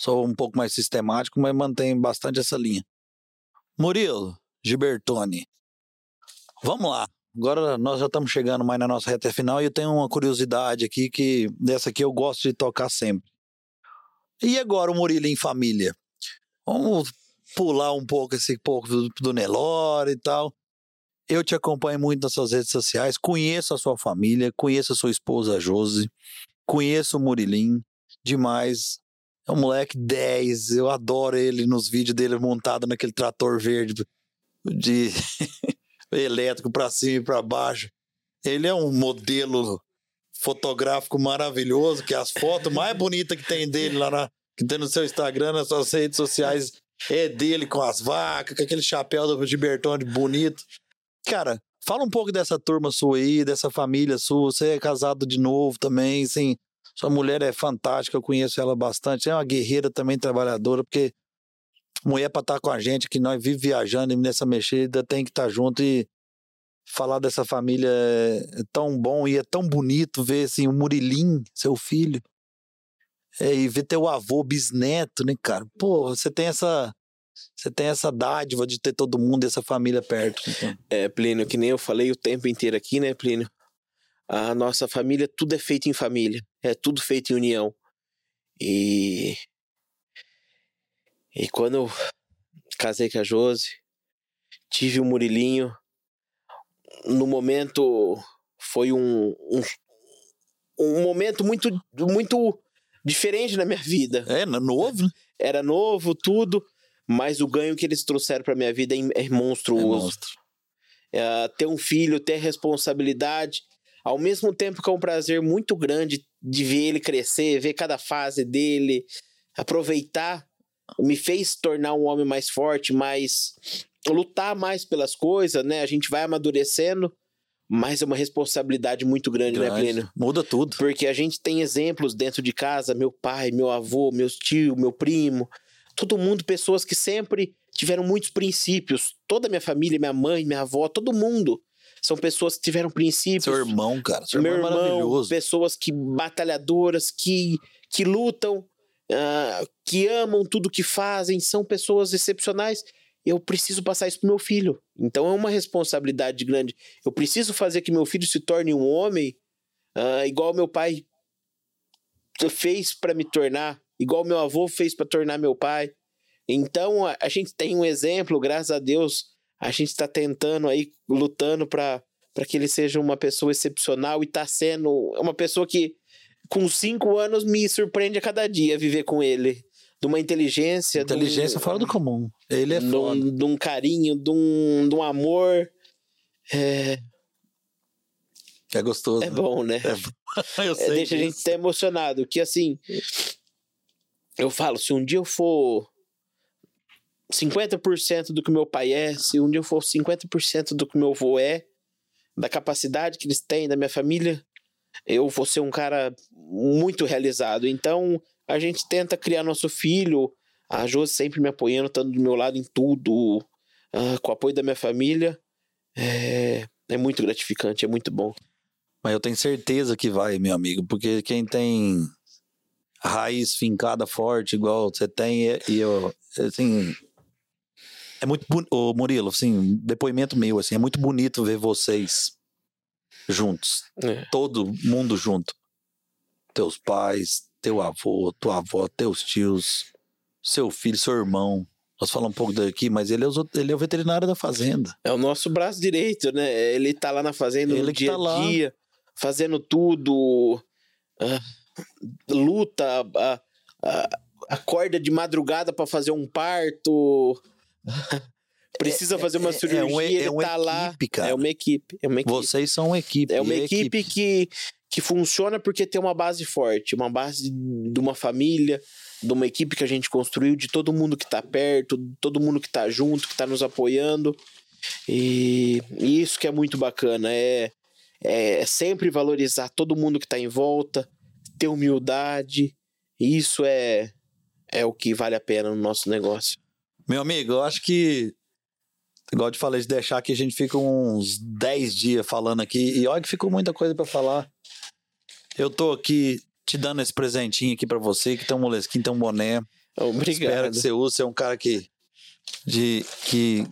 Sou um pouco mais sistemático, mas mantenho bastante essa linha. Murilo, Gibertoni. Vamos lá. Agora nós já estamos chegando mais na nossa reta final e eu tenho uma curiosidade aqui que dessa aqui eu gosto de tocar sempre. E agora o Murilo em família? Vamos pular um pouco esse pouco do, do e tal. Eu te acompanho muito nas suas redes sociais, conheço a sua família, conheço a sua esposa Josi, conheço o Murilim demais. É um moleque 10, eu adoro ele nos vídeos dele montado naquele trator verde de elétrico para cima e para baixo. Ele é um modelo fotográfico maravilhoso, que as fotos mais bonitas que tem dele lá na, que tem no seu Instagram, nas suas redes sociais, é dele com as vacas, com aquele chapéu do Gibertone bonito. Cara, fala um pouco dessa turma sua aí, dessa família sua. Você é casado de novo também, assim. Sua mulher é fantástica, eu conheço ela bastante. É uma guerreira também, trabalhadora, porque mulher pra estar com a gente, que nós vive viajando e nessa mexida, tem que estar junto e falar dessa família é, é tão bom e é tão bonito ver assim, o Murilim, seu filho, é, e ver teu avô, bisneto, né, cara? Pô, você tem essa. Você tem essa dádiva de ter todo mundo, essa família perto. Então.
É, Plínio, que nem eu falei o tempo inteiro aqui, né, Plínio? A nossa família, tudo é feito em família. É tudo feito em união. E. E quando eu casei com a Josi, tive o Murilinho. No momento. Foi um. Um, um momento muito, muito diferente na minha vida.
É, no- novo, né?
Era novo, tudo. Mas o ganho que eles trouxeram pra minha vida é, é
É
monstruoso
monstro.
é, ter um filho, ter responsabilidade, ao mesmo tempo que é um prazer muito grande de ver ele crescer, ver cada fase dele, aproveitar, me fez tornar um homem mais forte, mais lutar mais pelas coisas, né? A gente vai amadurecendo, mas é uma responsabilidade muito grande, né,
Grande.
Plínio?
Muda tudo.
Porque a gente tem exemplos dentro de casa, meu pai, meu avô, meus tios, meu primo, todo mundo, pessoas que sempre tiveram muitos princípios. Toda a minha família, minha mãe, minha avó, todo mundo. São pessoas que tiveram princípios.
Seu irmão, cara. Seu
meu
irmão é
irmão,
maravilhoso.
pessoas que batalhadoras, que, que lutam, ah, que amam tudo que fazem, são pessoas excepcionais. Eu preciso passar isso pro meu filho. Então é uma responsabilidade grande. Eu preciso fazer que meu filho se torne um homem ah, igual meu pai fez para me tornar, igual meu avô fez para tornar meu pai. Então a, a gente tem um exemplo, graças a Deus, a gente está tentando aí, lutando para que ele seja uma pessoa excepcional e tá sendo uma pessoa que com cinco anos me surpreende a cada dia viver com ele. De uma inteligência. de um-
Inteligência fora do comum. Ele é
de
foda.
um, de um carinho, de um, de um amor. É,
É gostoso.
é
né?
bom, né?
É bom. Eu
É,
sei.
deixa a gente
disso.
até emocionado. Que assim, eu falo, se um dia eu for 50% do que meu pai é, se um dia eu for 50% do que meu avô é, da capacidade que eles têm, da minha família, eu vou ser um cara muito realizado. Então, a gente tenta criar nosso filho, a Josi sempre me apoiando, estando do meu lado em tudo, ah, com o apoio da minha família. É, é muito gratificante, é muito bom.
Mas eu tenho certeza que vai, meu amigo, porque quem tem raiz fincada forte, igual você tem, e- e eu, assim. É muito bonito, ô Murilo, assim, depoimento meu, assim, é muito bonito ver vocês juntos,
É.
todo mundo junto. Teus pais, teu avô, tua avó, teus tios, seu filho, seu irmão. Nós falamos um pouco daqui, mas ele é, os ele é o veterinário da fazenda.
É o nosso braço direito, né? Ele tá lá na fazenda
Ele
no dia
tá lá.
a dia, fazendo tudo, ah, luta, a, a- acorda de madrugada pra fazer um parto, precisa fazer uma
é- é
cirurgia,
um- é
ele
uma
tá lá.
equipe, cara.
É uma equipe, é uma equipe.
Vocês são uma equipe.
É uma
e a
equipe, que, que funciona porque tem uma base forte, uma base de uma família, de uma equipe que a gente construiu, de todo mundo que tá perto, todo mundo que tá junto, que tá nos apoiando. E, e isso que é muito bacana, é, é sempre valorizar todo mundo que tá em volta, ter humildade. Isso é, é o que vale a pena no nosso negócio.
Meu amigo, eu acho que. Igual eu te falei, de deixar aqui, a gente fica uns 10 dias falando aqui. E olha que ficou muita coisa pra falar. Eu tô aqui te dando esse presentinho aqui pra você, que tem um molesquinho, tem um boné. Espero
Obrigado.
que você use. Você é um cara que. De, que,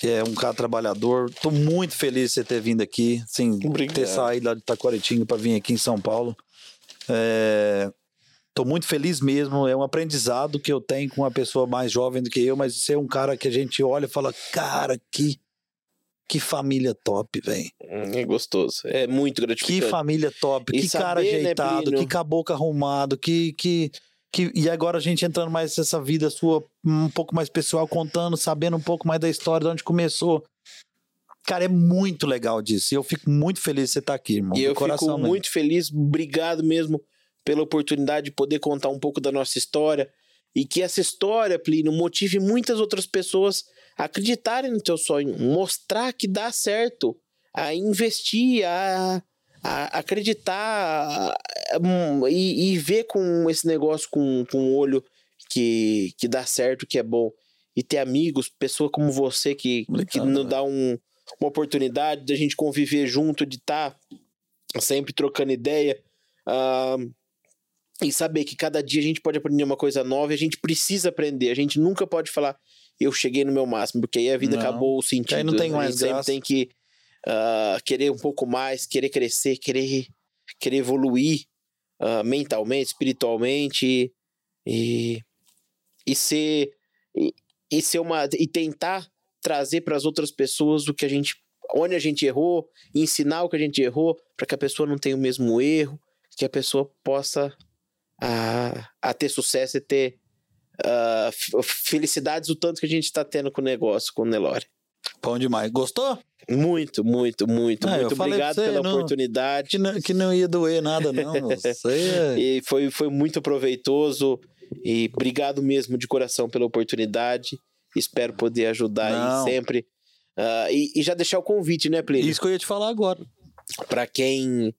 que é um cara trabalhador. Tô muito feliz de você ter vindo aqui. Assim,
Obrigado.
ter saído lá de Taquaritinga pra vir aqui em São Paulo. É, Tô muito feliz mesmo. É um aprendizado que eu tenho com uma pessoa mais jovem do que eu, mas você é um cara que a gente olha e fala: cara, que, que família top, velho.
É gostoso. É muito
Que
gratificante.
família top,
E
que cara
saber, né,
ajeitado,
Plínio?
que caboclo arrumado, que, que, que. E agora a gente entrando mais nessa vida sua, um pouco mais pessoal, contando, sabendo um pouco mais da história, de onde começou. Cara, é muito legal disso. E eu fico muito feliz de você estar aqui, irmão.
E eu
coração
fico
mesmo.
muito feliz, obrigado mesmo pela oportunidade de poder contar um pouco da nossa história e que essa história, Plínio, motive muitas outras pessoas a acreditarem no teu sonho, mostrar que dá certo, a investir, a, a acreditar a- hum, e, e ver com esse negócio com, com o olho que, que dá certo, que é bom. E ter amigos, pessoa como você que, que nos
velho.
dá um, uma oportunidade da gente conviver junto, de estar sempre trocando ideia. ah, e saber que cada dia a gente pode aprender uma coisa nova e a gente precisa aprender. A gente nunca pode falar, eu cheguei no meu máximo, porque aí a vida
Não.
acabou o sentido.
Aí não tem
A
mais
gente sempre
graça.
tem que ah, querer um pouco mais, querer crescer, querer, querer evoluir ah, mentalmente, espiritualmente e, e ser e, e ser uma e tentar trazer para as outras pessoas o que a gente onde a gente errou, ensinar o que a gente errou para que a pessoa não tenha o mesmo erro, que a pessoa possa a, a ter sucesso e ter f- felicidades o tanto que a gente está tendo com o negócio, com o Nelore.
Bom demais. Gostou?
Muito, muito, muito,
Ah,
muito obrigado
você,
pela
não-
oportunidade.
Que não, que não ia doer nada, não. Isso aí é...
E foi, foi muito proveitoso. E obrigado mesmo de coração pela oportunidade. Espero poder ajudar
Não.
aí sempre Uh, e, e, já deixar o convite, né, Plínio?
Isso que eu ia te falar agora.
Para quem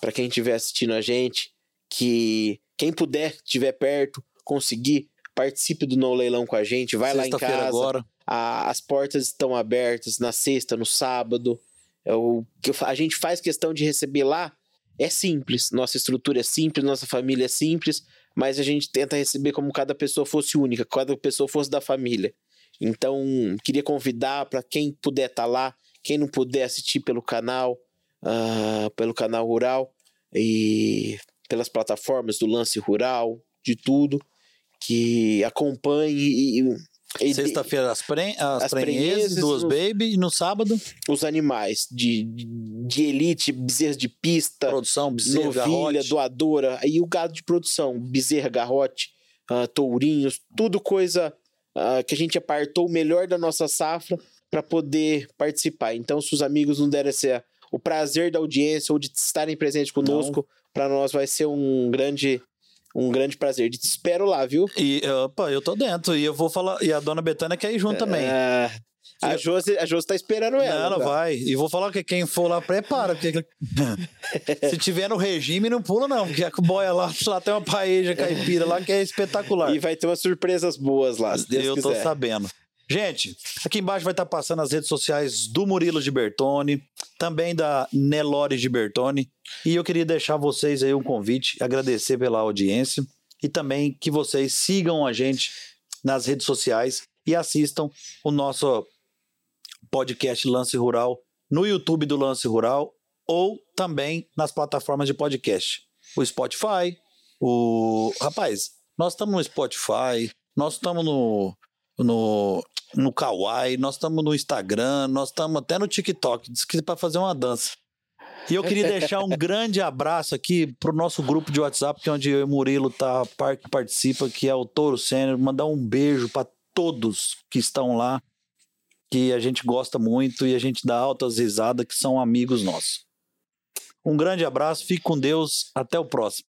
para quem estiver assistindo a gente, que quem puder, estiver perto, conseguir, participe do No Leilão com a gente, vai lá em casa.
Agora.
A, as portas estão abertas na sexta, no sábado. É o que a gente faz questão de receber lá é simples. Nossa estrutura é simples, nossa família é simples, mas a gente tenta receber como cada pessoa fosse única, cada pessoa fosse da família. Então, queria convidar para quem puder estar tá lá, quem não puder assistir pelo canal, uh, pelo canal Rural e pelas plataformas do Lance Rural, de tudo, que acompanhe e,
Sexta-feira as, pre, as, as prenheses, duas os, baby, e no sábado?
Os animais de, de elite, bezerra de pista,
produção, bezerra,
novilha, garrote. doadora, aí o gado de produção, bezerra, garrote, uh, tourinhos, tudo coisa uh, que a gente apartou o melhor da nossa safra para poder participar. Então, se os amigos não derem esse, o prazer da audiência ou de estarem presentes conosco, para nós vai ser um grande um grande prazer. Te espero lá, viu?
E, opa, eu tô dentro. E eu vou falar. E a dona Betânia quer ir junto é... também.
A Josi, a Josi tá esperando ela.
Não, ela vai. E vou falar que quem for lá, prepara. Porque se tiver no regime, não pula, não. Porque a boia lá, lá tem uma paeja caipira lá que é espetacular.
E vai ter umas surpresas boas lá, se Deus
Eu
quiser.
tô sabendo. Gente, aqui embaixo vai estar passando as redes sociais do Murilo Gibertoni, também da Nelore Gibertoni. E eu queria deixar vocês aí um convite, agradecer pela audiência e também que vocês sigam a gente nas redes sociais e assistam o nosso podcast Lance Rural no YouTube do Lance Rural ou também nas plataformas de podcast. O Spotify, o. Rapaz, nós estamos no Spotify, nós estamos no, no no Kawaii, nós estamos no Instagram, nós estamos até no TikTok, diz que para fazer uma dança. E eu queria deixar um grande abraço aqui pro nosso grupo de WhatsApp, que é onde eu e Murilo tá, participa, que é o Toro Sênior. Mandar um beijo para todos que estão lá, que a gente gosta muito e a gente dá altas risadas, que são amigos nossos. Um grande abraço, fique com Deus, até o próximo.